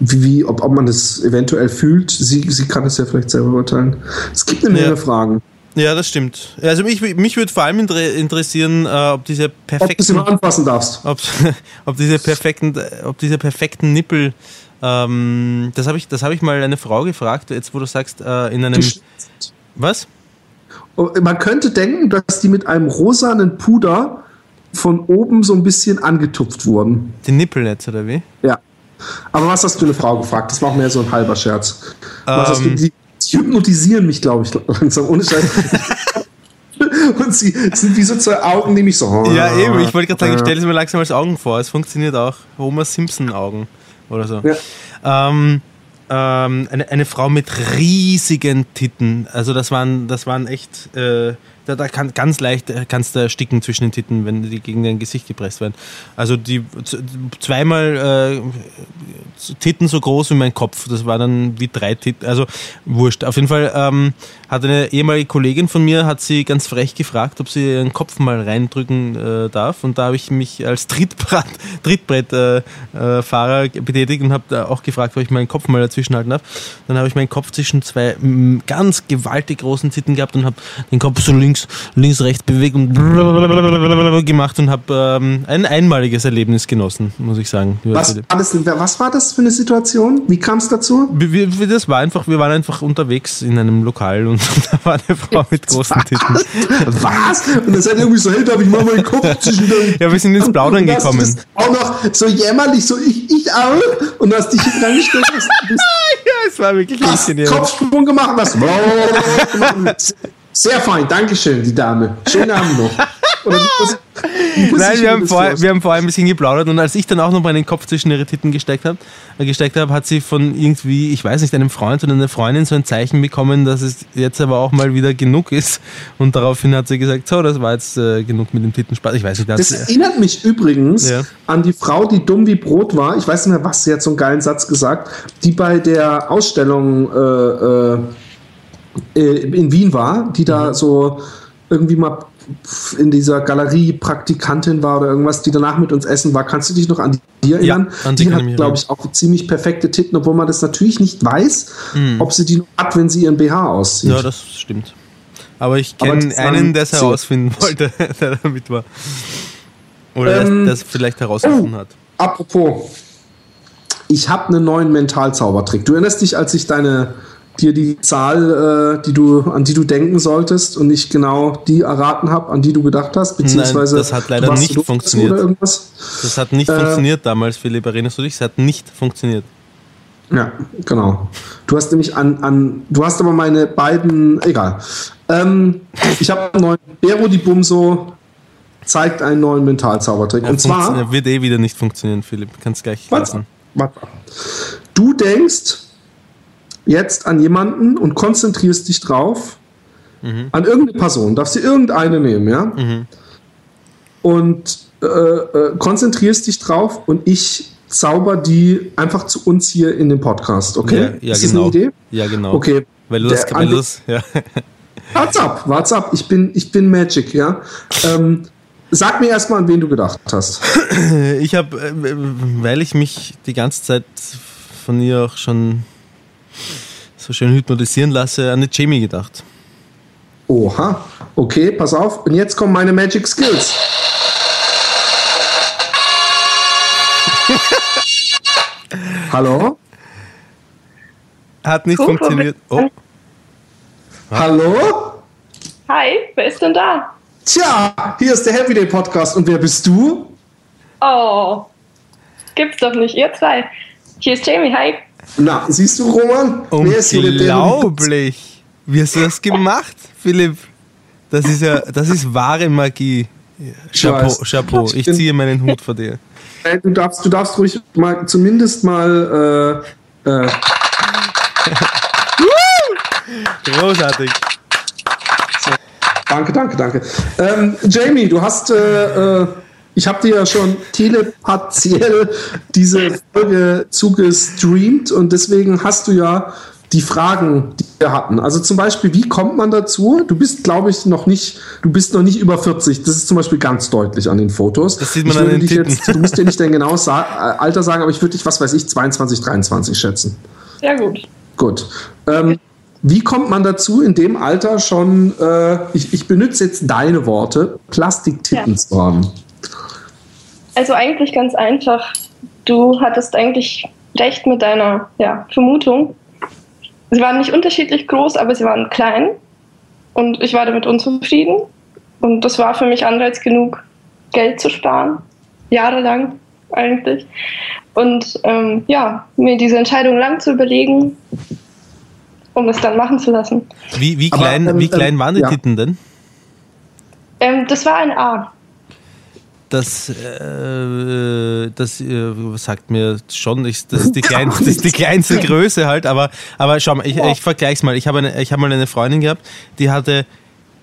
wie, wie ob, ob man das eventuell fühlt. Sie, sie kann es ja vielleicht selber urteilen. Es gibt eine Menge ja. Fragen. Ja, das stimmt. Also mich, mich würde vor allem interessieren, äh, ob diese perfekten... Ob du sie mal anfassen darfst. Ob, (laughs) ob diese perfekten, ob diese perfekten Nippel... Ähm, das habe ich, hab ich mal eine Frau gefragt, jetzt wo du sagst, äh, in einem... Was? Oh, man könnte denken, dass die mit einem rosanen Puder von oben so ein bisschen angetupft wurden. Die Nippel jetzt, oder wie? Ja. Aber was hast du eine Frau gefragt? Das war auch mehr so ein halber Scherz. Was ähm. die, die hypnotisieren mich, glaube ich, langsam. Ohne Scheiß. (laughs) Und sie sind wie so zwei Augen, die mich so. ja, eben. Ich wollte gerade sagen, ich stelle es mir langsam als Augen vor. Es funktioniert auch. Homer Simpson-Augen oder so. Ja. Ähm, ähm, eine, eine Frau mit riesigen Titten. Also das waren, das waren echt, äh, da, da kann ganz leicht äh, kannst du ersticken zwischen den Titten, wenn die gegen dein Gesicht gepresst werden. Also die zweimal äh, Titten so groß wie mein Kopf. Das war dann wie drei Titten. Also wurscht. Auf jeden Fall ähm, hat eine ehemalige Kollegin von mir, hat sie ganz frech gefragt, ob sie ihren Kopf mal reindrücken äh, darf. Und da habe ich mich als (laughs) Trittbrett, Trittbrettfahrer äh, äh, betätigt und habe auch gefragt, ob ich meinen Kopf mal dazwischen halten darf. Dann habe ich meinen Kopf zwischen zwei ganz gewaltig großen Titten gehabt und habe den Kopf so links, links, rechts bewegt und gemacht und habe ähm, ein einmaliges Erlebnis genossen, muss ich sagen. Was war, das, was war das für eine Situation? Wie kam es dazu? Wir, das war einfach, wir waren einfach unterwegs in einem Lokal und (laughs) da war eine Frau mit großen Titten. Was? Und dann seid irgendwie so, hey, darf ich mal meinen Kopf zwischen den Ja, wir sind ins Plaudern gekommen. Auch noch so jämmerlich, so ich, ich auch. Und hast dich hinten angestellt. Hast, ja, (laughs) es war wirklich hast Kopfsprung gemacht. Hast, (laughs) sehr fein, Dankeschön, die Dame. Schönen Abend noch. Oder, was, Nein, wir haben, vorher, wir haben vorher ein bisschen geplaudert und als ich dann auch noch meinen Kopf zwischen ihre Titten gesteckt habe, äh, gesteckt habe, hat sie von irgendwie, ich weiß nicht, einem Freund oder einer Freundin so ein Zeichen bekommen, dass es jetzt aber auch mal wieder genug ist. Und daraufhin hat sie gesagt, so, das war jetzt äh, genug mit dem Titenspaß. Ich weiß nicht, das, das erinnert mich übrigens ja. an die Frau, die dumm wie Brot war. Ich weiß nicht mehr, was sie hat so einen geilen Satz gesagt, die bei der Ausstellung äh, äh, in Wien war, die da mhm. so irgendwie mal in dieser Galerie Praktikantin war oder irgendwas, die danach mit uns essen war. Kannst du dich noch an die erinnern? Ja, an die, die hat, glaube ich, auch ziemlich perfekte Titten, obwohl man das natürlich nicht weiß, mhm. ob sie die noch hat, wenn sie ihren BH aussieht. Ja, das stimmt. Aber ich kenne einen, (laughs) der es herausfinden wollte, der damit war. Oder ähm, der es vielleicht herausgefunden oh, hat. Apropos, ich habe einen neuen Mentalzaubertrick. Du erinnerst dich, als ich deine dir die Zahl, äh, die du, an die du denken solltest und nicht genau die erraten habe, an die du gedacht hast, beziehungsweise Nein, das hat leider nicht funktioniert. Das hat nicht äh, funktioniert damals, Philipp, erinnerst du dich? Es hat nicht funktioniert. Ja, genau. Du hast nämlich an, an du hast aber meine beiden, egal. Ähm, ich habe einen neuen Bero di Bumso zeigt einen neuen Mentalzaubertrick. Ja, und zwar wird eh wieder nicht funktionieren, Philipp. Kannst gleich lassen. Warte. Du denkst, jetzt an jemanden und konzentrierst dich drauf, mhm. an irgendeine Person, darfst du irgendeine nehmen, ja? Mhm. Und äh, äh, konzentrierst dich drauf und ich zauber die einfach zu uns hier in den Podcast, okay? Ja, ja Ist das genau. eine Idee? Ja, genau. Okay. Weil du das, weil du das, ja. (laughs) What's up, what's up? Ich bin, ich bin Magic, ja. Ähm, sag mir erstmal, an wen du gedacht hast. Ich habe, äh, weil ich mich die ganze Zeit von ihr auch schon so schön hypnotisieren lasse, an die Jamie gedacht. Oha, okay, pass auf. Und jetzt kommen meine Magic Skills. (laughs) Hallo? Hat nicht funktioniert. Oh. Hallo? Hi, wer ist denn da? Tja, hier ist der Happy Podcast und wer bist du? Oh, gibt's doch nicht, ihr zwei. Hier ist Jamie, hi. Na, siehst du, Roman? Unglaublich. Wie hast du das gemacht, Philipp? Das ist ja, das ist wahre Magie. Chapeau, Chapeau. Ich ziehe meinen Hut vor dir. Du darfst, du darfst ruhig mal zumindest mal. Äh, äh. Großartig. Danke, danke, danke. Ähm, Jamie, du hast, äh, äh, ich habe dir ja schon telepathiell diese Folge zugestreamt und deswegen hast du ja die Fragen, die wir hatten. Also zum Beispiel, wie kommt man dazu? Du bist, glaube ich, noch nicht, du bist noch nicht über 40. Das ist zum Beispiel ganz deutlich an den Fotos. Das sieht man an den dich jetzt, Du musst dir nicht (laughs) dein genaues Alter sagen, aber ich würde dich, was weiß ich, 22, 23 schätzen. Sehr gut. Gut. Ähm, wie kommt man dazu, in dem Alter schon, äh, ich, ich benutze jetzt deine Worte, Plastiktitten ja. zu haben? Also eigentlich ganz einfach. Du hattest eigentlich recht mit deiner ja, Vermutung. Sie waren nicht unterschiedlich groß, aber sie waren klein. Und ich war damit unzufrieden. Und das war für mich Anreiz genug, Geld zu sparen. Jahrelang eigentlich. Und ähm, ja, mir diese Entscheidung lang zu überlegen, um es dann machen zu lassen. Wie, wie klein, Aber, ähm, wie klein ähm, waren die ja. Titten denn? Ähm, das war ein A. Das, äh, das äh, sagt mir schon, ich, das, ist die (laughs) klein, das ist die kleinste Größe halt, aber, aber schau mal, ich, ich vergleich's mal. Ich habe hab mal eine Freundin gehabt, die hatte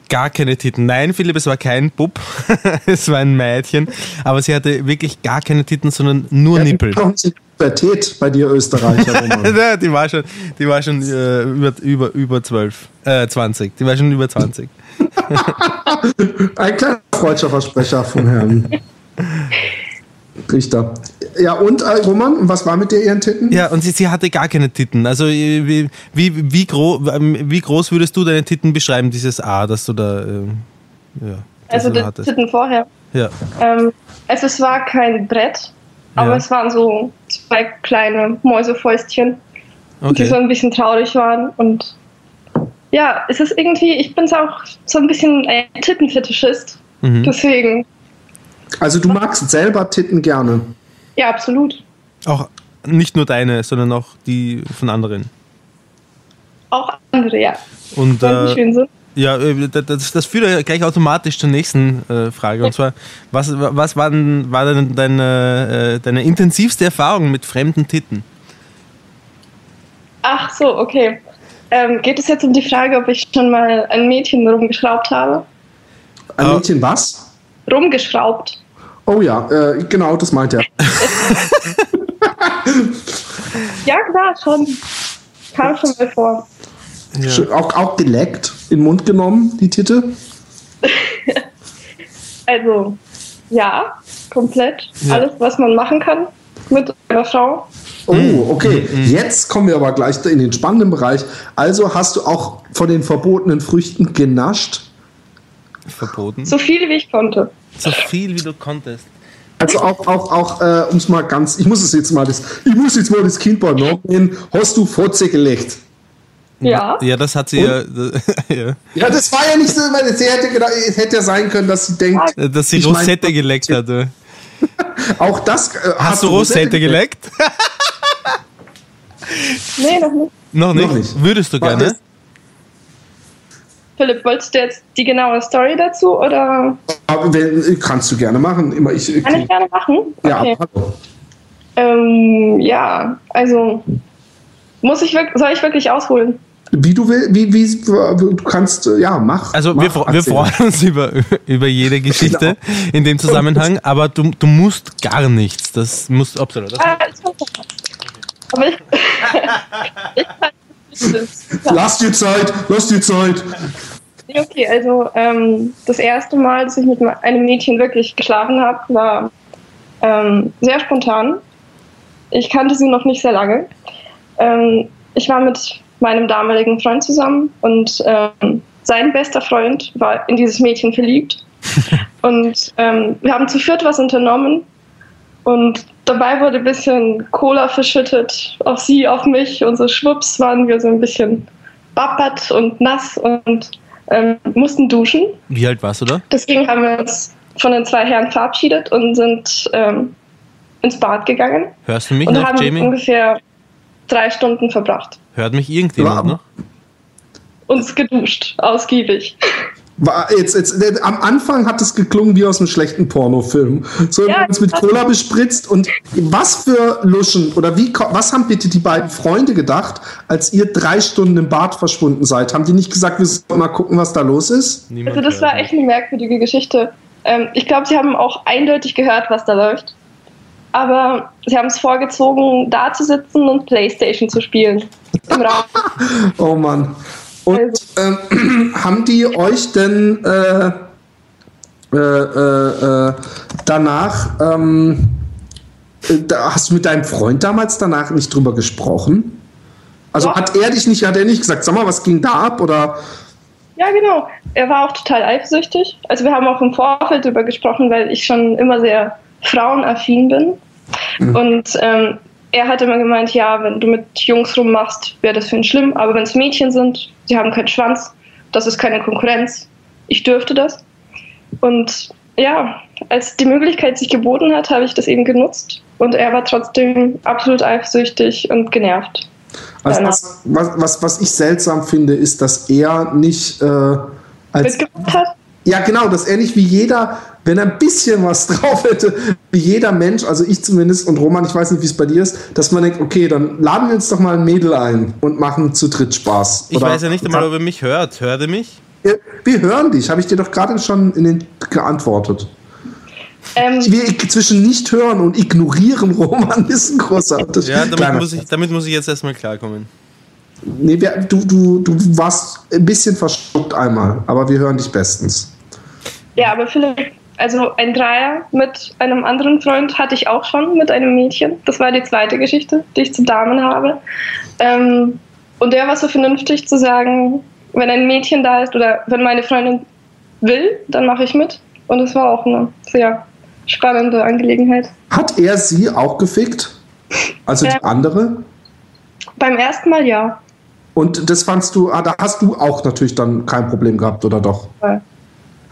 gar keine Titten. Nein, Philipp, es war kein Bub, (laughs) es war ein Mädchen, aber sie hatte wirklich gar keine Titten, sondern nur ja, Nippel. Pubertät bei dir Österreicher. (laughs) die war schon, die war schon äh, über, über, über 12, äh, 20. Die war schon über 20. (laughs) Ein kleiner freudscher Versprecher von Herrn Richter. Ja, und äh, Roman, was war mit dir ihren Titten? Ja, und sie, sie hatte gar keine Titten. Also äh, wie, wie, wie, gro wie groß würdest du deine Titten beschreiben, dieses A, das du da äh, ja, Also die Titten vorher. Ja. Ähm, also es war kein Brett, aber ja. es waren so zwei kleine Mäusefäustchen, okay. die so ein bisschen traurig waren. Und ja, es ist irgendwie, ich bin auch so ein bisschen ein Tittenfetischist. Mhm. Deswegen. Also du magst selber Titten gerne? Ja, absolut. Auch nicht nur deine, sondern auch die von anderen. Auch andere, ja. Und äh, ja, äh, das, das führt ja gleich automatisch zur nächsten äh, Frage. Und zwar, was, was war, denn, war denn deine, äh, deine intensivste Erfahrung mit fremden Titten? Ach so, okay. Ähm, geht es jetzt um die Frage, ob ich schon mal ein Mädchen rumgeschraubt habe? Ein Mädchen was? Rumgeschraubt. Oh ja, äh, genau, das meint er. (laughs) ja, klar, schon. Kam schon mal vor. Ja. Auch, auch geleckt, in den Mund genommen, die Titte? (laughs) also, ja, komplett. Ja. Alles, was man machen kann mit einer Frau. Oh, okay. Mhm. Jetzt kommen wir aber gleich in den spannenden Bereich. Also hast du auch von den verbotenen Früchten genascht? Verboten? So viel wie ich konnte. So viel wie du konntest. Also auch, auch, auch äh, um es mal ganz, ich muss es jetzt mal das, ich muss jetzt mal das Kind bei nehmen. Hast du Fotze gelegt? Ja. Ja, das hat sie ja, (laughs) ja. Ja, das war ja nicht so, weil sie hätte gedacht, es hätte ja sein können, dass sie denkt. Dass sie Rosette mein, geleckt (laughs) hatte. Auch das. Äh, hast, hast, du Rosette, Rosette geleckt? (laughs) nee, noch nicht. Noch nicht? Noch nicht. Würdest du gerne? Philipp, wolltest du jetzt die genaue Story dazu oder? Kannst du gerne machen. Immer ich, Kann ich gerne machen? Okay. Ja, ähm, ja, also muss ich wirklich, soll ich wirklich ausholen? Wie du willst, wie, wie, du kannst, ja, mach. Also mach, wir, wir freuen uns (laughs) über, über jede Geschichte genau. in dem Zusammenhang, aber du, du musst gar nichts. Das musst absolut. Das ah, aber (laughs) lass dir Zeit, lass dir Zeit. Okay, also ähm, das erste Mal, dass ich mit einem Mädchen wirklich geschlafen habe, war ähm, sehr spontan. Ich kannte sie noch nicht sehr lange. Ähm, ich war mit meinem damaligen Freund zusammen und ähm, sein bester Freund war in dieses Mädchen verliebt. (laughs) und ähm, wir haben zu viert was unternommen und dabei wurde ein bisschen Cola verschüttet auf sie, auf mich und so schwupps waren wir so ein bisschen bappert und nass und ähm, mussten duschen. Wie alt warst du da? Deswegen haben wir uns von den zwei Herren verabschiedet und sind ähm, ins Bad gegangen. Hörst du mich und noch, haben Jamie? ungefähr drei Stunden verbracht. Hört mich irgendjemand Ja. noch? Uns geduscht, ausgiebig. War jetzt, jetzt, am Anfang hat es geklungen wie aus einem schlechten Pornofilm. So Ja, uns mit Cola bespritzt und was für Luschen oder wie was haben bitte die beiden Freunde gedacht, als ihr drei Stunden im Bad verschwunden seid? Haben die nicht gesagt, wir sollen mal gucken, was da los ist? Niemand Also das war echt eine merkwürdige Geschichte. Ähm, ich glaube, sie haben auch eindeutig gehört, was da läuft. Aber sie haben es vorgezogen, da zu sitzen und Playstation zu spielen. Im Raum. (laughs) Oh Mann. Und ähm, (clears throat) haben die euch denn äh, äh, äh, äh, danach, ähm, äh, da, hast du mit deinem Freund damals danach nicht drüber gesprochen? Also Doch. hat er dich nicht, hat er nicht gesagt, sag mal, was ging da ab? Oder Ja, genau. Er war auch total eifersüchtig. Also wir haben auch im Vorfeld darüber gesprochen, weil ich schon immer sehr frauenaffin bin. Und ähm, er hat immer gemeint, ja, wenn du mit Jungs rummachst, wäre das für ihn schlimm. Aber wenn es Mädchen sind, sie haben keinen Schwanz, das ist keine Konkurrenz. Ich dürfte das. Und ja, als die Möglichkeit sich geboten hat, habe ich das eben genutzt. Und er war trotzdem absolut eifersüchtig und genervt. also was, was, was, was ich seltsam finde, ist, dass er nicht äh, als Mitgemacht hat. Ja, genau, dass er nicht wie jeder, wenn er ein bisschen was (laughs) drauf hätte, wie jeder Mensch, also ich zumindest und Roman, ich weiß nicht, wie es bei dir ist, dass man denkt, okay, dann laden wir uns doch mal ein Mädel ein und machen zu dritt Spaß. Ich Oder- weiß ja nicht einmal, ob er mich hört. Hört er mich? Wir- Wir hören dich, habe ich dir doch gerade schon in den geantwortet. Ähm, Wir, zwischen nicht hören und ignorieren (laughs) Roman ist ein großer Unterschied. Ja, damit muss, ich, damit muss ich jetzt erstmal klarkommen. Nee, wir, du, du, du warst ein bisschen verschluckt einmal, aber wir hören dich bestens. Ja, aber Philipp, also ein Dreier mit einem anderen Freund hatte ich auch schon mit einem Mädchen. Das war die zweite Geschichte, die ich zu Damen habe. Ähm, und der war so vernünftig zu sagen, wenn ein Mädchen da ist oder wenn meine Freundin will, dann mache ich mit. Und es war auch eine sehr spannende Angelegenheit. Hat er sie auch gefickt? Also Ja. die andere? Beim ersten Mal ja. Und das fandst du, ah, da hast du auch natürlich dann kein Problem gehabt, oder doch? Ja.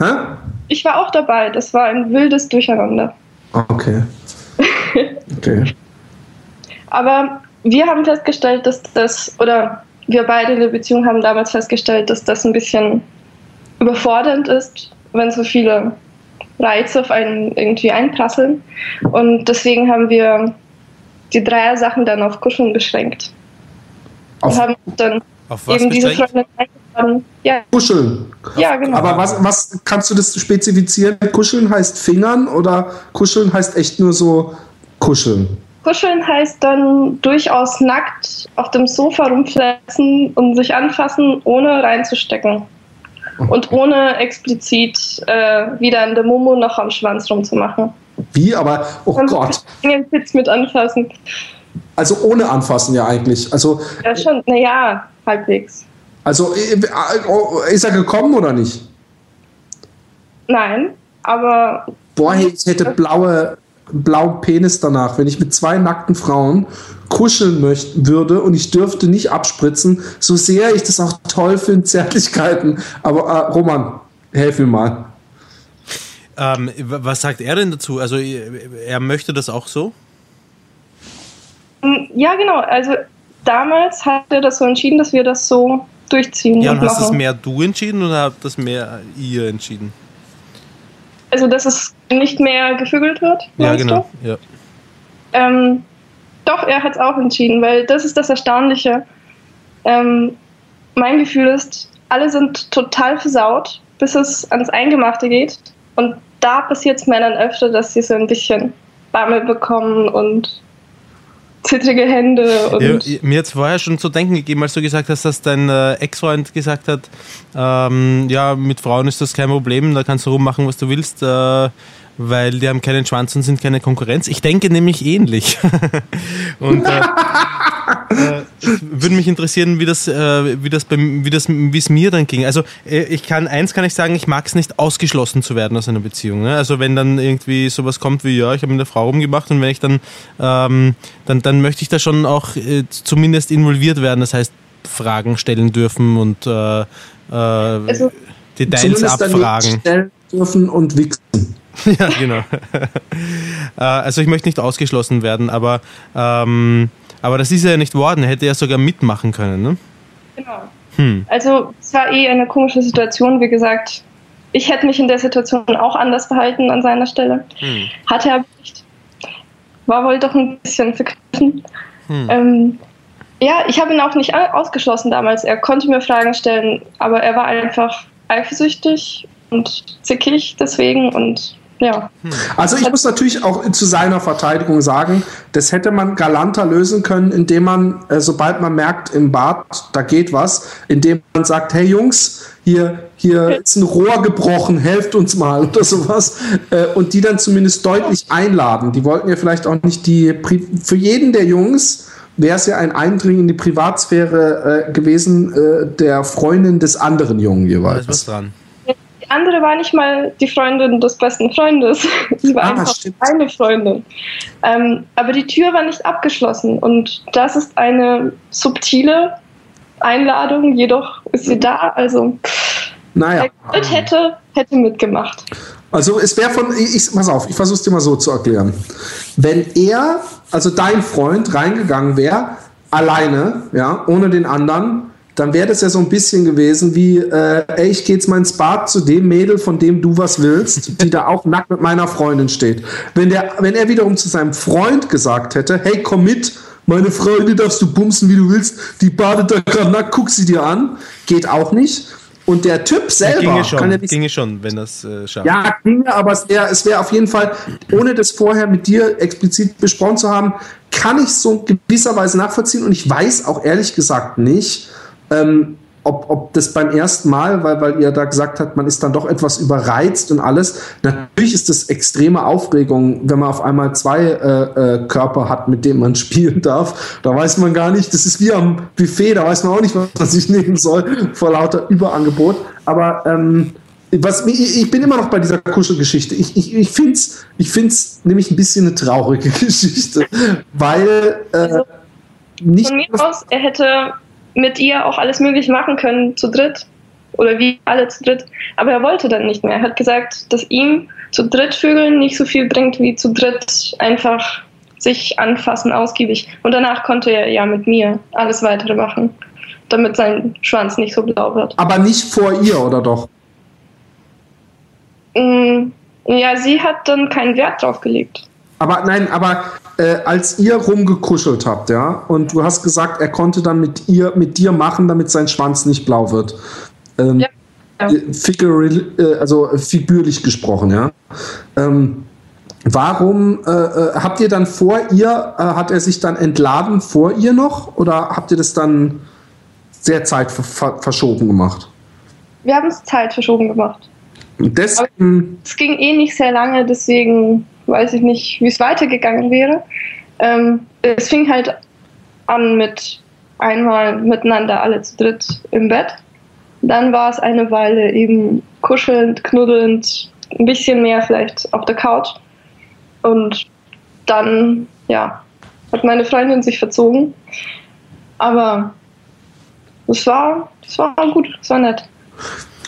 Hä? Ich war auch dabei. Das war ein wildes Durcheinander. Okay. (laughs) Okay. Aber wir haben festgestellt, dass das, oder wir beide in der Beziehung haben damals festgestellt, dass das ein bisschen überfordernd ist, wenn so viele Reize auf einen irgendwie einprasseln. Und deswegen haben wir die Dreier-Sachen dann auf Kuscheln beschränkt. Auf und haben dann Auf was eben diese? Freundin eingeladen. Ja, Kuscheln. ja, genau. Aber was, was kannst du das spezifizieren? Kuscheln heißt Fingern oder Kuscheln heißt echt nur so Kuscheln? Kuscheln heißt dann durchaus nackt auf dem Sofa rumflessen und sich anfassen, ohne reinzustecken. Und ohne explizit äh, wieder an der Momo noch am Schwanz rumzumachen. Wie? Aber, oh Und Gott. den Sitz mit anfassen. Also ohne anfassen ja eigentlich. Also, Ja, schon, naja, halbwegs. Also äh, äh, ist er gekommen oder nicht? Nein, aber Boah, ich hätte blaue, blauen Penis danach, wenn ich mit zwei nackten Frauen kuscheln möchten würde und ich dürfte nicht abspritzen, so sehr ich das auch toll finde, Zärtlichkeiten. Aber äh, Roman, helf mir mal. Ähm, was sagt er denn dazu? Also er möchte das auch so? mm, ja, genau. Also damals hat er das so entschieden, dass wir das so durchziehen. Ja, und und hast das mehr du entschieden oder habt das mehr ihr entschieden? Also, dass es nicht mehr gefügelt wird. Ja, genau. Ja. Du? Ähm, doch, er hat es auch entschieden, weil das ist das Erstaunliche. Ähm, mein Gefühl ist, alle sind total versaut, bis es ans Eingemachte geht. Und da passiert es Männern öfter, dass sie so ein bisschen Bammel bekommen und zittrige Hände. Und Ja, mir hat es vorher schon zu denken gegeben, als du gesagt hast, dass dein äh, Ex-Freund gesagt hat, ähm, ja, mit Frauen ist das kein Problem, da kannst du rummachen, was du willst, äh, weil die haben keinen Schwanz und sind keine Konkurrenz. Ich denke nämlich ähnlich. (laughs) und äh, (laughs) würde mich interessieren, wie das, äh, wie das, beim, wie das, wie es mir dann ging. Also äh, ich kann eins kann ich sagen, ich mag es nicht ausgeschlossen zu werden aus einer Beziehung. Ne? Also wenn dann irgendwie sowas kommt wie ja, ich habe mit einer Frau rumgemacht und wenn ich dann, ähm, dann, dann möchte ich da schon auch äh, zumindest involviert werden. Das heißt Fragen stellen dürfen und äh, äh, Also, Details abfragen. Dürfen und wichsen. (laughs) ja, genau. (laughs) Äh, also ich möchte nicht ausgeschlossen werden, aber, ähm, aber das ist ja nicht worden. Er hätte ja sogar mitmachen können, ne? Genau. Hm. Also es war eh eine komische Situation, wie gesagt. Ich hätte mich in der Situation auch anders verhalten an seiner Stelle. Hm. Hatte er nicht. War wohl doch ein bisschen verkniffen. Hm. Ähm, ja, ich habe ihn auch nicht ausgeschlossen damals. Er konnte mir Fragen stellen, aber er war einfach eifersüchtig und zickig deswegen und ja. Also ich muss natürlich auch zu seiner Verteidigung sagen, das hätte man galanter lösen können, indem man, äh, sobald man merkt im Bad, da geht was, indem man sagt, hey Jungs, hier, hier ist ein Rohr gebrochen, helft uns mal (laughs) oder sowas. Äh, und die dann zumindest deutlich einladen. Die wollten ja vielleicht auch nicht die, für jeden der Jungs wäre es ja ein Eindringen in die Privatsphäre äh, gewesen äh, der Freundin des anderen Jungen jeweils. Da ist was dran andere war nicht mal die Freundin des besten Freundes. (laughs) Sie war ah, einfach stimmt. eine Freundin. Ähm, aber die Tür war nicht abgeschlossen und das ist eine subtile Einladung, jedoch ist sie da. Also, naja. wer hätte, hätte mitgemacht. Also es wäre von, ich, pass auf, ich versuche es dir mal so zu erklären. Wenn er, also dein Freund, reingegangen wäre, alleine, ja, ohne den anderen, dann wäre das ja so ein bisschen gewesen wie, äh, ey, ich gehe jetzt mal ins Bad zu dem Mädel, von dem du was willst, die da auch nackt mit meiner Freundin steht. Wenn, der, wenn er wiederum zu seinem Freund gesagt hätte, hey, komm mit, meine Freundin darfst du bumsen, wie du willst, die badet da gerade nackt, guck sie dir an, geht auch nicht. Und der Typ selber ginge schon, kann ja nicht, ginge schon, wenn das äh, schafft. Ja, ginge, aber es wäre es wär auf jeden Fall, ohne das vorher mit dir explizit besprochen zu haben, kann ich so gewisserweise nachvollziehen und ich weiß auch ehrlich gesagt nicht, ähm, ob, ob das beim ersten Mal, weil, weil ihr da gesagt habt, man ist dann doch etwas überreizt und alles. Natürlich ist das extreme Aufregung, wenn man auf einmal zwei äh, äh, Körper hat, mit denen man (laughs) spielen darf. Da weiß man gar nicht, das ist wie am Buffet, da weiß man auch nicht, was man sich (laughs) nehmen soll vor lauter Überangebot. Aber ähm, was, ich, ich bin immer noch bei dieser Kuschelgeschichte. Ich, ich, ich finde es ich find's nämlich ein bisschen eine traurige (laughs) Geschichte, weil äh, also, nicht. Von mir aus, er hätte mit ihr auch alles möglich machen können, zu dritt. Oder wie alle zu dritt. Aber er wollte dann nicht mehr. Er hat gesagt, dass ihm zu dritt Vögeln nicht so viel bringt, wie zu dritt einfach sich anfassen, ausgiebig. Und danach konnte er ja mit mir alles weitere machen, damit sein Schwanz nicht so blau wird. Aber nicht vor ihr, oder doch? Mm, ja, sie hat dann keinen Wert drauf gelegt. Aber nein, aber äh, als ihr rumgekuschelt habt, ja, und du hast gesagt, er konnte dann mit ihr, mit dir machen, damit sein Schwanz nicht blau wird. Ähm, ja. ja. Figure, äh, also figürlich gesprochen, ja. Ähm, warum äh, äh, habt ihr dann vor ihr, äh, hat er sich dann entladen vor ihr noch oder habt ihr das dann sehr Zeit verschoben gemacht? Wir haben es Zeit verschoben gemacht. deswegen, es ging eh nicht sehr lange, deswegen weiß ich nicht, wie es weitergegangen wäre. Ähm, es fing halt an mit einmal miteinander alle zu dritt im Bett. Dann war es eine Weile eben kuschelnd, knuddelnd, ein bisschen mehr vielleicht auf der Couch. Und dann, ja, hat meine Freundin sich verzogen. Aber es war, das war gut, es war nett.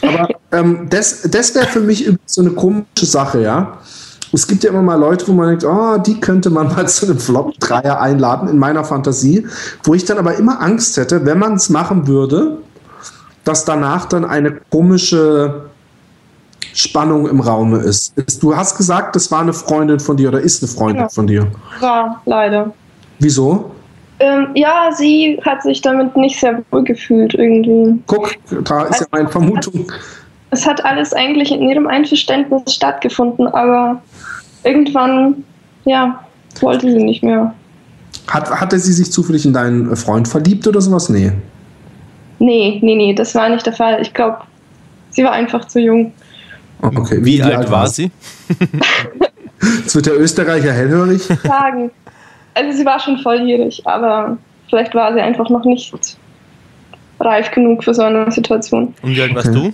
Aber ähm, das, das wäre für mich so eine komische Sache, ja es gibt ja immer mal Leute, wo man denkt, oh, die könnte man mal zu einem Flop-Dreier einladen in meiner Fantasie, wo ich dann aber immer Angst hätte, wenn man es machen würde, dass danach dann eine komische Spannung im Raume ist. Du hast gesagt, das war eine Freundin von dir oder ist eine Freundin ja, von dir. War, leider. Wieso? Ähm, ja, sie hat sich damit nicht sehr wohl gefühlt irgendwie. Guck, da ist also, ja meine Vermutung. Es hat alles eigentlich in ihrem Einverständnis stattgefunden, aber irgendwann, ja, wollte sie nicht mehr. Hat, hatte sie sich zufällig in deinen Freund verliebt oder sowas? Nee. Nee, nee, nee, das war nicht der Fall. Ich glaube, sie war einfach zu jung. Okay. Wie, Wie alt, alt war sie? (laughs) Jetzt wird der Österreicher hellhörig. Sagen. Also sie war schon volljährig, aber vielleicht war sie einfach noch nicht reif genug für so eine Situation. Und wie alt warst okay. du?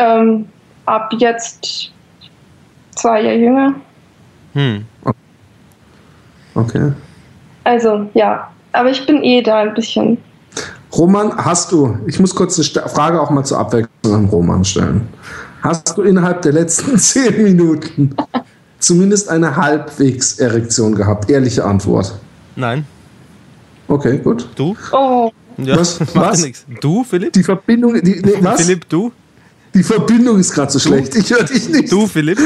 Ähm, ab jetzt zwei Jahre jünger. Hm. Okay. Also, ja. Aber ich bin eh da ein bisschen Roman, hast du, ich muss kurz eine Frage auch mal zur Abwechslung an Roman stellen. Hast du innerhalb der letzten (laughs) zehn Minuten zumindest eine halbwegs Erektion gehabt? Ehrliche Antwort. Nein. Okay, gut. Du? Oh. Ja, was? was? Du, Philipp? Die Verbindung. Die, nee, (laughs) was? Philipp, du? Die Verbindung ist gerade so schlecht. Ich höre dich nicht. Du, Philipp?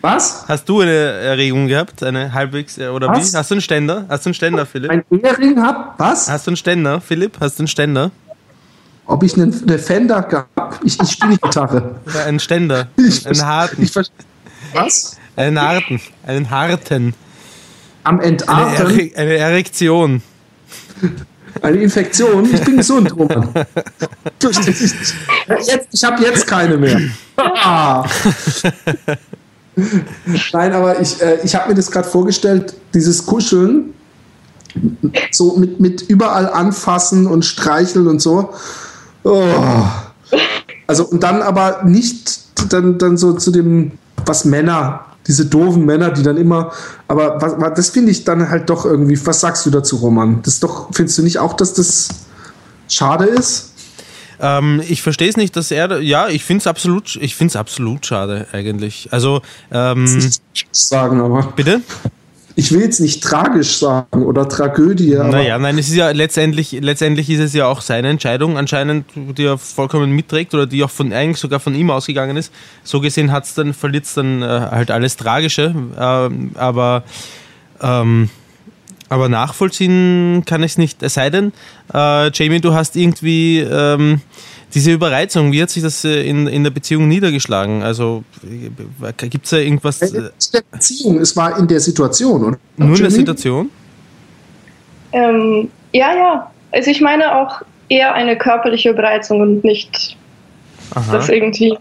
Was? Hast du eine Erregung gehabt? Eine halbwegs, äh, oder was? wie? Hast du einen Ständer? Hast du einen Ständer, Philipp? Ein Ehering hab? Was? Hast du einen Ständer, Philipp? Hast du einen Ständer? Ob ich einen, eine Fender gehabt? Ich, ich spiele Gitarre. Ja, einen Ständer. Ich, einen harten. Ich, was? Einen harten. Einen harten. Am Entarten? Eine, Ere eine Erektion. Eine Infektion? Ich bin gesund, Roman. (laughs) Jetzt, ich habe jetzt keine mehr. (laughs) Nein, aber ich, äh, ich habe mir das gerade vorgestellt, dieses Kuscheln, so mit, mit überall anfassen und streicheln und so. Oh. Also und dann aber nicht dann, dann so zu dem, was Männer, diese doofen Männer, die dann immer, aber was, das finde ich dann halt doch irgendwie, was sagst du dazu, Roman? Das doch, findest du nicht auch, dass das schade ist? Ähm, ich verstehe es nicht, dass er, ja, ich finde es absolut, ich finde es absolut schade eigentlich. Also, ähm, ich sagen, aber. Bitte? Ich will jetzt nicht tragisch sagen oder Tragödie. naja, nein, es ist ja letztendlich, letztendlich ist es ja auch seine Entscheidung anscheinend, die er vollkommen mitträgt oder die auch von eigentlich sogar von ihm ausgegangen ist. So gesehen hat's dann, verliert es dann äh, halt alles Tragische. Äh, aber ähm, aber nachvollziehen kann ich es nicht. Es sei denn, äh, Jamie, du hast irgendwie ähm, diese Überreizung. Wie hat sich das äh, in, in der Beziehung niedergeschlagen? Also äh, gibt es da irgendwas? In der Beziehung, es war in der Situation, oder? Nur in der Situation? Ähm, ja, ja. Also ich meine auch eher eine körperliche Überreizung und nicht, Aha. dass irgendwie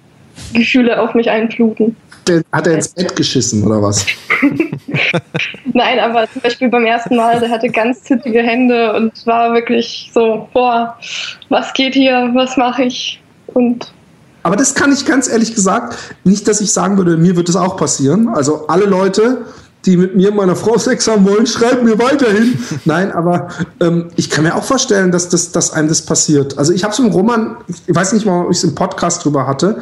Gefühle auf mich einfluten der, hat er ins Bett geschissen oder was? (laughs) Nein, aber zum Beispiel beim ersten Mal, der hatte ganz zittige Hände und war wirklich so, boah, was geht hier, was mache ich? Und aber das kann ich ganz ehrlich gesagt, nicht, dass ich sagen würde, mir wird das auch passieren. Also alle Leute, die mit mir meiner Frau Sex haben wollen, schreiben mir weiterhin. (laughs) Nein, aber ähm, ich kann mir auch vorstellen, dass, das, dass einem das passiert. Also ich habe es im Roman, ich weiß nicht mal, ob ich es im Podcast drüber hatte,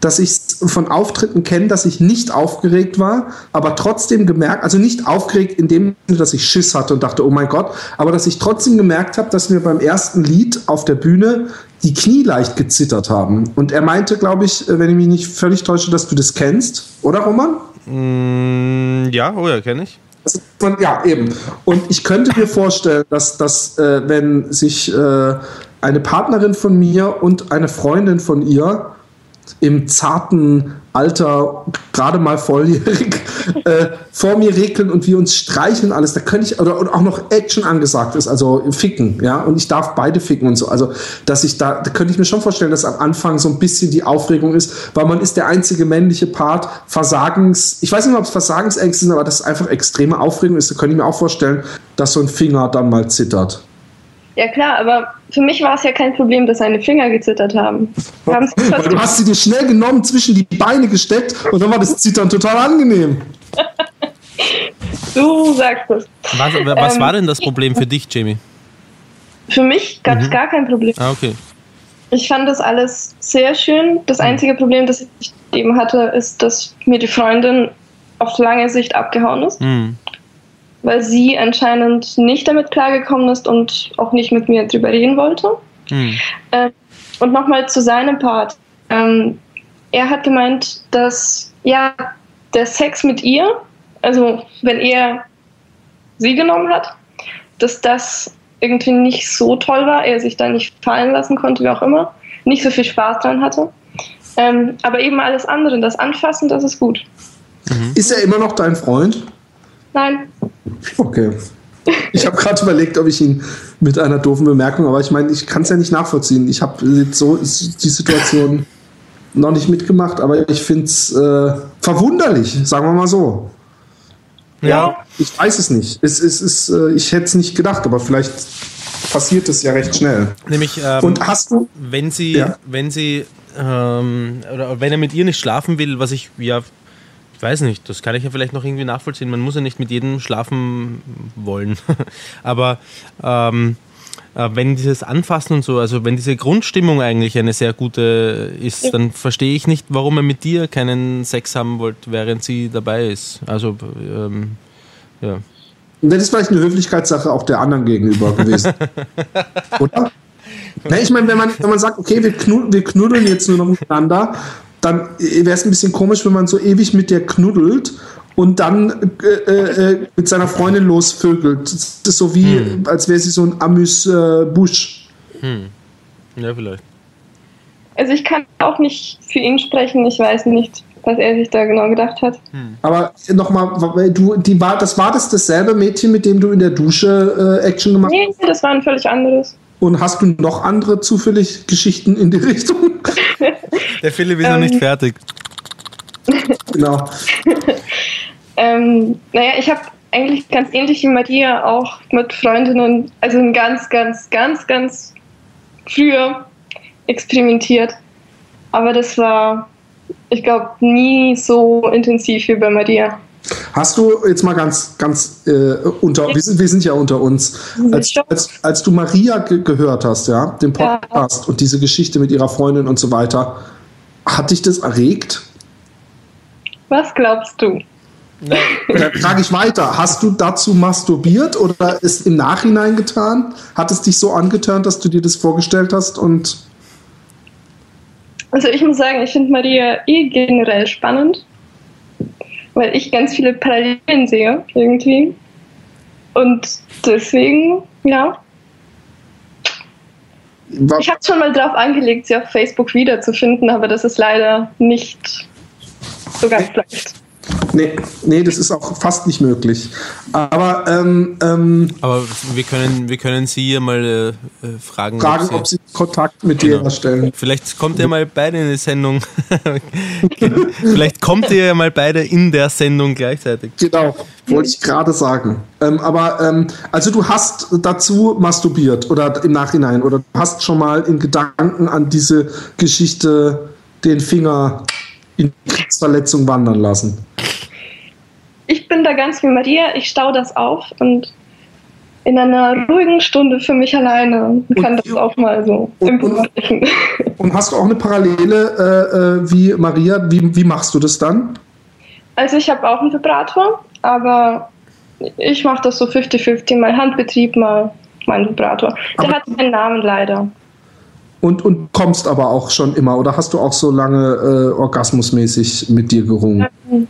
dass ich von Auftritten kenne, dass ich nicht aufgeregt war, aber trotzdem gemerkt, also nicht aufgeregt in dem Sinne, dass ich Schiss hatte und dachte, oh mein Gott, aber dass ich trotzdem gemerkt habe, dass mir beim ersten Lied auf der Bühne die Knie leicht gezittert haben. Und er meinte, glaube ich, wenn ich mich nicht völlig täusche, dass du das kennst, oder Roman? Mm, ja, oh ja, kenne ich. ja, eben. Und ich könnte mir vorstellen, dass, dass äh, wenn sich äh, eine Partnerin von mir und eine Freundin von ihr im zarten Alter, gerade mal volljährig, (laughs) äh, vor mir regeln und wir uns streicheln alles. Da könnte ich, oder, oder auch noch Action angesagt ist, also ficken, ja, und ich darf beide ficken und so. Also, dass ich da, da könnte ich mir schon vorstellen, dass am Anfang so ein bisschen die Aufregung ist, weil man ist der einzige männliche Part, Versagens, ich weiß nicht, ob es Versagensängste sind, aber das einfach extreme Aufregung ist. Da könnte ich mir auch vorstellen, dass so ein Finger dann mal zittert. Ja klar, aber für mich war es ja kein Problem, dass seine Finger gezittert haben. (laughs) Weil du hast sie dir schnell genommen, zwischen die Beine gesteckt und dann war das Zittern total angenehm. du sagst es. Was, was ähm, war denn das Problem für dich, Jamie? Für mich gab es mhm. gar kein Problem. Ah, okay. Ich fand das alles sehr schön. Das mhm. einzige Problem, das ich eben hatte, ist, dass mir die Freundin auf lange Sicht abgehauen ist. Mhm weil sie anscheinend nicht damit klargekommen ist und auch nicht mit mir drüber reden wollte. Mhm. Äh, und nochmal zu seinem Part. Ähm, er hat gemeint, dass ja der Sex mit ihr, also wenn er sie genommen hat, dass das irgendwie nicht so toll war, er sich da nicht fallen lassen konnte, wie auch immer, nicht so viel Spaß dran hatte. Ähm, aber eben alles andere, das Anfassen, das ist gut. Mhm. Ist er immer noch dein Freund? Nein. Okay. Ich habe gerade überlegt, ob ich ihn mit einer doofen Bemerkung, aber ich meine, ich kann es ja nicht nachvollziehen. Ich habe so die Situation noch nicht mitgemacht, aber ich finde es äh, verwunderlich, sagen wir mal so. Ja. Ich weiß es nicht. Es, es, es, äh, ich hätte es nicht gedacht, aber vielleicht passiert es ja recht schnell. Nämlich, ähm, Und hast du, wenn sie, ja. wenn sie, ähm, oder wenn er mit ihr nicht schlafen will, was ich ja ich weiß nicht, das kann ich ja vielleicht noch irgendwie nachvollziehen. Man muss ja nicht mit jedem schlafen wollen. (laughs) Aber ähm, äh, wenn dieses Anfassen und so, also wenn diese Grundstimmung eigentlich eine sehr gute ist, dann verstehe ich nicht, warum er mit dir keinen Sex haben wollte, während sie dabei ist. Also, ähm, ja. Und das ist vielleicht eine Höflichkeitssache auch der anderen gegenüber gewesen. (laughs) Oder? Ja, ich meine, wenn man, wenn man sagt, okay, wir, knud wir knuddeln jetzt nur noch miteinander, dann wäre es ein bisschen komisch, wenn man so ewig mit der knuddelt und dann äh, äh, mit seiner Freundin losvögelt. Das ist so wie, hm. als wäre sie so ein Amüs-Busch. Äh, hm. Ja, vielleicht. Also ich kann auch nicht für ihn sprechen, ich weiß nicht, was er sich da genau gedacht hat. Hm. Aber nochmal, du, die war, das war das dasselbe Mädchen, mit dem du in der Dusche äh, Action gemacht hast? Nee, das war ein völlig anderes. Und hast du noch andere zufällig Geschichten in die Richtung? (laughs) Der Philipp ist ähm, noch nicht ähm. fertig. Genau. (laughs) ähm, naja, ich habe eigentlich ganz ähnlich wie Maria auch mit Freundinnen, also ganz, ganz, ganz, ganz früher experimentiert. Aber das war, ich glaube, nie so intensiv wie bei Maria. Hast du jetzt mal ganz, ganz äh, unter, wir sind, wir sind ja unter uns, als, als, als du Maria ge gehört hast, ja, den Podcast ja. und diese Geschichte mit ihrer Freundin und so weiter, hat dich das erregt? Was glaubst du? Dann frage ich weiter. Hast du dazu masturbiert oder ist im Nachhinein getan? Hat es dich so angetan, dass du dir das vorgestellt hast und. Also ich muss sagen, ich finde Maria eh generell spannend, weil ich ganz viele Parallelen sehe irgendwie. Und deswegen, ja. Ich habe schon mal drauf angelegt, sie auf Facebook wiederzufinden, aber das ist leider nicht so ganz leicht. Nee, nee, das ist auch fast nicht möglich. Aber, ähm, ähm, Aber wir können, wir können Sie ja mal äh, äh fragen, fragen, ob Sie, ob Sie Kontakt mit genau. dir herstellen. Vielleicht kommt ihr mal beide in die Sendung. (laughs) Vielleicht kommt ihr ja mal beide in der Sendung gleichzeitig. Genau, wollte ich gerade sagen. Ähm, aber ähm, also du hast dazu masturbiert oder im Nachhinein oder du hast schon mal in Gedanken an diese Geschichte den Finger in Kriegsverletzung wandern lassen? Ich bin da ganz wie Maria, ich stau das auf und in einer ruhigen Stunde für mich alleine kann und, das auch mal so und, und, (laughs) und, hast du auch eine Parallele äh, äh, wie Maria? Wie, wie machst du das dann? Also ich habe auch einen Vibrator, aber ich mache das so 50-50, mal Handbetrieb, mal mein Vibrator. Der aber hat keinen Namen leider. Und, und kommst aber auch schon immer oder hast du auch so lange äh, orgasmusmäßig mit dir gerungen? Ähm,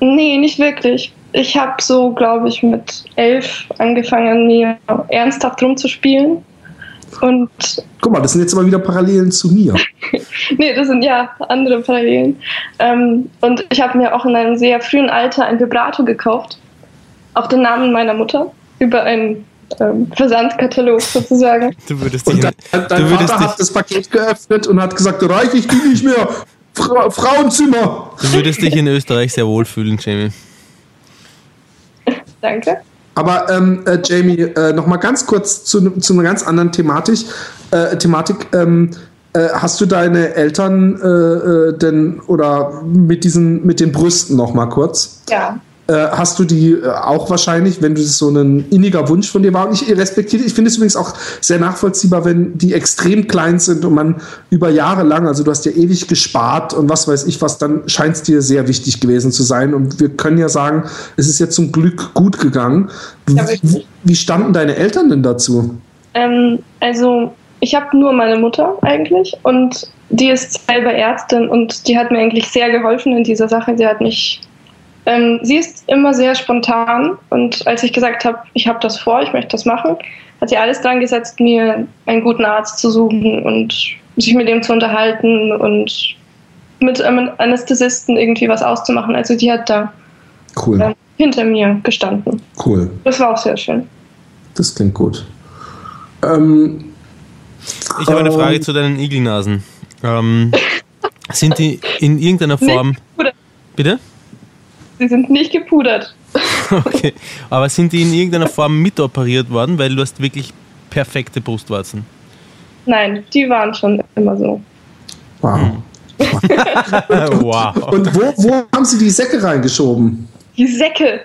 nee, nicht wirklich. Ich habe so, glaube ich, mit elf angefangen, mir ernsthaft rumzuspielen. Und Guck mal, das sind jetzt aber wieder Parallelen zu mir. (laughs) nee, das sind ja andere Parallelen. Ähm, und ich habe mir auch in einem sehr frühen Alter ein Vibrato gekauft. Auf den Namen meiner Mutter. Über einen ähm, Versandkatalog sozusagen. Du würdest und dein, dein Vater hat das Paket geöffnet und hat gesagt, reiche ich die nicht mehr. Fra Frauenzimmer. Du würdest dich in Österreich sehr wohlfühlen, Jamie. (laughs) Danke. Aber ähm, äh, Jamie, äh, noch mal ganz kurz zu, zu einer ganz anderen Thematik. Äh, Thematik ähm, äh, hast du deine Eltern äh, äh, denn oder mit diesen mit den Brüsten noch mal kurz? Ja. Äh, hast du die äh, auch wahrscheinlich, wenn du das so ein inniger Wunsch von dir war. Und ich respektiere, ich finde es übrigens auch sehr nachvollziehbar, wenn die extrem klein sind und man über Jahre lang, also du hast ja ewig gespart und was weiß ich was, dann scheint es dir sehr wichtig gewesen zu sein. Und wir können ja sagen, es ist ja zum Glück gut gegangen. Wie, wie, standen deine Eltern denn dazu? Ähm, also ich habe nur meine Mutter eigentlich und die ist selber Ärztin und die hat mir eigentlich sehr geholfen in dieser Sache. Sie hat mich ähm, sie ist immer sehr spontan und als ich gesagt habe, ich habe das vor, ich möchte das machen, hat sie alles dran gesetzt, mir einen guten Arzt zu suchen und sich mit ihm zu unterhalten und mit einem Anästhesisten irgendwie was auszumachen. Also die hat da cool. äh, hinter mir gestanden. Cool. Das war auch sehr schön. Das klingt gut. Ähm, ich habe eine Frage ähm, zu deinen Igelnasen. Ähm, sind die in irgendeiner Form. Bitte? Sie sind nicht gepudert. (laughs) Okay, aber sind die in irgendeiner Form mitoperiert worden, weil du hast wirklich perfekte Brustwarzen? Nein, die waren schon immer so. Wow. Hm. (laughs) wow. Und wo, wo haben Sie die Säcke reingeschoben? Die Säcke.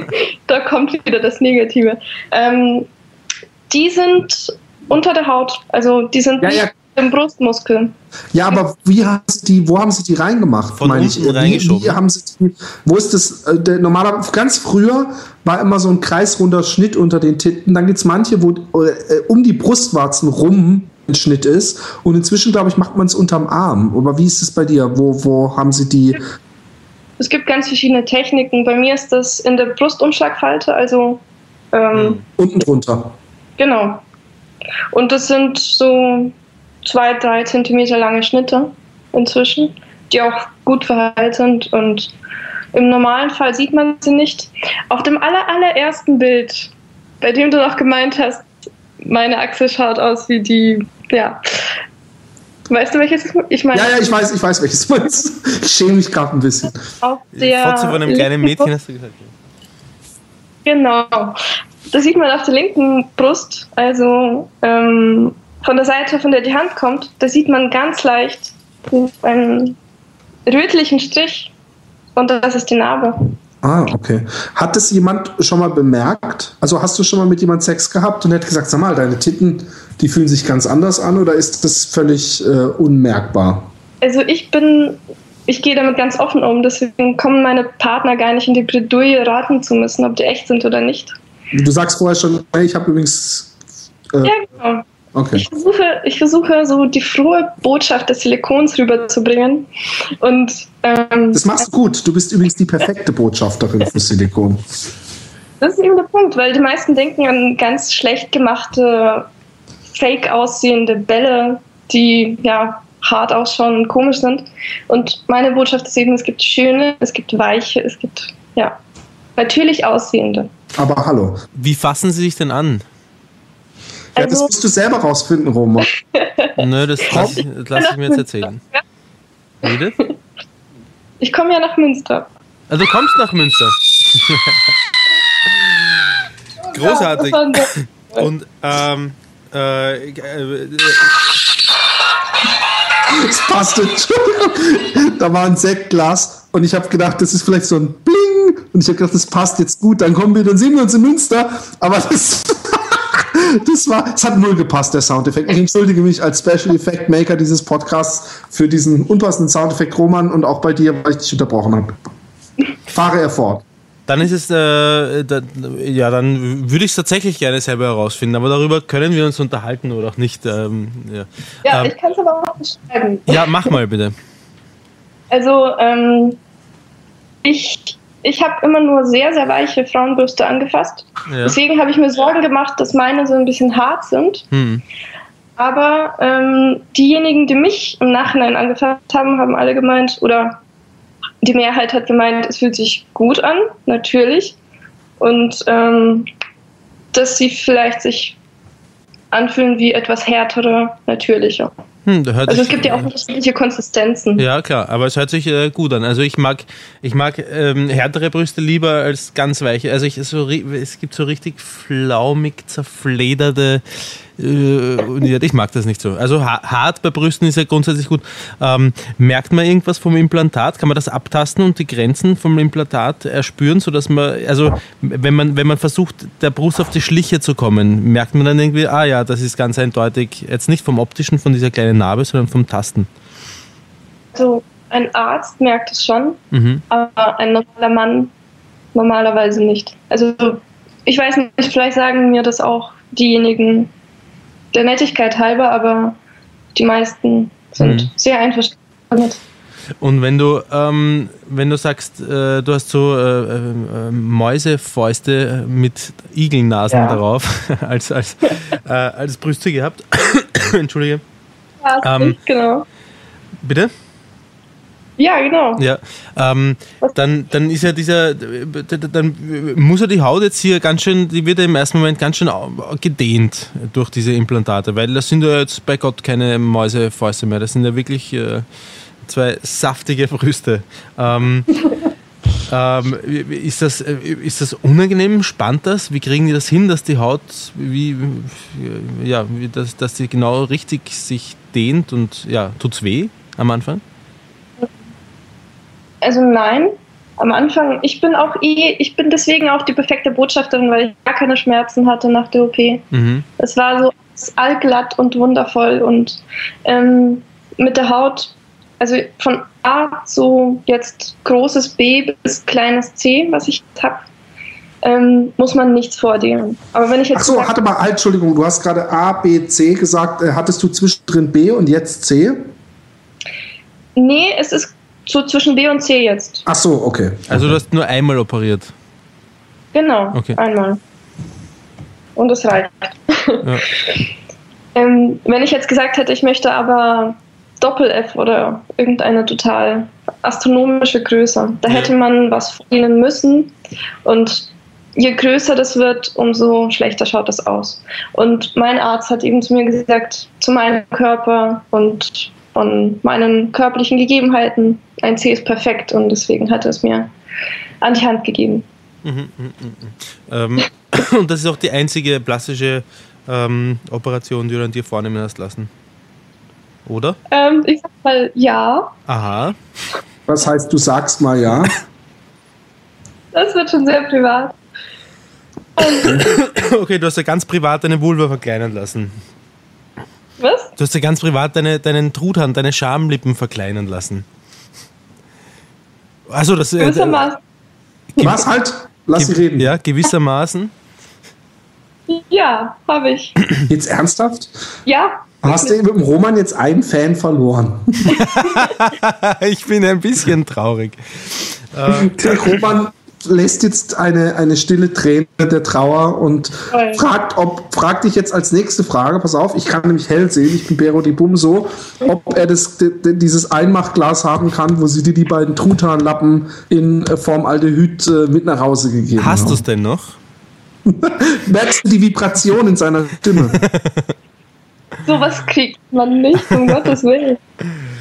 (laughs) da kommt wieder das Negative. Ähm, die sind unter der Haut. Also die sind ja, ja. Im Brustmuskel. Ja, aber wie haben sie die, wo haben sie die reingemacht? Von unten ich? reingeschoben. Wie, wie haben sie die, wo ist das? Äh, der, normalerweise, ganz früher war immer so ein kreisrunder Schnitt unter den Titten. Dann gibt es manche, wo äh, um die Brustwarzen rum ein Schnitt ist. Und inzwischen, glaube ich, macht man es unterm Arm. Aber wie ist es bei dir? Wo, wo haben sie die? Es gibt ganz verschiedene Techniken. Bei mir ist das in der Brustumschlagfalte, also ähm, unten drunter. Genau. Und das sind so zwei, drei Zentimeter lange Schnitte inzwischen, die auch gut verheilt sind und im normalen Fall sieht man sie nicht. Auf dem aller, allerersten Bild, bei dem du noch gemeint hast, meine Achse schaut aus wie die, ja. Weißt du, welches ich meine? Ja, ja, ich weiß, ich weiß, welches du meinst. Ich schäme mich gerade ein bisschen. Auf der Fotze von einem kleinen Mädchen hast du gesagt. Genau. Das sieht man auf der linken Brust, also ähm, von der Seite, von der die Hand kommt, da sieht man ganz leicht einen rötlichen Strich und das ist die Narbe. Ah, okay. Hat das jemand schon mal bemerkt? Also hast du schon mal mit jemand Sex gehabt und hat gesagt, sag mal, deine Titten, die fühlen sich ganz anders an oder ist das völlig äh, unmerkbar? Also ich bin, ich gehe damit ganz offen um, deswegen kommen meine Partner gar nicht in die Bredouille, raten zu müssen, ob die echt sind oder nicht. Du sagst vorher schon, hey, ich habe übrigens. Äh, ja, genau. Okay. Ich, versuche, ich versuche so die frohe Botschaft des Silikons rüberzubringen. Und, ähm, das machst du gut. Du bist übrigens die perfekte Botschafterin für Silikon. Das ist eben der Punkt, weil die meisten denken an ganz schlecht gemachte, fake aussehende Bälle, die ja hart ausschauen und komisch sind. Und meine Botschaft ist eben, es gibt schöne, es gibt weiche, es gibt ja natürlich aussehende. Aber hallo. Wie fassen Sie sich denn an? Ja, das also- musst du selber rausfinden, Roma. (laughs) Nö, das lasse ich, lass ich, mir jetzt erzählen. Wie (laughs) Ich komme ja nach Münster. Also du kommst nach Münster. (laughs) Großartig. Und ähm, äh, äh, es passte. da war ein Sektglas und ich habe gedacht, das ist vielleicht so ein Bling. Und ich habe gedacht, das passt jetzt gut. Dann kommen wir, dann sehen wir uns in Münster. Aber das das war, es hat null gepasst, der Soundeffekt. Ich entschuldige mich als Special Effect Maker dieses Podcasts für diesen unpassenden Soundeffekt, Roman, und auch bei dir, weil ich dich unterbrochen habe. Fahre er fort. Dann ist es, äh, da, ja, dann würde ich es tatsächlich gerne selber herausfinden, aber darüber können wir uns unterhalten oder auch nicht. Ähm, ja, ja ähm, ich kann es aber auch beschreiben. Ja, mach mal bitte. Also, ähm, ich ich habe immer nur sehr, sehr weiche Frauenbrüste angefasst. Ja. Deswegen habe ich mir Sorgen gemacht, dass meine so ein bisschen hart sind. Hm. Aber ähm, diejenigen, die mich im Nachhinein angefasst haben, haben alle gemeint, oder die Mehrheit hat gemeint, es fühlt sich gut an, natürlich. Und ähm, dass sie vielleicht sich anfühlen wie etwas härtere, natürlicher. Hm, also es gibt ja auch unterschiedliche Konsistenzen. Ja, klar, aber es hört sich äh, gut an. Also ich mag, ich mag ähm, härtere Brüste lieber als ganz weiche. Also ich, so, es gibt so richtig flaumig zerflederte ich mag das nicht so. Also hart bei Brüsten ist ja grundsätzlich gut. Ähm, merkt man irgendwas vom Implantat? Kann man das abtasten und die Grenzen vom Implantat erspüren, sodass man, also wenn man, wenn man versucht, der Brust auf die Schliche zu kommen, merkt man dann irgendwie, ah ja, das ist ganz eindeutig, jetzt nicht vom optischen, von dieser kleinen Narbe, sondern vom Tasten. Also ein Arzt merkt es schon, mhm. aber ein normaler Mann normalerweise nicht. Also ich weiß nicht, vielleicht sagen mir das auch diejenigen, der Nettigkeit halber, aber die meisten sind mhm. sehr einverstanden damit. Und wenn du, ähm, wenn du sagst, äh, du hast so äh, äh, Mäusefäuste mit Igelnasen ja. darauf (laughs) als, als, äh, als Brüste gehabt, (coughs) entschuldige. Ja, ähm, genau. Bitte? Ja, genau. Ja, ähm, dann, dann ist ja dieser, dann muss ja die Haut jetzt hier ganz schön, die wird ja im ersten Moment ganz schön gedehnt durch diese Implantate, weil das sind ja jetzt bei Gott keine Mäusefäuste mehr, das sind ja wirklich äh, zwei saftige Brüste. Ähm, (laughs) ähm, ist, das, ist das unangenehm? Spannt das? Wie kriegen die das hin, dass die Haut, wie, ja, dass, dass die genau richtig sich dehnt und ja, tut's weh am Anfang? Also nein. Am Anfang, ich bin auch eh, ich bin deswegen auch die perfekte Botschafterin, weil ich gar keine Schmerzen hatte nach der OP. Mhm. Es war so allglatt und wundervoll und ähm, mit der Haut, also von A zu jetzt großes B bis kleines C, was ich habe, ähm, muss man nichts vordienen. Aber wenn ich jetzt. Ach so, hatte mal, Entschuldigung, du hast gerade A, B, C gesagt. Äh, hattest du zwischendrin B und jetzt C? Nee, es ist so zwischen B und C jetzt. Ach so, okay. Also du hast nur einmal operiert. Genau, okay. einmal. Und das reicht. Ja. (laughs) ähm, wenn ich jetzt gesagt hätte, ich möchte aber Doppel-F oder irgendeine total astronomische Größe, da ja. hätte man was verdienen müssen. Und je größer das wird, umso schlechter schaut das aus. Und mein Arzt hat eben zu mir gesagt, zu meinem Körper und von meinen körperlichen Gegebenheiten, ein C ist perfekt und deswegen hat er es mir an die Hand gegeben. Mhm, mh, mh. Ähm, (laughs) und das ist auch die einzige plastische ähm, Operation, die du an dir vornehmen hast lassen. Oder? Ähm, ich sag mal ja. Aha. Was heißt, du sagst mal ja? Das wird schon sehr privat. (laughs) okay, du hast ja ganz privat deine Vulva verkleinern lassen. Was? Du hast ja ganz privat deine, deinen Truthahn, deine Schamlippen verkleinern lassen. Also das. Äh, gewissermaßen. Äh, Was halt? Lass sie reden. Ja, gewissermaßen. Ja, habe ich. Jetzt ernsthaft? Ja. Hast du mit dem Roman jetzt einen Fan verloren? (laughs) ich bin ein bisschen traurig. Der Roman lässt jetzt eine, eine stille Träne der Trauer und fragt, ob, fragt dich jetzt als nächste Frage, pass auf, ich kann nämlich hell sehen, ich bin Bero die Bum so, ob er das, dieses Einmachglas haben kann, wo sie dir die beiden Truthahnlappen in äh, Form Aldehyd äh, mit nach Hause gegeben Hast haben. Hast du es denn noch? (laughs) Merkst du die Vibration in seiner Stimme? (laughs) Sowas kriegt man nicht, um Gottes Willen. (laughs)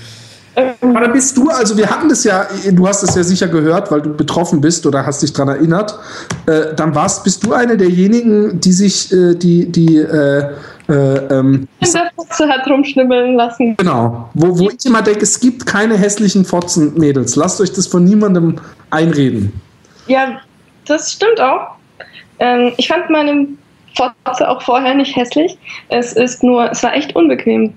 Aber dann bist du, also wir hatten das ja, du hast es ja sicher gehört, weil du betroffen bist oder hast dich daran erinnert. Äh, dann warst, bist du eine derjenigen, die sich äh, die, die äh, äh, ähm, in der Fotze hat rumschnibbeln lassen. Genau. Wo, wo ich immer denke, es gibt keine hässlichen Fotzen-Mädels. Lasst euch das von niemandem einreden. Ja, das stimmt auch. Ähm, ich fand meine Fotze auch vorher nicht hässlich. Es ist nur, es war echt unbequem.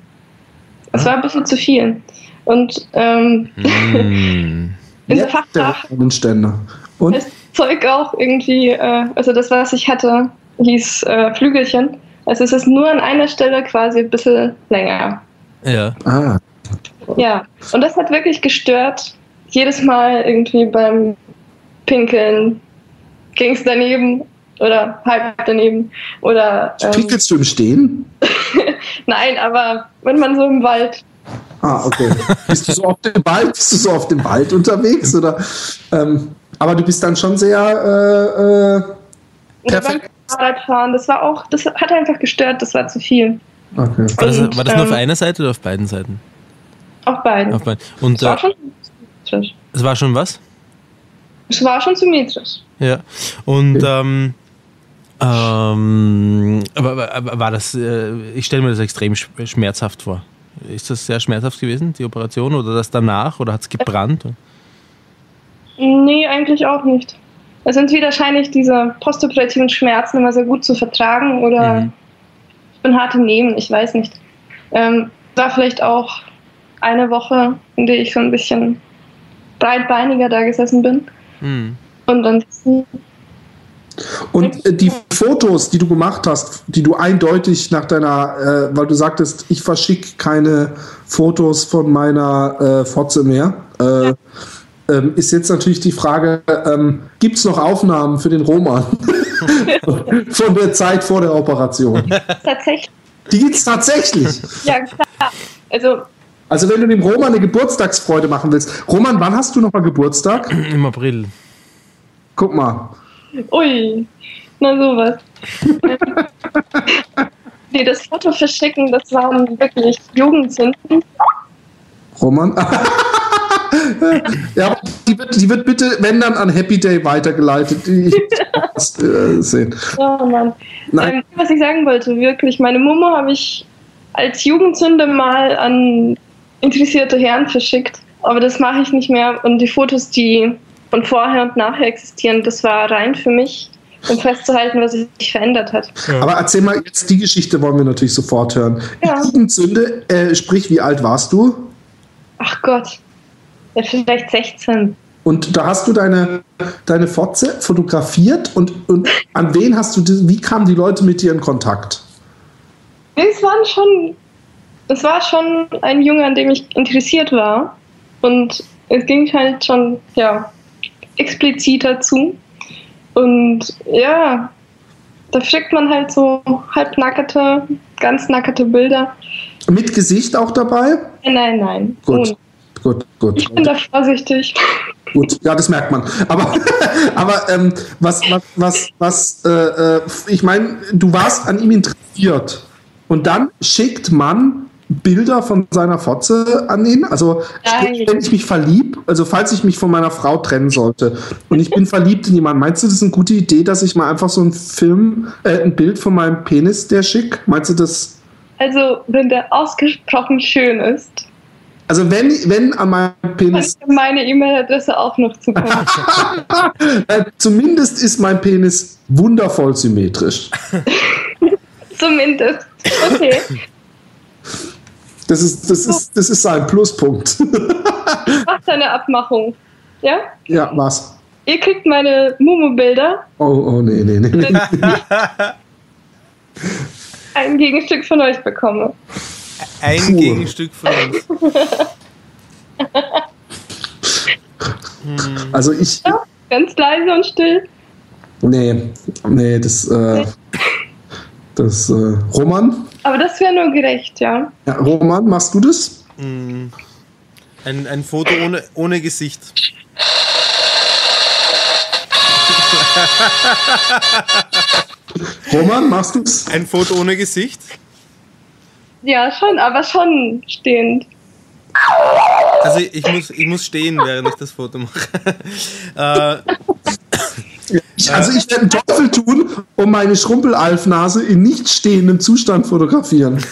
Es war ein bisschen zu viel. Und ähm, (laughs) mm. in der Fachsprache und das Zeug auch irgendwie, äh, also das, was ich hatte, hieß äh, Flügelchen. Also es ist nur an einer Stelle quasi ein bisschen länger. Ja. Ah. Ja, und das hat wirklich gestört. Jedes Mal irgendwie beim Pinkeln ging es daneben oder halb daneben. Oder, ähm, Pinkelst du im Stehen? (laughs) Nein, aber wenn man so im Wald Ah, okay. bist du so auf dem Wald? Bist du so auf dem Wald unterwegs? Oder, ähm, aber du bist dann schon sehr äh, äh, perfekt. Fahrradfahren, das war auch, das hat einfach gestört, das war zu viel. Okay. War das, war das nur auf ähm, einer Seite oder auf beiden Seiten? Auf beiden. Auf beiden. Und, es war äh, schon symmetrisch. Es war schon was? Es war schon symmetrisch. Ja. Und okay. ähm, ähm, aber, aber, war das, äh, ich stelle mir das extrem schmerzhaft vor. Ist das sehr schmerzhaft gewesen, die Operation, oder das danach, oder hat es gebrannt? Nee, eigentlich auch nicht. Es sind wahrscheinlich diese postoperativen Schmerzen immer sehr gut zu vertragen oder mhm. ich bin hart im Nehmen, ich weiß nicht. Ähm, war vielleicht auch eine Woche, in der ich so ein bisschen breitbeiniger da gesessen bin. Mhm. Und dann und äh, die Fotos, die du gemacht hast, die du eindeutig nach deiner, äh, weil du sagtest, ich verschicke keine Fotos von meiner äh, Fotze mehr, äh, ähm, ist jetzt natürlich die Frage, ähm, gibt es noch Aufnahmen für den Roman (laughs) von der Zeit vor der Operation? Tatsächlich. Die gibt es tatsächlich. Ja, klar. Also also wenn du dem Roman eine Geburtstagsfreude machen willst. Roman, wann hast du nochmal Geburtstag? Im April. Guck mal. Ui, na sowas. (laughs) nee, das Foto verschicken, das waren wirklich Jugendsünden. Roman? (laughs) ja, die wird, die wird bitte, wenn dann an Happy Day weitergeleitet. Ich das, äh, sehen. Oh Mann. Nein. Ähm, was ich sagen wollte, wirklich, meine Momo habe ich als Jugendsünde mal an interessierte Herren verschickt. Aber das mache ich nicht mehr. Und die Fotos, die und vorher und nachher existieren, das war rein für mich. um festzuhalten, was sich verändert hat. Ja. Aber erzähl mal, jetzt die Geschichte wollen wir natürlich sofort hören. Ja. Jugendsünde, äh, sprich, wie alt warst du? Ach Gott, ja, vielleicht 16. Und da hast du deine, deine Fotze fotografiert und, und an wen hast du, wie kamen die Leute mit dir in Kontakt? Es waren schon, es war schon ein Junge, an dem ich interessiert war. Und es ging halt schon, ja, expliziter zu. Und ja, da schickt man halt so halbnackerte, ganz nackerte Bilder. Mit Gesicht auch dabei? Nein, nein. Gut, gut, gut. Ich bin da vorsichtig. Gut, ja, das merkt man. Aber, (laughs) aber ähm, was, was, was, was äh, äh ich meine, du warst an ihm interessiert. Und dann schickt man Bilder von seiner Fotze an ihn? Also, wenn ich mich verlieb, also falls ich mich von meiner Frau trennen sollte und ich bin verliebt in jemanden, meinst du, das ist eine gute Idee, dass ich mal einfach so einen Film, äh, ein Bild von meinem Penis der schick? Meinst du das? Also, wenn der ausgesprochen schön ist. Also wenn, wenn an meinem Penis. Meine E-Mail-Adresse auch noch zukommen. (laughs) äh, zumindest ist mein Penis wundervoll symmetrisch. (laughs) zumindest. Okay. (laughs) Das ist, das ist, das ist sein Pluspunkt. (laughs) Macht seine Abmachung. Ja? Ja, was? Ihr kriegt meine Mumu-Bilder. Oh, oh, nee, nee, nee. ein Gegenstück von euch bekomme. Ein Puh. Gegenstück von uns. (laughs) Also ich. Ja, ganz leise und still. Nee, nee, das. Äh, das äh, Roman? Aber das wäre nur gerecht, ja. ja. Roman, machst du das? Mm. Ein, ein Foto ohne, ohne Gesicht. (laughs) Roman, machst du es? Ein Foto ohne Gesicht? Ja, schon, aber schon stehend. Also ich muss, ich muss stehen, während ich das Foto mache. (laughs) äh, also ich werde einen Teufel tun und meine Schrumpelalfnase in nicht stehendem Zustand fotografieren. (laughs)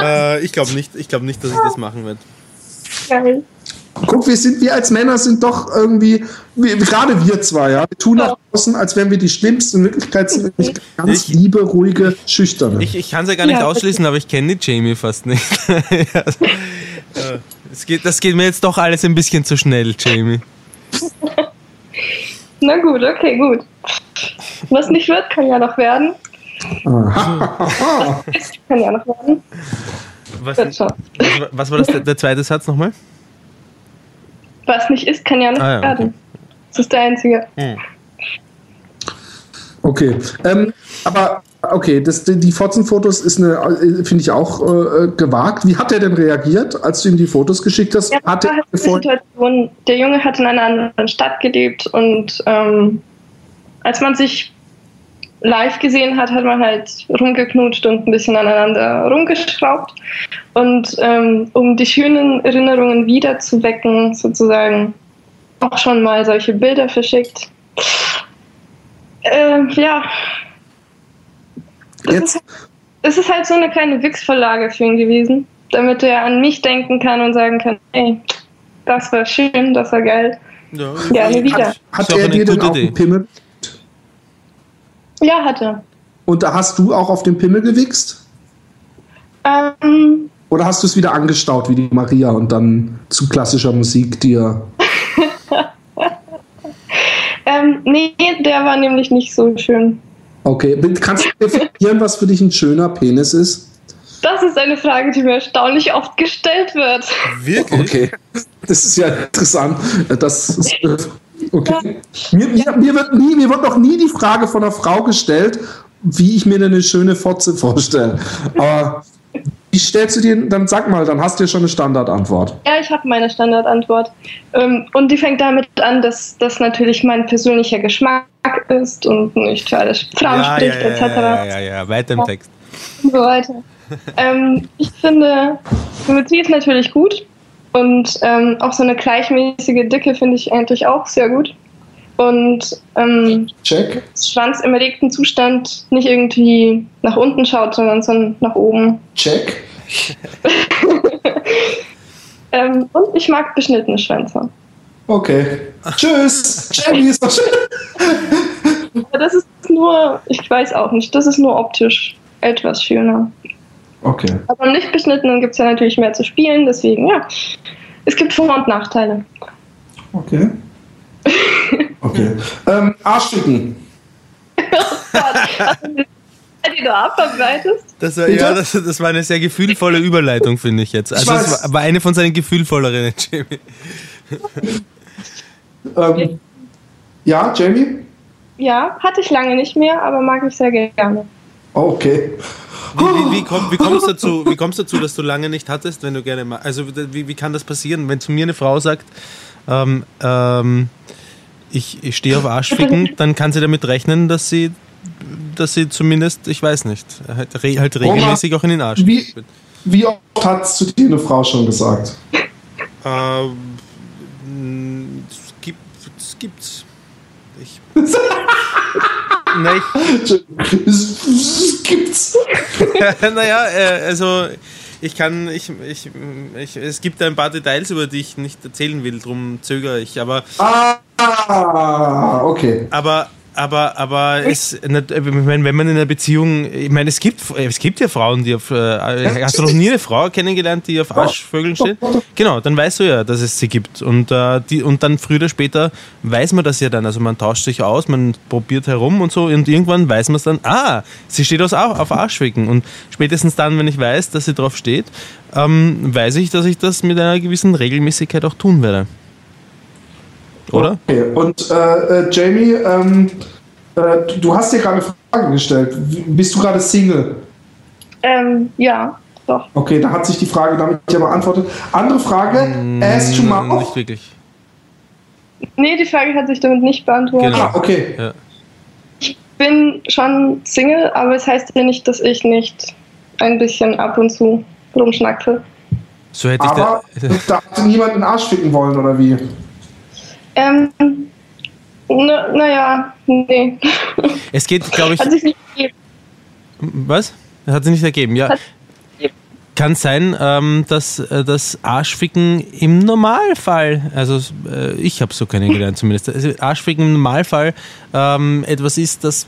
äh, ich glaube nicht, ich nicht, dass ich das machen werde. Geil. Guck, wir sind, wir als Männer sind doch irgendwie, wir, gerade wir zwei, ja, wir tun nach außen, als wären wir die Schlimmsten. In Wirklichkeit sind wir nicht ganz ich, liebe, ruhige, schüchterne. Ich, ich kann es ja gar nicht ja, ausschließen, aber ich kenne die Jamie fast nicht. (laughs) also, äh, das, geht, das geht mir jetzt doch alles ein bisschen zu schnell, Jamie. (laughs) Na gut, okay, gut. Was nicht wird, kann ja noch werden. Was (laughs) kann ja noch werden. Was, was war das, der, der zweite Satz nochmal? Was nicht ist, kann ja noch ah, ja, werden. Okay. Das ist der einzige. Hm. Okay, ähm, aber okay, das, die Fotzenfotos ist eine, äh, finde ich auch äh, gewagt. Wie hat er denn reagiert, als du ihm die Fotos geschickt hast? Ja, hat er Situation, der Junge hat in einer anderen Stadt gelebt und ähm, als man sich live gesehen hat, hat man halt rumgeknutscht und ein bisschen aneinander rumgeschraubt. Und ähm, um die schönen Erinnerungen wiederzuwecken, sozusagen, auch schon mal solche Bilder verschickt. Äh, ja. Es ist, es ist, halt so eine kleine Wix-Verlage für ihn gewesen, damit er an mich denken kann und sagen kann, ey, das war schön, das war geil. Ja, Gerne wieder. Hat, hat er dir denn auch einen Pimmel ja, hatte. Und da hast du auch auf den Pimmel gewichst? Ähm, Oder hast du es wieder angestaut wie die Maria und dann zu klassischer Musik dir? Ähm, nee, der war nämlich nicht so schön. Okay, kannst du definieren, was für dich ein schöner Penis ist? Das ist eine Frage, die mir erstaunlich oft gestellt wird. Wirklich? Okay, das ist ja interessant. Das ist, Okay. Mir, mir, mir, wird nie, mir wird noch nie die Frage von einer Frau gestellt, wie ich mir denn eine schöne Fotze vorstelle. Aber wie stellst du dir, dann sag mal, dann hast du ja schon eine Standardantwort. Ja, ich habe meine Standardantwort. Ähm, und die fängt damit an, dass das natürlich mein persönlicher Geschmack ist und nicht für alle Frauen ja, spricht, ja, ja, etc. Ja, ja, ja, weiter im Text. Und so weiter. ähm, ich finde, Symmetrie ist natürlich gut. Und ähm, auch so eine gleichmäßige Dicke finde ich eigentlich auch sehr gut. Und ähm, Check. Schwanz im erregten Zustand nicht irgendwie nach unten schaut, sondern so nach oben. Check. (laughs) ähm, und ich mag beschnittene Schwänze. Okay. Tschüss. Jamie ist doch schön. Das ist nur, ich weiß auch nicht, das ist nur optisch etwas schöner. Okay. Aber im nicht beschnittenen gibt es ja natürlich mehr zu spielen, deswegen ja. Es gibt Vor- und Nachteile. Okay. (laughs) Okay. ähm, Arschficken. (laughs) die du abarbeitest. Das war, ja, das, das, war eine sehr gefühlvolle Überleitung, finde ich jetzt. Also, das war, war eine von seinen gefühlvolleren, (laughs) Jamie. ähm, ja, Jamie? Ja, hatte ich lange nicht mehr, aber mag ich sehr gerne. Okay. Wie, wie, wie, komm, wie, kommst dazu, wie kommst du dazu, dass du lange nicht hattest, wenn du gerne mal. Also, wie, wie kann das passieren, wenn zu mir eine Frau sagt, ähm, ähm, ich, ich stehe auf Arschficken, (laughs) dann kann sie damit rechnen, dass sie, dass sie zumindest, ich weiß nicht, halt, halt regelmäßig auch in den Arsch wie, wie oft hat es zu dir eine Frau schon gesagt? Ähm, es gibt, es gibt's. Ich. (laughs) Nein. Es gibt's. (laughs) naja, äh, also ich kann, ich, ich, ich, es gibt ein paar Details, über die ich nicht erzählen will, darum zögere ich, aber. Ah, okay. Aber aber, aber es, wenn man in einer Beziehung, ich meine, es gibt, es gibt ja Frauen, die auf, äh, hast du noch nie eine Frau kennengelernt, die auf Arschvögeln steht? Genau, dann weißt du ja, dass es sie gibt. Und, äh, die, und dann früher oder später weiß man das ja dann. Also man tauscht sich aus, man probiert herum und so und irgendwann weiß man es dann, ah, sie steht auf, auf Arschficken. Und spätestens dann, wenn ich weiß, dass sie drauf steht, ähm, weiß ich, dass ich das mit einer gewissen Regelmäßigkeit auch tun werde oder? Okay, und äh, äh, Jamie, ähm, äh, du hast dir gerade Fragen gestellt. Bist du gerade Single? Ähm, ja, doch. Okay, da hat sich die Frage damit ja beantwortet. Andere Frage, mm, Ass to Mouth? Nicht wirklich. Nee, die Frage hat sich damit nicht beantwortet. Genau. Ah, okay. Ja. Ich bin schon Single, aber es heißt ja nicht, dass ich nicht ein bisschen ab und zu rumschnackle. So hätte aber ich da, da hat niemand den Arsch ficken wollen, oder wie? Ähm, naja, na nee. Es geht, glaube ich. Hat sich nicht ergeben. Was? Hat sich nicht ergeben, ja. Kann sein, ähm, dass äh, das Arschficken im Normalfall, also äh, ich habe so (laughs) kennengelernt zumindest, also Arschficken im Normalfall ähm, etwas ist, das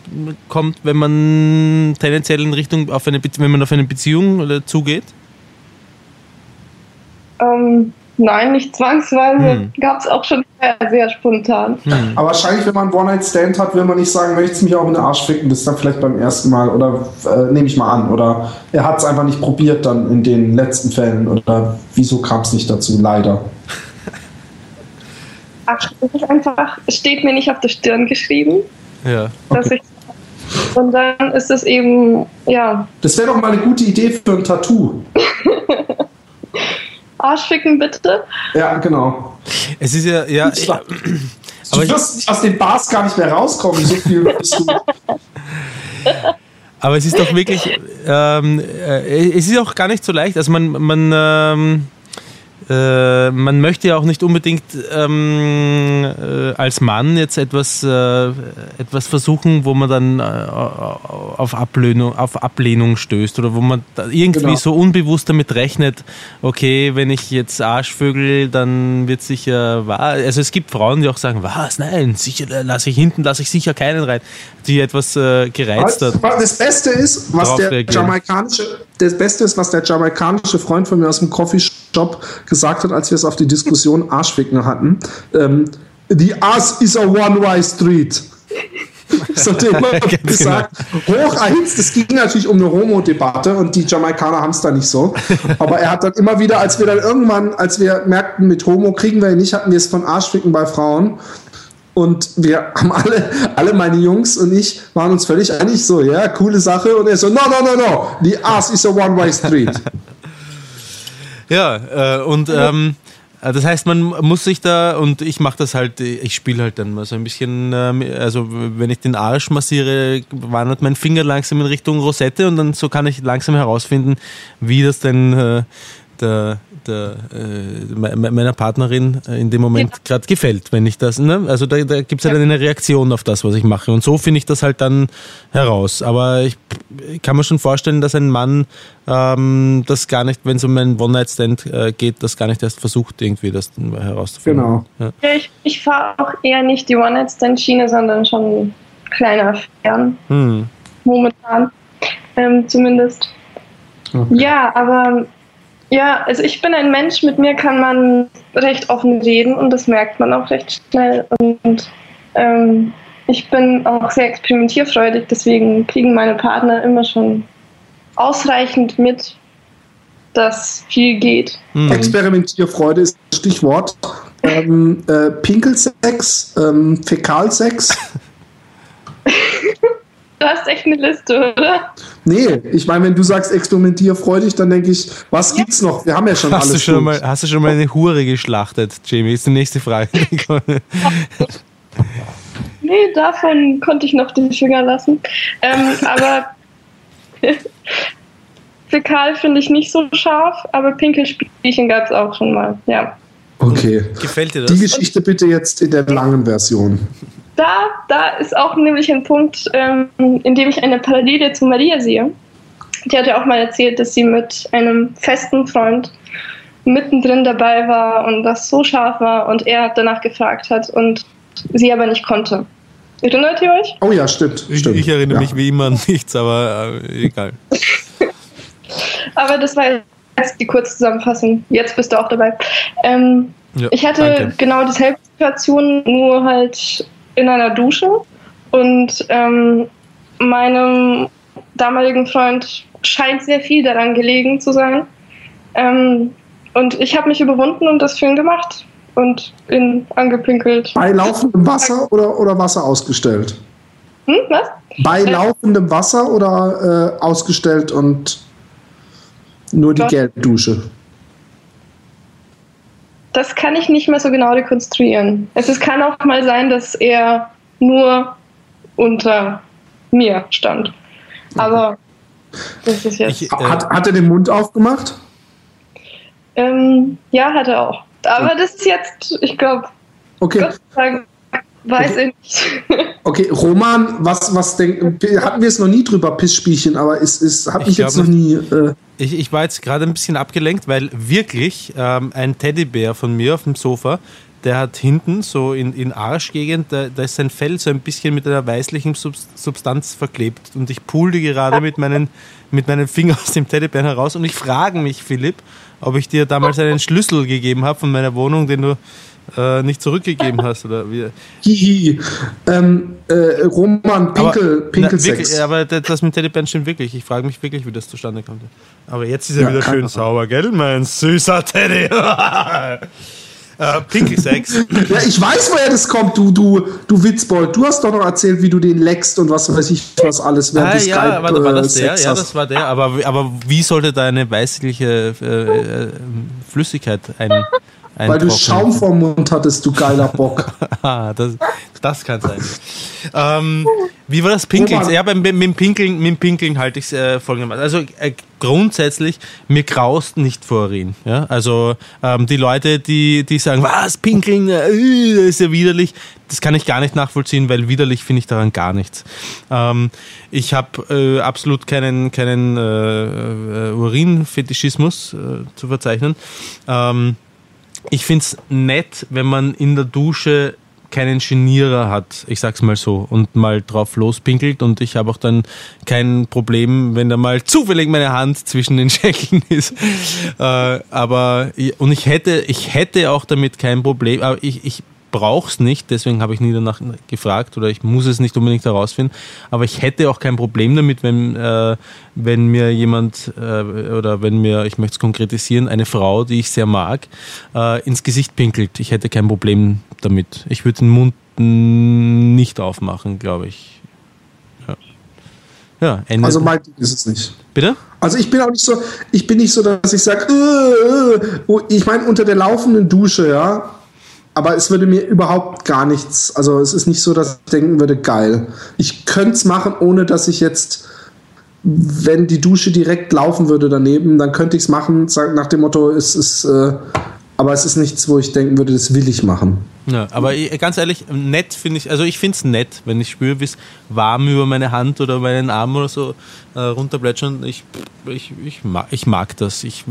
kommt, wenn man tendenziell in Richtung auf eine, wenn man auf eine Beziehung zugeht. Ähm, Nein, nicht zwangsweise. Hm. Gab es auch schon sehr, sehr spontan. Hm. Aber wahrscheinlich, wenn man einen One-Night-Stand hat, will man nicht sagen, möchtest du mich auch in den Arsch ficken? Das ist dann vielleicht beim ersten Mal. Oder äh, nehme ich mal an. Oder er hat es einfach nicht probiert dann in den letzten Fällen. Oder wieso kam es nicht dazu? Leider. Ach, das ist einfach, es steht mir nicht auf der Stirn geschrieben. Ja. Okay. Ich, und dann ist es eben, ja. Das wäre doch mal eine gute Idee für ein Tattoo. (laughs) Arschficken, bitte. Ja, genau. Es ist ja, ja. Ich, du wirst aus den Bars gar nicht mehr rauskommen, so viel bist du. Aber es ist doch wirklich, ähm, äh, es ist auch gar nicht so leicht. Also man, man ähm, äh, man möchte ja auch nicht unbedingt ähm, äh, als Mann jetzt etwas, äh, etwas versuchen, wo man dann äh, auf, Ablehnung, auf Ablehnung stößt oder wo man irgendwie genau. so unbewusst damit rechnet, okay, wenn ich jetzt Arschvögel, dann wird sicher wahr. Also es gibt Frauen, die auch sagen, was, nein, sicher lasse ich hinten, lasse ich sicher keinen rein, die etwas äh, gereizt hat. Das Beste ist, was der reagieren. jamaikanische, das Beste ist, was der jamaikanische Freund von mir aus dem Coffeeshop gesagt hat, als wir es auf die Diskussion (laughs) Arschficken hatten. Ähm, the ass is a one-way street. Das hat er immer (laughs) gesagt. Genau. Hoch eins, das ging natürlich um eine Homo-Debatte und die Jamaikaner haben es da nicht so. Aber er hat dann immer wieder, als wir dann irgendwann, als wir merkten, mit Homo kriegen wir ihn nicht, hatten wir es von Arschficken bei Frauen. Und wir haben alle, alle meine Jungs und ich waren uns völlig einig, so, ja, coole Sache. Und er so, no, no, no, no, the ass is a one-way street. (laughs) ja, äh, und ähm, äh, das heißt, man muss sich da, und ich mache das halt, ich spiele halt dann mal so ein bisschen, ähm, also wenn ich den Arsch massiere, wandert mein Finger langsam in Richtung Rosette und dann so kann ich langsam herausfinden, wie das denn äh, der der, äh, meiner Partnerin äh, in dem Moment ja. gerade gefällt, wenn ich das, ne? Also da, da gibt es halt ja. eine Reaktion auf das, was ich mache. Und so finde ich das halt dann heraus. Aber ich, kann man schon vorstellen, dass ein Mann ähm, das gar nicht, wenn es um einen One-Night-Stand äh, geht, das gar nicht erst versucht, irgendwie das herauszufinden. Genau. Ja. ich, ich fahre auch eher nicht die One-Night-Stand-Schiene, sondern schon kleine Affären. Hm. Momentan. Ähm, zumindest. Okay. Ja, aber ja, also ich bin ein Mensch, mit mir kann man recht offen reden und das merkt man auch recht schnell. Und ähm, ich bin auch sehr experimentierfreudig, deswegen kriegen meine Partner immer schon ausreichend mit, dass viel geht. Hm. Experimentierfreude ist das Stichwort. Ähm, äh, Pinkelsex, ähm, Fäkalsex. (laughs) Du hast echt eine Liste, oder? Nee, ich meine, wenn du sagst experimentierfreudig, dann denke ich, was gibt's noch? Wir haben ja schon hast alles. Du schon mal, hast du schon mal eine Hure geschlachtet, Jamie? Ist die nächste Frage. (laughs) nee, davon konnte ich noch den Finger lassen. Ähm, aber (laughs) Fäkal finde ich nicht so scharf, aber Pinkelspielchen gab es auch schon mal, ja. Okay. Gefällt dir das? Die Geschichte bitte jetzt in der langen Version da, da ist auch nämlich ein Punkt, ähm, in dem ich eine Parallele zu Maria sehe. Die hat ja auch mal erzählt, dass sie mit einem festen Freund mittendrin dabei war und das so scharf war und er danach gefragt hat und sie aber nicht konnte. Erinnert ihr euch? Oh ja, stimmt. Ich, stimmt. ich erinnere ja. mich wie immer an nichts, aber äh, egal. (laughs) aber das war jetzt die Kurzzusammenfassung. Jetzt bist du auch dabei. Ähm, ja, ich hatte danke. genau dieselbe Situation, nur halt in einer Dusche und ähm, meinem damaligen Freund scheint sehr viel daran gelegen zu sein. Ähm, und ich habe mich überwunden und das für ihn gemacht und ihn angepinkelt. Bei laufendem Wasser oder, oder Wasser ausgestellt? Hm, was? Bei äh, laufendem Wasser oder äh, ausgestellt und nur die Gelbdusche? Das kann ich nicht mehr so genau rekonstruieren. Es, es kann auch mal sein, dass er nur unter mir stand. Aber das ist jetzt. Ich, äh, hat, hat er den Mund aufgemacht? Ähm, ja, hat er auch. Aber das ist jetzt, ich glaube, okay. Gott sei Dank weiß okay. ich nicht. (laughs) okay, Roman, was, was denken, hatten wir es noch nie drüber, Pissspielchen, aber es, es hat mich jetzt noch nie. Äh ich, ich war jetzt gerade ein bisschen abgelenkt, weil wirklich ähm, ein Teddybär von mir auf dem Sofa, der hat hinten so in, in Arschgegend, da, da ist sein Fell so ein bisschen mit einer weißlichen Substanz verklebt. Und ich pulte gerade mit meinen, mit meinen Fingern aus dem Teddybär heraus. Und ich frage mich, Philipp, ob ich dir damals einen Schlüssel gegeben habe von meiner Wohnung, den du äh, nicht zurückgegeben hast oder wie? Hihi. Ähm, äh, Roman Pinkel, aber, Pinkelsex. Na, aber das mit Teddybären stimmt wirklich. Ich frage mich wirklich, wie das zustande kommt. Aber jetzt ist er ja, wieder schön sauber, gell, mein süßer Teddy? (laughs) äh, Pinkelsex. ja, ich weiß, woher das kommt, du, du, du Witzbold. Du hast doch noch erzählt, wie du den leckst und was weiß ich, was alles während ah, ja, Skype, war, war das der? Ja, das war der. Aber, aber wie sollte da eine weißliche äh, äh, Flüssigkeit ein weil du Schaum vom Mund hattest, du geiler Bock. (laughs) ah, das, das kann sein. Ähm, wie war das Pinkeln? Ja, beim, mit, dem Pinkeln, mit dem Pinkeln halte ich es äh, folgendermaßen. Also äh, grundsätzlich, mir graust nicht vor Urin. Ja? Also ähm, die Leute, die, die sagen, was, Pinkeln, äh, ist ja widerlich, das kann ich gar nicht nachvollziehen, weil widerlich finde ich daran gar nichts. Ähm, ich habe äh, absolut keinen, keinen äh, äh Urinfetischismus äh, zu verzeichnen. Ähm, ich finde es nett, wenn man in der Dusche keinen Genierer hat, ich sag's mal so, und mal drauf lospinkelt. Und ich habe auch dann kein Problem, wenn da mal zufällig meine Hand zwischen den (laughs) Schäkeln ist. äh, aber, und ich hätte, ich hätte auch damit kein Problem, aber ich, ich brauche es nicht, deswegen habe ich nie danach gefragt oder ich muss es nicht unbedingt herausfinden. Aber ich hätte auch kein Problem damit, wenn, äh, wenn mir jemand äh, oder wenn mir, ich möchte es konkretisieren, eine Frau, die ich sehr mag, äh, ins Gesicht pinkelt. Ich hätte kein Problem damit. Ich würde den Mund nicht aufmachen, glaube ich. Ja. Ja, Ende. Also mein Ding ist es nicht. Bitte? Also ich bin auch nicht so, ich bin nicht so, dass ich sage, äh, äh, ich meine unter der laufenden Dusche, ja, aber es würde mir überhaupt gar nichts, also es ist nicht so, dass ich denken würde, geil. Ich könnte es machen, ohne dass ich jetzt, wenn die Dusche direkt laufen würde daneben, dann könnte ich es machen, nach dem Motto, es ist, äh, aber es ist nichts, wo ich denken würde, das will ich machen. Ja, aber ganz ehrlich, nett finde ich, also ich finde es nett, wenn ich spüre, wie es warm über meine Hand oder meinen Arm oder so äh, runterplätschern. Ich, ich, ich, mag, ich mag das. Ich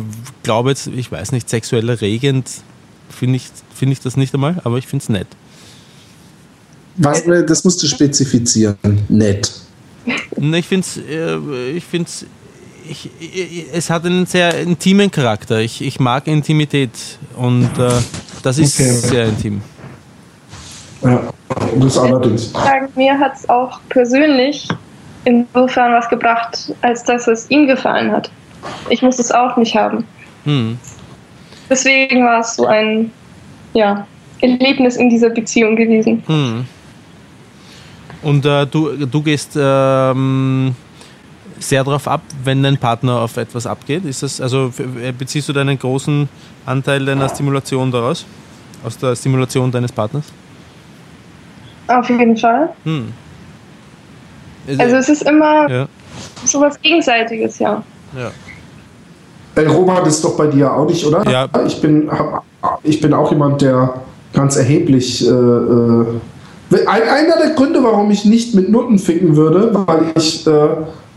glaube jetzt, ich weiß nicht, sexuell erregend finde ich, find ich das nicht einmal, aber ich finde es nett. Was, das musst du spezifizieren. Nett. Ich finde es, äh, ich finde es ich, ich, es hat einen sehr intimen Charakter. Ich, ich mag Intimität und äh, das ist okay. sehr intim. Ja, das allerdings. Sagen, mir hat es auch persönlich insofern was gebracht, als dass es ihm gefallen hat. Ich muss es auch nicht haben. Hm. Deswegen war es so ein ja, Erlebnis in dieser Beziehung gewesen. Hm. Und äh, du, du gehst ähm, sehr darauf ab, wenn dein Partner auf etwas abgeht? Ist das, also beziehst du deinen großen Anteil deiner Stimulation daraus? Aus der Stimulation deines Partners? Auf jeden Fall. Hm. Also, also es ist immer ja. sowas Gegenseitiges, ja. Ja. Hey, Robert ist doch bei dir auch nicht, oder? Ja. Ich bin, hab, ich bin auch jemand, der ganz erheblich. Äh, äh, einer der Gründe, warum ich nicht mit Nutten ficken würde, weil ich äh,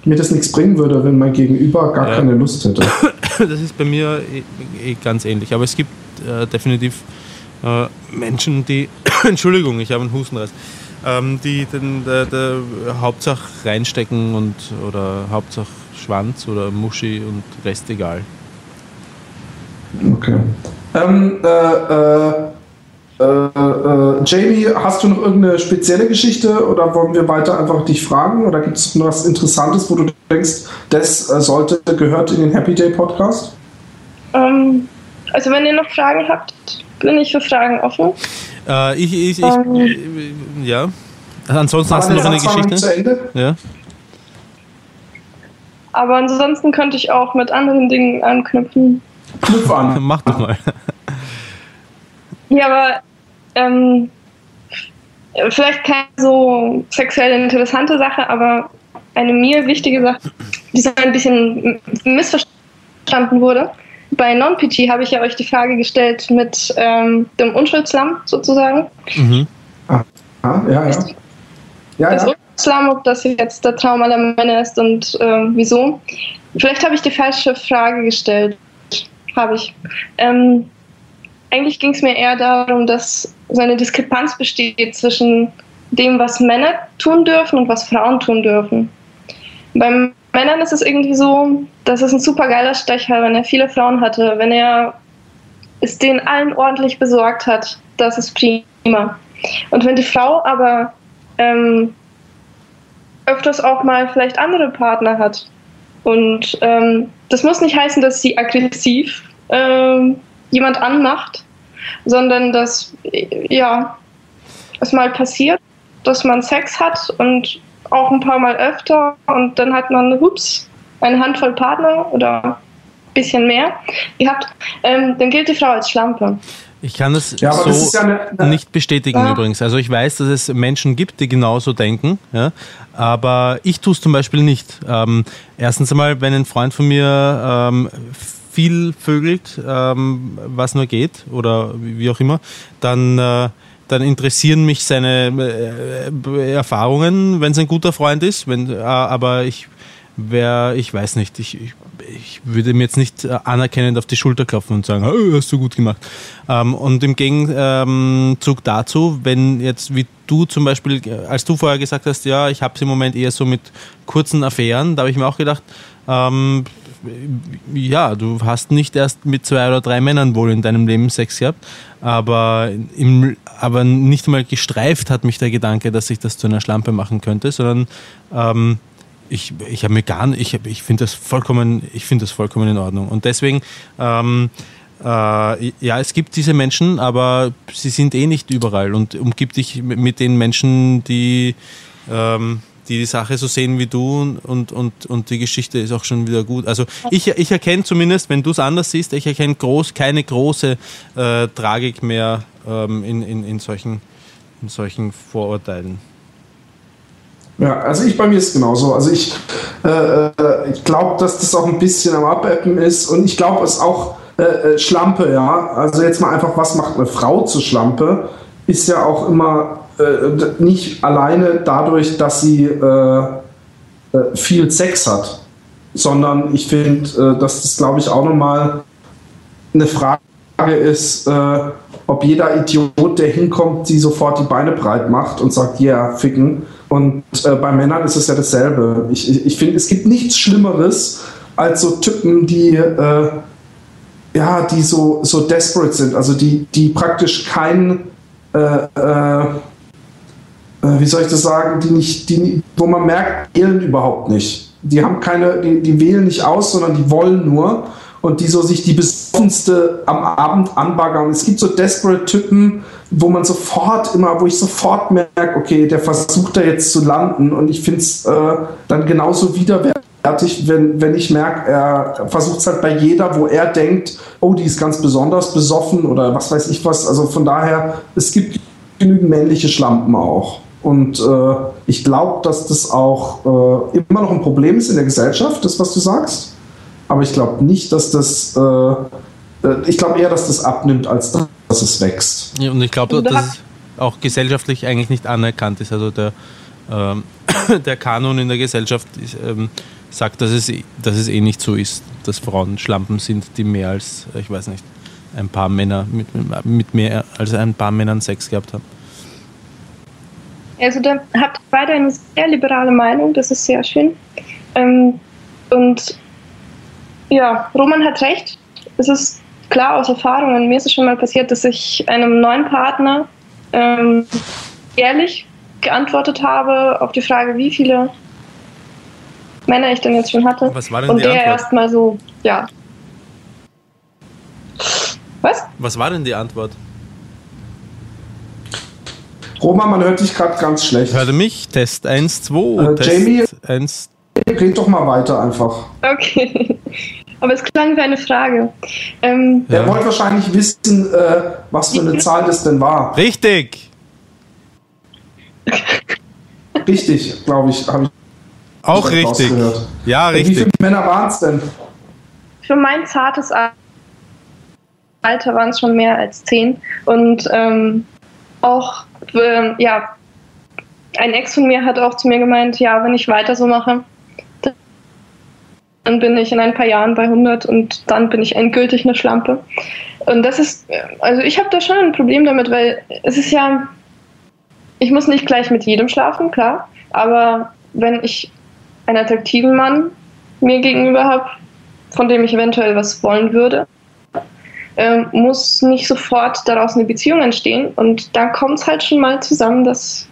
mir das nichts bringen würde, wenn mein Gegenüber gar ja. keine Lust hätte. (coughs) Das ist bei mir eh, eh ganz ähnlich. Aber es gibt äh, definitiv äh, Menschen, die, (coughs) Entschuldigung, ich habe einen Hustenreiz, ähm, die den der, der Hauptsache reinstecken und oder Hauptsache Schwanz oder Muschi und Rest egal. Okay. Ähm, äh, äh äh, Jamie, hast du noch irgendeine spezielle Geschichte oder wollen wir weiter einfach dich fragen? Oder gibt es noch was Interessantes, wo du denkst, das äh, sollte gehört in den Happy Day Podcast? Ähm, also wenn ihr noch Fragen habt, bin ich für Fragen offen. Äh, ich, ich, ich ähm, äh, ja. Ansonsten hast du noch eine Geschichte? Zu Ende? Ja. Aber ansonsten könnte ich auch mit anderen Dingen anknüpfen. Knüpf an. (laughs) Mach doch mal. Ja, aber ähm, vielleicht keine so sexuell interessante Sache, aber eine mir wichtige Sache, die so ein bisschen missverstanden wurde. Bei Non-PG habe ich ja euch die Frage gestellt mit ähm, dem Unschuldslamm sozusagen. Mhm. Ah, ah, ja, ja. Ja, das ja. Unschuldslamm, ob das jetzt der Traum aller Männer ist und äh, wieso. Vielleicht habe ich die falsche Frage gestellt. Habe ich. Ähm, eigentlich ging es mir eher darum, dass so eine Diskrepanz besteht zwischen dem, was Männer tun dürfen und was Frauen tun dürfen. Bei Männern ist es irgendwie so, dass es ein super geiler Stecher, wenn er viele Frauen hatte, wenn er es denen allen ordentlich besorgt hat, das ist prima. Und wenn die Frau aber ähm, öfters auch mal vielleicht andere Partner hat und ähm, das muss nicht heißen, dass sie aggressiv ähm, jemand anmacht, sondern dass ja, es mal passiert, dass man Sex hat und auch ein paar Mal öfter und dann hat man, hups, eine Handvoll Partner oder ein bisschen mehr gehabt, ähm, dann gilt die Frau als Schlampe. Ich kann das ja, so ja eine, eine nicht bestätigen ja. übrigens. Also ich weiß, dass es Menschen gibt, die genauso denken, ja, aber ich tue es zum Beispiel nicht. Ähm, erstens einmal, wenn ein Freund von mir ähm, viel vögelt, ähm, was nur geht oder wie auch immer, dann, äh, dann interessieren mich seine äh, Erfahrungen, wenn es ein guter Freund ist. Wenn, äh, aber ich wäre, ich weiß nicht, ich, ich, ich, würde mir jetzt nicht anerkennend auf die Schulter klopfen und sagen, oh, hast du gut gemacht. Ähm, und im Gegenzug dazu, wenn jetzt wie du zum Beispiel, als du vorher gesagt hast, ja, ich habe es im Moment eher so mit kurzen Affären, da habe ich mir auch gedacht, ähm, ja, du hast nicht erst mit zwei oder drei Männern wohl in deinem Leben Sex gehabt, aber, im, aber nicht mal gestreift hat mich der Gedanke, dass ich das zu einer Schlampe machen könnte, sondern ähm, ich, ich habe mir gar ich, ich finde das vollkommen, ich finde das vollkommen in Ordnung. Und deswegen, ähm, äh, ja, es gibt diese Menschen, aber sie sind eh nicht überall und umgib dich mit den Menschen, die ähm, die die Sache so sehen wie du und, und, und die Geschichte ist auch schon wieder gut. Also ich, ich erkenne zumindest, wenn du es anders siehst, ich erkenne groß, keine große äh, Tragik mehr ähm, in, in, in, solchen, in solchen Vorurteilen. Ja, also ich bei mir ist es genauso. Also ich, äh, äh ich glaube, dass das auch ein bisschen am Abappen ist und ich glaube es auch äh, äh, Schlampe, ja. Also jetzt mal einfach, was macht eine Frau zur Schlampe? Ist ja auch immer äh, nicht alleine dadurch, dass sie äh, viel Sex hat, sondern ich finde, dass das, glaube ich, auch nochmal eine Frage ist, ob jeder Idiot, der hinkommt, sie sofort die Beine breit macht und sagt, ja, yeah, ficken. Und äh, bei Männern ist es ja dasselbe. Ich, ich, ich finde, es gibt nichts Schlimmeres als so Typen, die äh, ja, die so, so desperate sind, also die, die praktisch kein äh, äh, äh, wie soll ich das sagen, die nicht, die, wo man merkt, wählen überhaupt nicht. Die haben keine, die, die wählen nicht aus, sondern die wollen nur und die so sich die besoffenste am Abend anbaggern. Es gibt so desperate Typen, wo man sofort immer, wo ich sofort merke, okay, der versucht da jetzt zu landen und ich finde es äh, dann genauso widerwärtig, wenn, wenn ich merke, er versucht es halt bei jeder, wo er denkt, oh, die ist ganz besonders besoffen oder was weiß ich was. Also von daher, es gibt genügend männliche Schlampen auch. Und äh, ich glaube, dass das auch äh, immer noch ein Problem ist in der Gesellschaft, das, was du sagst. Aber ich glaube nicht, dass das, äh, äh ich glaube eher, dass das abnimmt, als dass es wächst. Ja, und ich glaube, dass es auch gesellschaftlich eigentlich nicht anerkannt ist. Also der, ähm, (coughs) der Kanon in der Gesellschaft ist, ähm, sagt, dass es, dass es eh nicht so ist, dass Frauen Schlampen sind, die mehr als, ich weiß nicht, ein paar Männer mit, mit mehr als ein paar Männern Sex gehabt haben. Also da habt ihr beide eine sehr liberale Meinung, das ist sehr schön. Ähm, und ja, Roman hat recht. Es ist klar aus Erfahrungen, mir ist es schon mal passiert, dass ich einem neuen Partner ähm, ehrlich geantwortet habe auf die Frage, wie viele Männer ich denn jetzt schon hatte. Was war denn und die der erstmal so, ja. Was? Was war denn die Antwort? Roman, man hört dich gerade ganz schlecht. Hörte mich? Test 1, 2. Äh, Test Jamie, 1. red doch mal weiter einfach. Okay. Aber es klang wie eine Frage. Ähm, er wollte wahrscheinlich wissen, äh, was für eine Zahl das denn war. Richtig. (laughs) Richtig, glaube ich, habe ich. Auch richtig. Ja, richtig. Wie viele Männer waren es denn? Für mein zartes Alter waren es schon mehr als zehn. Und ähm, auch äh, ja, ein Ex von mir hat auch zu mir gemeint, ja, wenn ich weiter so mache, dann bin ich in ein paar Jahren bei 100 und dann bin ich endgültig eine Schlampe. Und das ist, also ich habe da schon ein Problem damit, weil es ist ja, ich muss nicht gleich mit jedem schlafen, klar, aber wenn ich einen attraktiven Mann mir gegenüber habe, von dem ich eventuell was wollen würde, ähm, muss nicht sofort daraus eine Beziehung entstehen. Und da kommt es halt schon mal zusammen, dass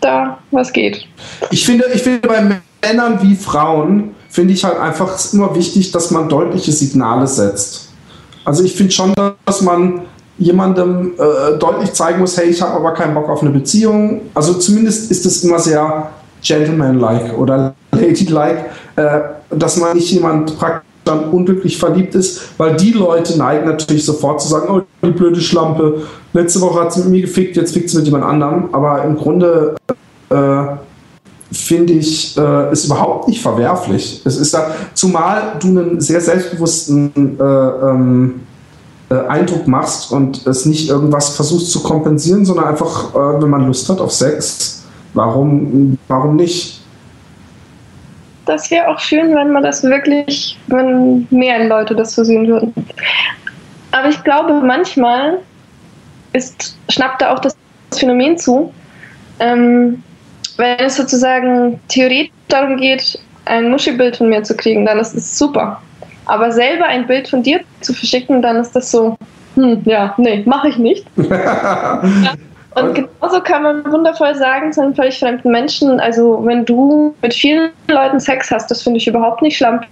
da was geht. Ich finde, ich finde bei Männern wie Frauen, finde ich halt einfach immer wichtig, dass man deutliche Signale setzt. Also ich finde schon, dass man jemandem äh, deutlich zeigen muss, hey, ich habe aber keinen Bock auf eine Beziehung. Also zumindest ist es immer sehr gentlemanlike oder ladylike, äh, dass man nicht jemand praktisch dann unglücklich verliebt ist, weil die Leute neigen natürlich sofort zu sagen, oh, die blöde Schlampe, letzte Woche hat sie mit mir gefickt, jetzt fickt sie mit jemand anderem. Aber im Grunde äh, finde ich, äh, ist überhaupt nicht verwerflich. Es ist da, zumal du einen sehr selbstbewussten äh, ähm, äh, Eindruck machst und es nicht irgendwas versuchst zu kompensieren, sondern einfach, äh, wenn man Lust hat auf Sex, warum, warum nicht? das wäre auch schön, wenn man das wirklich, wenn mehr Leute das so sehen würden. Aber ich glaube, manchmal ist, schnappt da auch das Phänomen zu, ähm, wenn es sozusagen theoretisch darum geht, ein Muschi-Bild von mir zu kriegen, dann ist es super. Aber selber ein Bild von dir zu verschicken, dann ist das so, hm, ja, nee, mache ich nicht. (laughs) ja, und genauso kann man wundervoll sagen zu einem völlig fremden Menschen, also wenn du mit vielen Leuten Sex hast, das finde ich überhaupt nicht schlampig.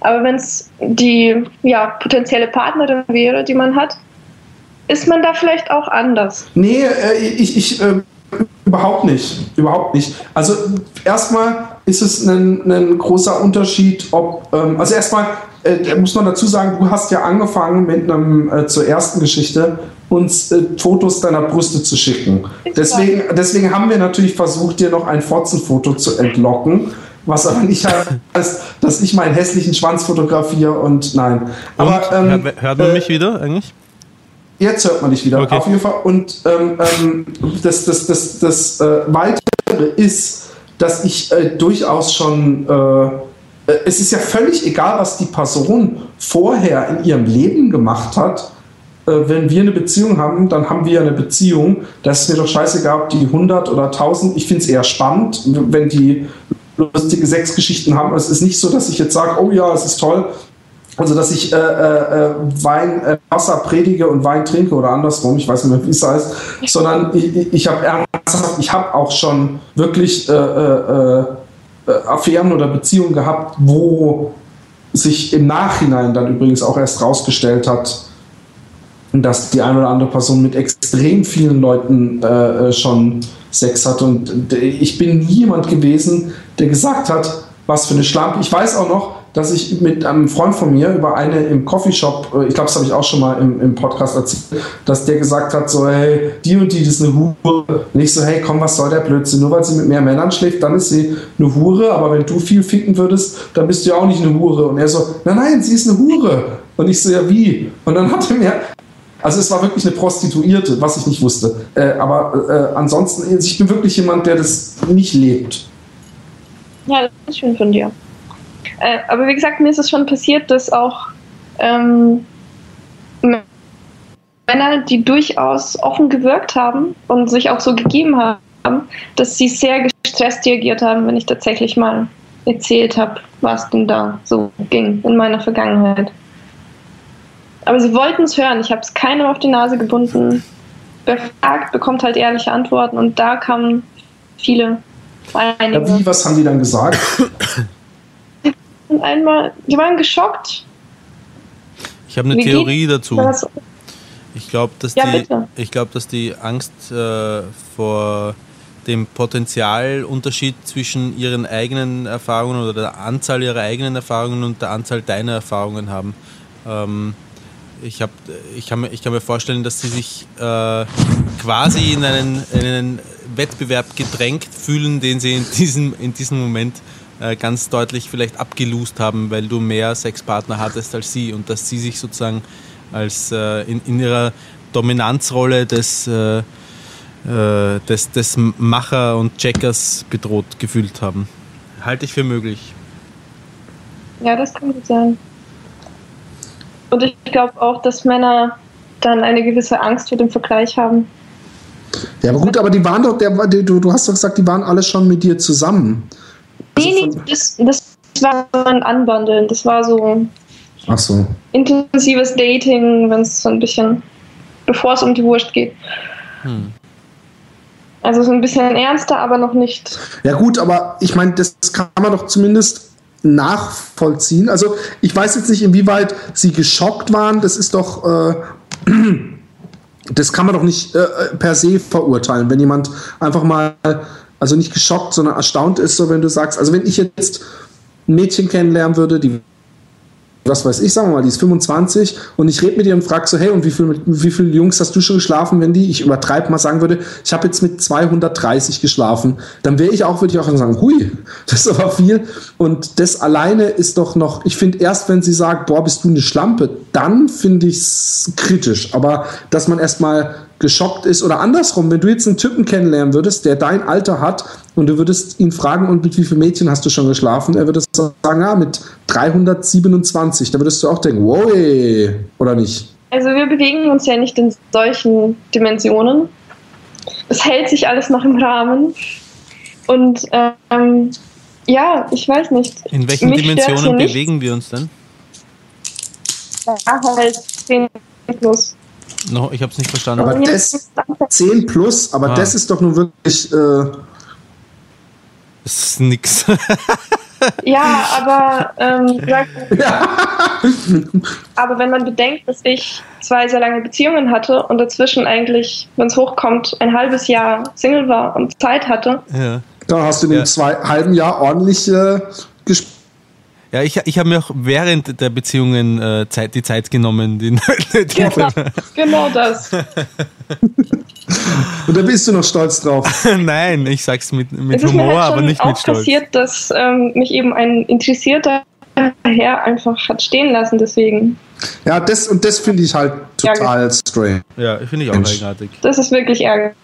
Aber wenn es die ja, potenzielle Partnerin wäre, die man hat, ist man da vielleicht auch anders? Nee, äh, ich, ich äh, überhaupt nicht. Überhaupt nicht. Also erstmal ist es ein, ein großer Unterschied, ob, ähm, also erstmal äh, muss man dazu sagen, du hast ja angefangen mit einem äh, zur ersten Geschichte uns äh, Fotos deiner Brüste zu schicken. Deswegen, deswegen haben wir natürlich versucht, dir noch ein Fotzenfoto zu entlocken, Was aber nicht heißt, dass ich meinen hässlichen Schwanz fotografiere und nein. Aber, und, ähm, hört man äh, mich wieder eigentlich? Jetzt hört man dich wieder, okay. auf jeden Fall. Und ähm, ähm, das, das, das, das äh, Weitere ist, dass ich äh, durchaus schon, äh, äh, es ist ja völlig egal, was die Person vorher in ihrem Leben gemacht hat. Äh, wenn wir eine Beziehung haben, dann haben wir eine Beziehung. Das ist mir doch scheißegal, ob die 100 oder 1000. Ich finde es eher spannend, wenn die lustige Sexgeschichten haben. Es ist nicht so, dass ich jetzt sage, oh ja, es ist toll, also, dass ich äh, äh, Wein, äh, Wasser predige und Wein trinke oder andersrum, ich weiß nicht mehr, wie es heißt, sondern ich, ich habe ernsthaft, ich habe auch schon wirklich äh, äh, äh, Affären oder Beziehungen gehabt, wo sich im Nachhinein dann übrigens auch erst rausgestellt hat, dass die eine oder andere Person mit extrem vielen Leuten schon Sex hat. Und ich bin niemand gewesen, der gesagt hat, was für eine Schlampe. Ich weiß auch noch, dass ich mit einem Freund von mir über eine im Coffeeshop, äh, ich glaube, das habe ich auch schon mal im, im Podcast erzählt, dass der gesagt hat, so, hey, die und die, das ist eine Hure. Nicht so, hey, komm, was soll der Blödsinn? Nur weil sie mit mehr Männern schläft, dann ist sie eine Hure, aber wenn du viel ficken würdest, dann bist du ja auch nicht eine Hure. Und er so, nein, nein, sie ist eine Hure. Und ich so, ja, wie? Und dann hat er mir, also es war wirklich eine Prostituierte, was ich nicht wusste. Äh, aber äh, ansonsten, also ich bin wirklich jemand, der das nicht lebt. Ja, das ist schön von dir. Äh, aber wie gesagt, mir ist es schon passiert, dass auch ähm, Männer, die durchaus offen gewirkt haben und sich auch so gegeben haben, dass sie sehr gestresst reagiert haben, wenn ich tatsächlich mal erzählt habe, was denn da so ging in meiner Vergangenheit. Aber sie wollten es hören. Ich habe es keinem auf die Nase gebunden. Wer fragt, bekommt halt ehrliche Antworten und da kamen viele. Einige. Ja, wie, was haben die dann gesagt? (coughs) einmal, die waren geschockt. Ich habe eine Wie Theorie dazu. Das? Ich glaube, dass, ja, die, glaub, dass die Angst äh, vor dem Potenzialunterschied zwischen ihren eigenen Erfahrungen oder der Anzahl ihrer eigenen Erfahrungen und der Anzahl deiner Erfahrungen haben. Ähm, ich, hab, ich, kann mir, ich kann mir vorstellen, dass sie sich äh, quasi in einen, in einen Wettbewerb gedrängt fühlen, den sie in diesem, in diesem Moment äh, ganz deutlich vielleicht abgelust haben, weil du mehr Sexpartner hattest als sie und dass sie sich sozusagen als äh, in, in ihrer Dominanzrolle des, äh, äh des, des Macher und Checkers bedroht gefühlt haben. Halte ich für möglich. Ja, das kann gut sein. Und ich glaube auch, dass Männer dann eine gewisse Angst vor dem Vergleich haben. Ja, aber gut, aber die waren doch, der, du, du hast doch gesagt, die waren alle schon mit dir zusammen. Also nee, nee, das, das war ein Anbandeln. Das war so, Ach so. intensives Dating, wenn es so ein bisschen, bevor es um die Wurst geht. Hm. Also so ein bisschen ernster, aber noch nicht. Ja gut, aber ich meine, das kann man doch zumindest nachvollziehen. Also ich weiß jetzt nicht, inwieweit sie geschockt waren. Das ist doch, äh, (clears throat) das kann man doch nicht äh, per se verurteilen, wenn jemand einfach mal also nicht geschockt, sondern erstaunt ist, so wenn du sagst, also wenn ich jetzt ein Mädchen kennenlernen würde, die was weiß ich, sagen wir mal, die ist 25 und ich rede mit ihr und frage so, hey, und wie viele wie viel Jungs hast du schon geschlafen, wenn die, ich übertreibe mal sagen würde, ich habe jetzt mit 230 geschlafen, dann wäre ich auch, würde ich auch sagen, hui, das ist aber viel. Und das alleine ist doch noch, ich finde erst, wenn sie sagt, boah, bist du eine Schlampe, dann finde ich es kritisch, aber dass man erstmal geschockt ist oder andersrum, wenn du jetzt einen Typen kennenlernen würdest, der dein Alter hat und du würdest ihn fragen, und mit wie vielen Mädchen hast du schon geschlafen? Er würde sagen, ja, mit 327. Da würdest du auch denken, wow, oder nicht? Also wir bewegen uns ja nicht in solchen Dimensionen. Es hält sich alles noch im Rahmen. Und ähm, ja, ich weiß nicht. In welchen Mich Dimensionen bewegen wir uns denn? Ja, halt 10 plus. No, ich habe es nicht verstanden. Aber das 10 plus, aber ah. das ist doch nun wirklich. Äh, das ist nix. (laughs) ja, aber, ähm, ja. aber wenn man bedenkt, dass ich zwei sehr lange Beziehungen hatte und dazwischen eigentlich, wenn es hochkommt, ein halbes Jahr Single war und Zeit hatte. Ja. Da hast du in ja. dem zwei, halben Jahr ordentlich äh, gespielt. Ja, ich, ich habe mir auch während der Beziehungen äh, Zeit, die Zeit genommen. Die, (laughs) die genau, genau das. Und da bist du noch stolz drauf. (laughs) Nein, ich sag's mit, mit Humor, halt aber nicht mit Stolz. Es ist passiert, dass ähm, mich eben ein interessierter Herr einfach hat stehen lassen, deswegen. Ja, das und das finde ich halt total strange. Ja, finde ich auch eigenartig. Das ist wirklich ärgerlich.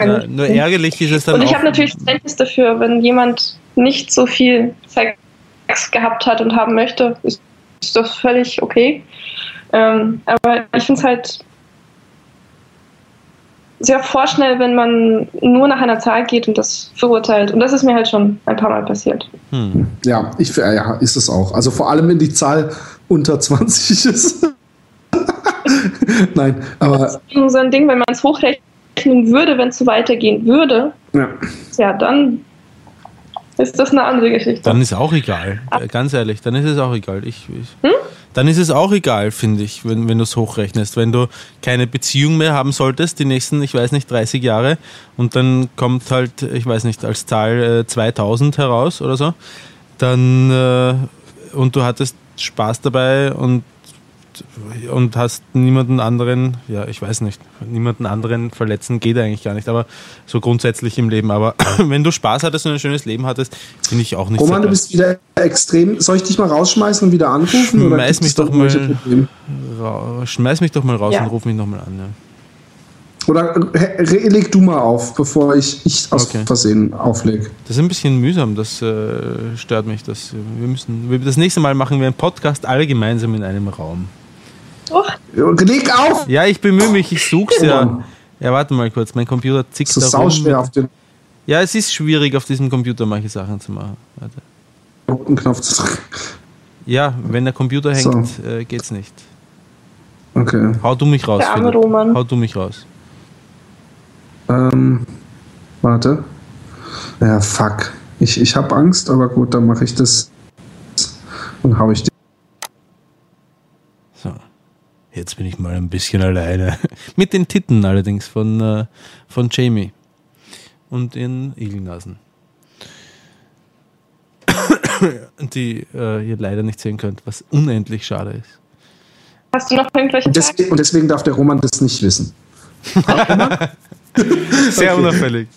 Ja, nur ärgerlich ist es dann Und ich habe natürlich Verständnis dafür, wenn jemand nicht so viel Sex gehabt hat und haben möchte, ist, ist das völlig okay. Ähm, aber ich finde es halt sehr vorschnell, wenn man nur nach einer Zahl geht und das verurteilt. Und das ist mir halt schon ein paar Mal passiert. Hm. Ja, ich, ja, ist es auch. Also vor allem, wenn die Zahl unter 20 (laughs) ist. Nein, aber. Das ist so ein Ding, wenn man es hochrechnen würde, wenn es so weitergehen würde, ja, ja dann ist das eine andere Geschichte. Dann ist auch egal. Ab Ganz ehrlich, dann ist es auch egal. Ich, ich hm? Dann ist es auch egal, finde ich, wenn, wenn du es hochrechnest. Wenn du keine Beziehung mehr haben solltest, die nächsten, ich weiß nicht, 30 Jahre, und dann kommt halt, ich weiß nicht, als Zahl äh, 2000 heraus oder so, dann, äh, und du hattest Spaß dabei und und hast niemanden anderen, ja, ich weiß nicht, niemanden anderen verletzen geht eigentlich gar nicht, aber so grundsätzlich im Leben. Aber (clears throat) wenn du Spaß hattest und ein schönes Leben hattest, finde ich auch nicht Roman, du bist wieder extrem. Soll ich dich mal rausschmeißen und wieder anrufen? Schmeiß mich doch mal, schmeiß mich doch mal raus ja. und ruf mich nochmal an. Ja. Oder leg du mal auf, bevor ich, ich aus okay. Versehen auflege. Das ist ein bisschen mühsam, das äh, stört mich. Das, wir müssen, das nächste Mal machen wir einen Podcast alle gemeinsam in einem Raum. Doch. Leg auf! Ja, ich bemühe mich, ich such's ja. Ja, warte mal kurz, mein Computer zickt da rum. Schwer auf den ja, es ist schwierig, auf diesem Computer manche Sachen zu machen. Warte. Roten Knopf zu drücken. Ja, wenn der Computer hängt, so. äh, geht's nicht. Okay. Hau du mich raus. Der arme Roman. Hau du mich raus. Ähm, warte. Ja, fuck. Ich, ich habe Angst, aber gut, dann mache ich das. Dann hau ich die. So. Jetzt bin ich mal ein bisschen alleine. (laughs) Mit den Titten allerdings von, äh, von Jamie. Und ihren Igelnasen. (coughs) Die äh, ihr leider nicht sehen könnt, was unendlich schade ist. Hast du noch irgendwelche und deswegen, und deswegen darf der Roman das nicht wissen. (laughs) (laughs) Sehr okay. unauffällig.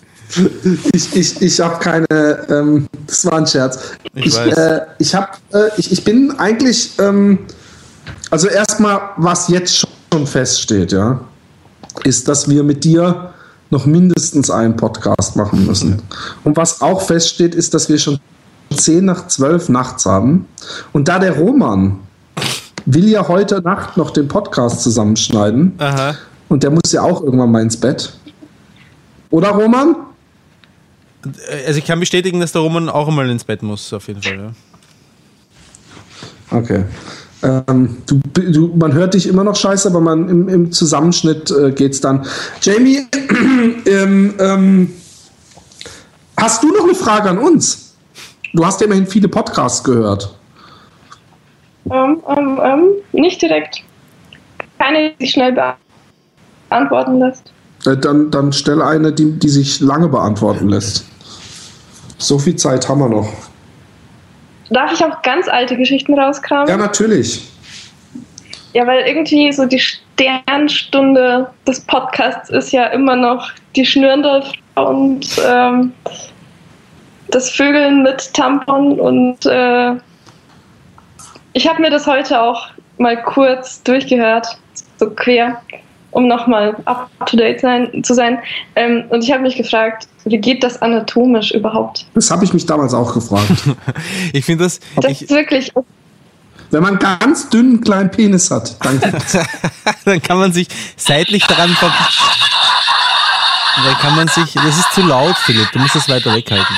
Ich, ich, ich habe keine, ähm, das war ein Scherz. Ich, ich, äh, ich, hab, äh, ich, ich bin eigentlich, ähm, also erstmal, was jetzt schon feststeht, ja, ist, dass wir mit dir noch mindestens einen Podcast machen müssen. Und was auch feststeht, ist, dass wir schon 10 nach 12 nachts haben. Und da der Roman will ja heute Nacht noch den Podcast zusammenschneiden. Aha. Und der muss ja auch irgendwann mal ins Bett. Oder Roman? Also ich kann bestätigen, dass der Roman auch einmal ins Bett muss, auf jeden Fall. Ja. Okay. Ähm, du, du, man hört dich immer noch scheiße, aber man, im, im Zusammenschnitt äh, es dann. Jamie, (clears throat) ähm, ähm, hast du noch eine Frage an uns? Du hast ja immerhin viele Podcasts gehört. Ähm, ähm, ähm, nicht direkt. Keine, die sich schnell beantworten lässt. Äh, dann, dann stell eine, die, die sich lange beantworten lässt. So viel Zeit haben wir noch. Darf ich auch ganz alte Geschichten rauskramen? Ja, natürlich. Ja, weil irgendwie so die Sternstunde des Podcasts ist ja immer noch die Schnürndorf und ähm, das Vögeln mit Tampon und äh, ich habe mir das heute auch mal kurz durchgehört, so quer um nochmal up to date sein, zu sein. Ähm, und ich habe mich gefragt, wie geht das anatomisch überhaupt? Das habe ich mich damals auch gefragt. (laughs) ich finde das. Das ich, ist wirklich. Wenn man ganz dünnen kleinen Penis hat, dann, (laughs) dann kann man sich seitlich daran ver dann kann man sich. Das ist zu laut, Philipp. Du musst das weiter weghalten.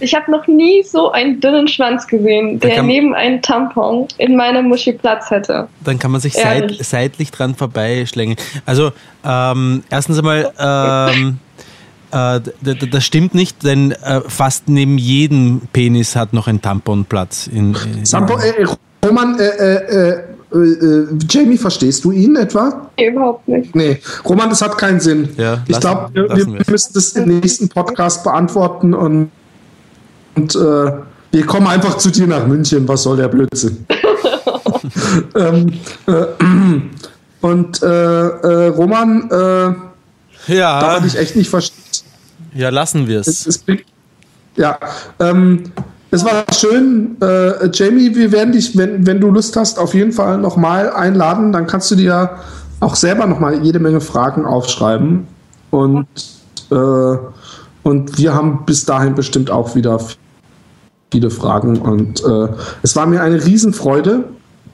Ich habe noch nie so einen dünnen Schwanz gesehen, der neben einem Tampon in meiner Muschi Platz hätte. Dann kann man sich seit, seitlich dran vorbeischlängeln. Also, ähm, erstens einmal, ähm, äh, das stimmt nicht, denn äh, fast neben jedem Penis hat noch ein Tampon Platz. In, in Sampo, äh, Roman, äh, äh, äh, Jamie, verstehst du ihn etwa? Nee, überhaupt nicht. Nee, Roman, das hat keinen Sinn. Ja, ich glaube, wir, wir müssen das im nächsten Podcast beantworten und und äh, wir kommen einfach zu dir nach München, was soll der Blödsinn? (laughs) ähm, äh, und äh, äh, Roman, äh, ja. da ich echt nicht verstehen. Ja, lassen wir es. Ja, ähm, es war schön. Äh, Jamie, wir werden dich, wenn, wenn du Lust hast, auf jeden Fall nochmal einladen. Dann kannst du dir auch selber nochmal jede Menge Fragen aufschreiben. Und, äh, und wir haben bis dahin bestimmt auch wieder viele Fragen. Und äh, es war mir eine Riesenfreude.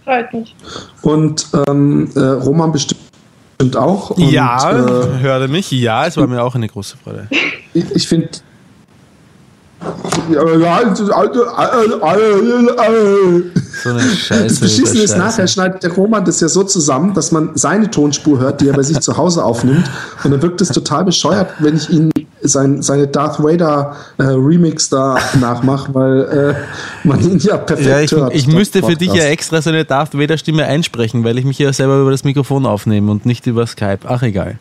Freut mich. Und ähm, äh, Roman bestimmt auch. Und, ja, äh, hörte mich. Ja, es war mir auch eine große Freude. Ich, ich finde so eine Scheiße. Das Beschissene ist, nachher schneidet der Roman das ja so zusammen, dass man seine Tonspur hört, die er bei sich zu Hause aufnimmt. Und dann wirkt es total bescheuert, wenn ich ihn sein, seine Darth Vader äh, Remix da (laughs) nachmache, weil äh, man ihn ja perfekt ja, ich, hört. Ich müsste für dich ja extra so eine Darth Vader Stimme einsprechen, weil ich mich ja selber über das Mikrofon aufnehme und nicht über Skype. Ach, egal.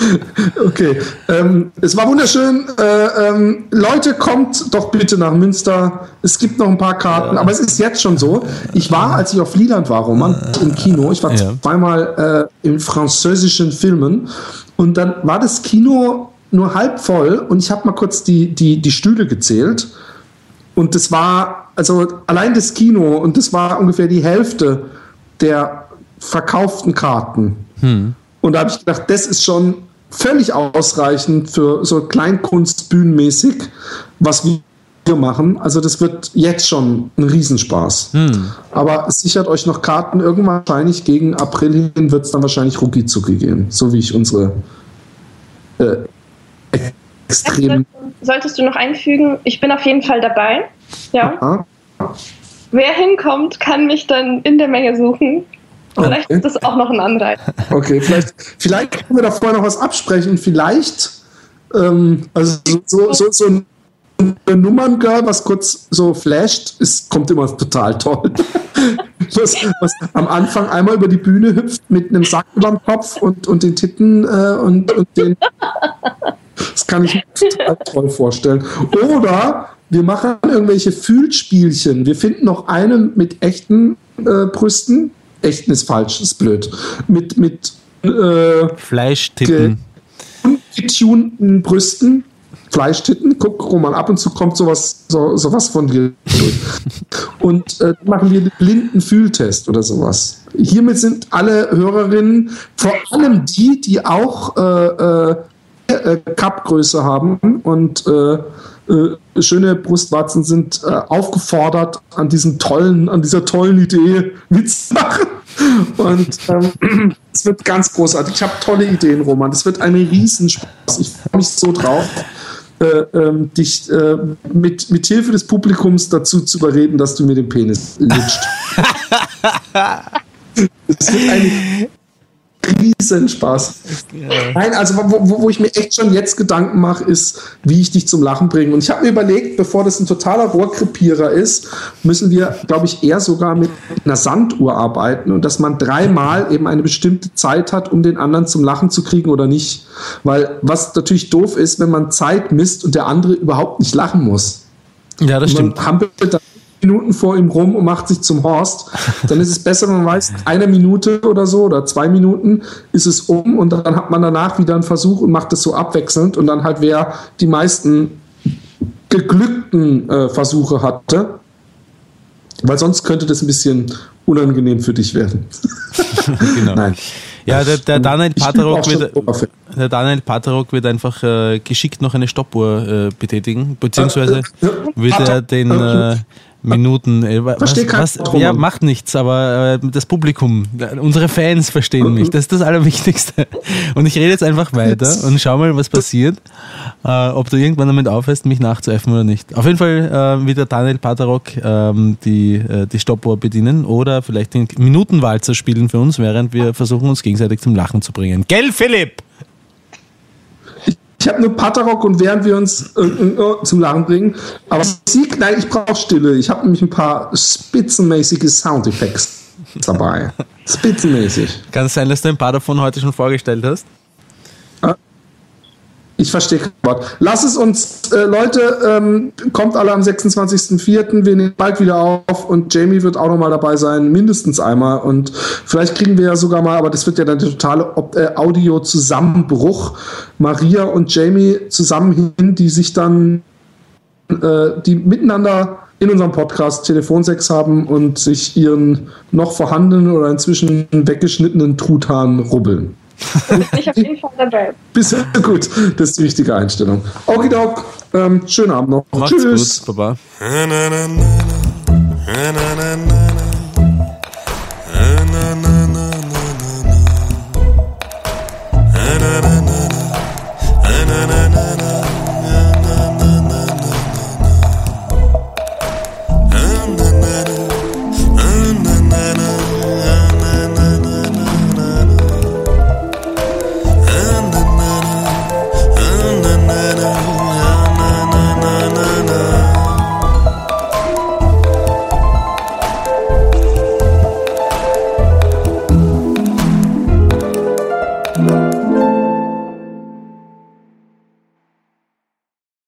(laughs) Okay, ähm, es war wunderschön. Äh, ähm, Leute, kommt doch bitte nach Münster. Es gibt noch ein paar Karten, ja. aber es ist jetzt schon so. Ich war, als ich auf Liedland war, Roman, im Kino. Ich war ja. zweimal äh, in französischen Filmen und dann war das Kino nur halb voll und ich habe mal kurz die, die, die Stühle gezählt und das war, also allein das Kino und das war ungefähr die Hälfte der verkauften Karten. Hm. Und da habe ich gedacht, das ist schon völlig ausreichend für so Kleinkunstbühnenmäßig, was wir machen. Also das wird jetzt schon ein Riesenspaß. Hm. Aber sichert euch noch Karten. Irgendwann wahrscheinlich gegen April hin wird es dann wahrscheinlich Ruki Zuki gehen. So wie ich unsere äh, extremen... Solltest du noch einfügen, ich bin auf jeden Fall dabei. Ja. Aha. Wer hinkommt, kann mich dann in der Menge suchen. Vielleicht okay. ist das auch noch ein Anreiz. (laughs) Okay, vielleicht, vielleicht können wir da vorher noch was absprechen. Vielleicht, ähm, also so, so, so ein Nummerngirl, was kurz so flasht, ist, kommt immer total toll. (laughs) was, was am Anfang einmal über die Bühne hüpft mit einem Sack über dem Kopf und, und den Titten äh, und, und den. Das kann ich mir total toll vorstellen. Oder wir machen irgendwelche Fühlspielchen. Wir finden noch einen mit echten äh, Brüsten echten ist falsch, ist blöd. Mit, mit äh, Fleischtitten. Getunten Brüsten. Fleischtitten, guck Roman, ab und zu kommt sowas, so, sowas von dir (laughs) und äh, machen wir den blinden Fühltest oder sowas. Hiermit sind alle Hörerinnen, vor allem die, die auch äh, äh, Cup-Größe haben und äh, äh, schöne Brustwarzen sind äh, aufgefordert, an diesem tollen, an dieser tollen Idee mitzumachen. Und ähm, (clears throat) es wird ganz großartig. Ich habe tolle Ideen, Roman. Es wird ein Riesenspaß. Ich freue mich so drauf. Äh, ähm, dich äh, mit, mit Hilfe des Publikums dazu zu überreden, dass du mir den Penis lutscht. (laughs) Es wird eine Riesenspaß. Ja. Nein, also wo, wo, ich mir echt schon jetzt Gedanken mache, ist, wie ich dich zum Lachen bringe. Und ich habe mir überlegt, bevor das ein totaler Rohrkrepierer ist, müssen wir, glaube ich, eher sogar mit einer Sanduhr arbeiten und dass man dreimal eben eine bestimmte Zeit hat, um den anderen zum Lachen zu kriegen oder nicht. Weil was natürlich doof ist, wenn man Zeit misst und der andere überhaupt nicht lachen muss. Ja, das stimmt. Hampelt dann Minuten vor ihm rum und macht sich zum Horst, dann ist es besser, wenn man weiß, eine Minute oder so oder zwei Minuten ist es um und dann hat man danach wieder einen Versuch und macht es so abwechselnd und dann halt wer die meisten geglückten äh, Versuche hatte, weil sonst könnte das ein bisschen unangenehm für dich werden. (laughs) genau. Nein. Ja, der, der Daniel Paterok wird, der Daniel Paterok wird einfach äh, geschickt noch eine Stoppuhr äh, betätigen, beziehungsweise wird er den, äh, Minuten. Äh, was, was, ja, macht nichts, aber äh, das Publikum, unsere Fans verstehen mich. Das ist das Allerwichtigste. (laughs) Und ich rede jetzt einfach weiter und schau mal, was passiert. Äh, ob du irgendwann damit aufhörst, mich nachzuäffen oder nicht. Auf jeden Fall äh, wird der Daniel Paterok ähm, die, äh, die Stoppuhr bedienen oder vielleicht den Minutenwalzer spielen für uns, während wir versuchen, uns gegenseitig zum Lachen zu bringen. Gell, Philipp? Ich habe nur Paterrock und während wir uns äh, äh, zum Lachen bringen. Aber Musik, nein, ich brauche Stille. Ich habe nämlich ein paar spitzenmäßige Soundeffekte (laughs) dabei. Spitzenmäßig. Kann es sein, dass du ein paar davon heute schon vorgestellt hast? Ich verstehe kein Wort. Lass es uns, äh, Leute, ähm, kommt alle am 26.04. Wir nehmen bald wieder auf und Jamie wird auch nochmal dabei sein, mindestens einmal. Und vielleicht kriegen wir ja sogar mal, aber das wird ja dann der totale äh, Audio-Zusammenbruch, Maria und Jamie zusammen hin, die sich dann, äh, die miteinander in unserem Podcast Telefonsex haben und sich ihren noch vorhandenen oder inzwischen weggeschnittenen Truthahn rubbeln. Ich auf jeden Fall dabei. (laughs) Bisher gut, das ist die wichtige Einstellung. Okidok, ähm, schönen Abend noch. Macht's Tschüss. Gut, Baba.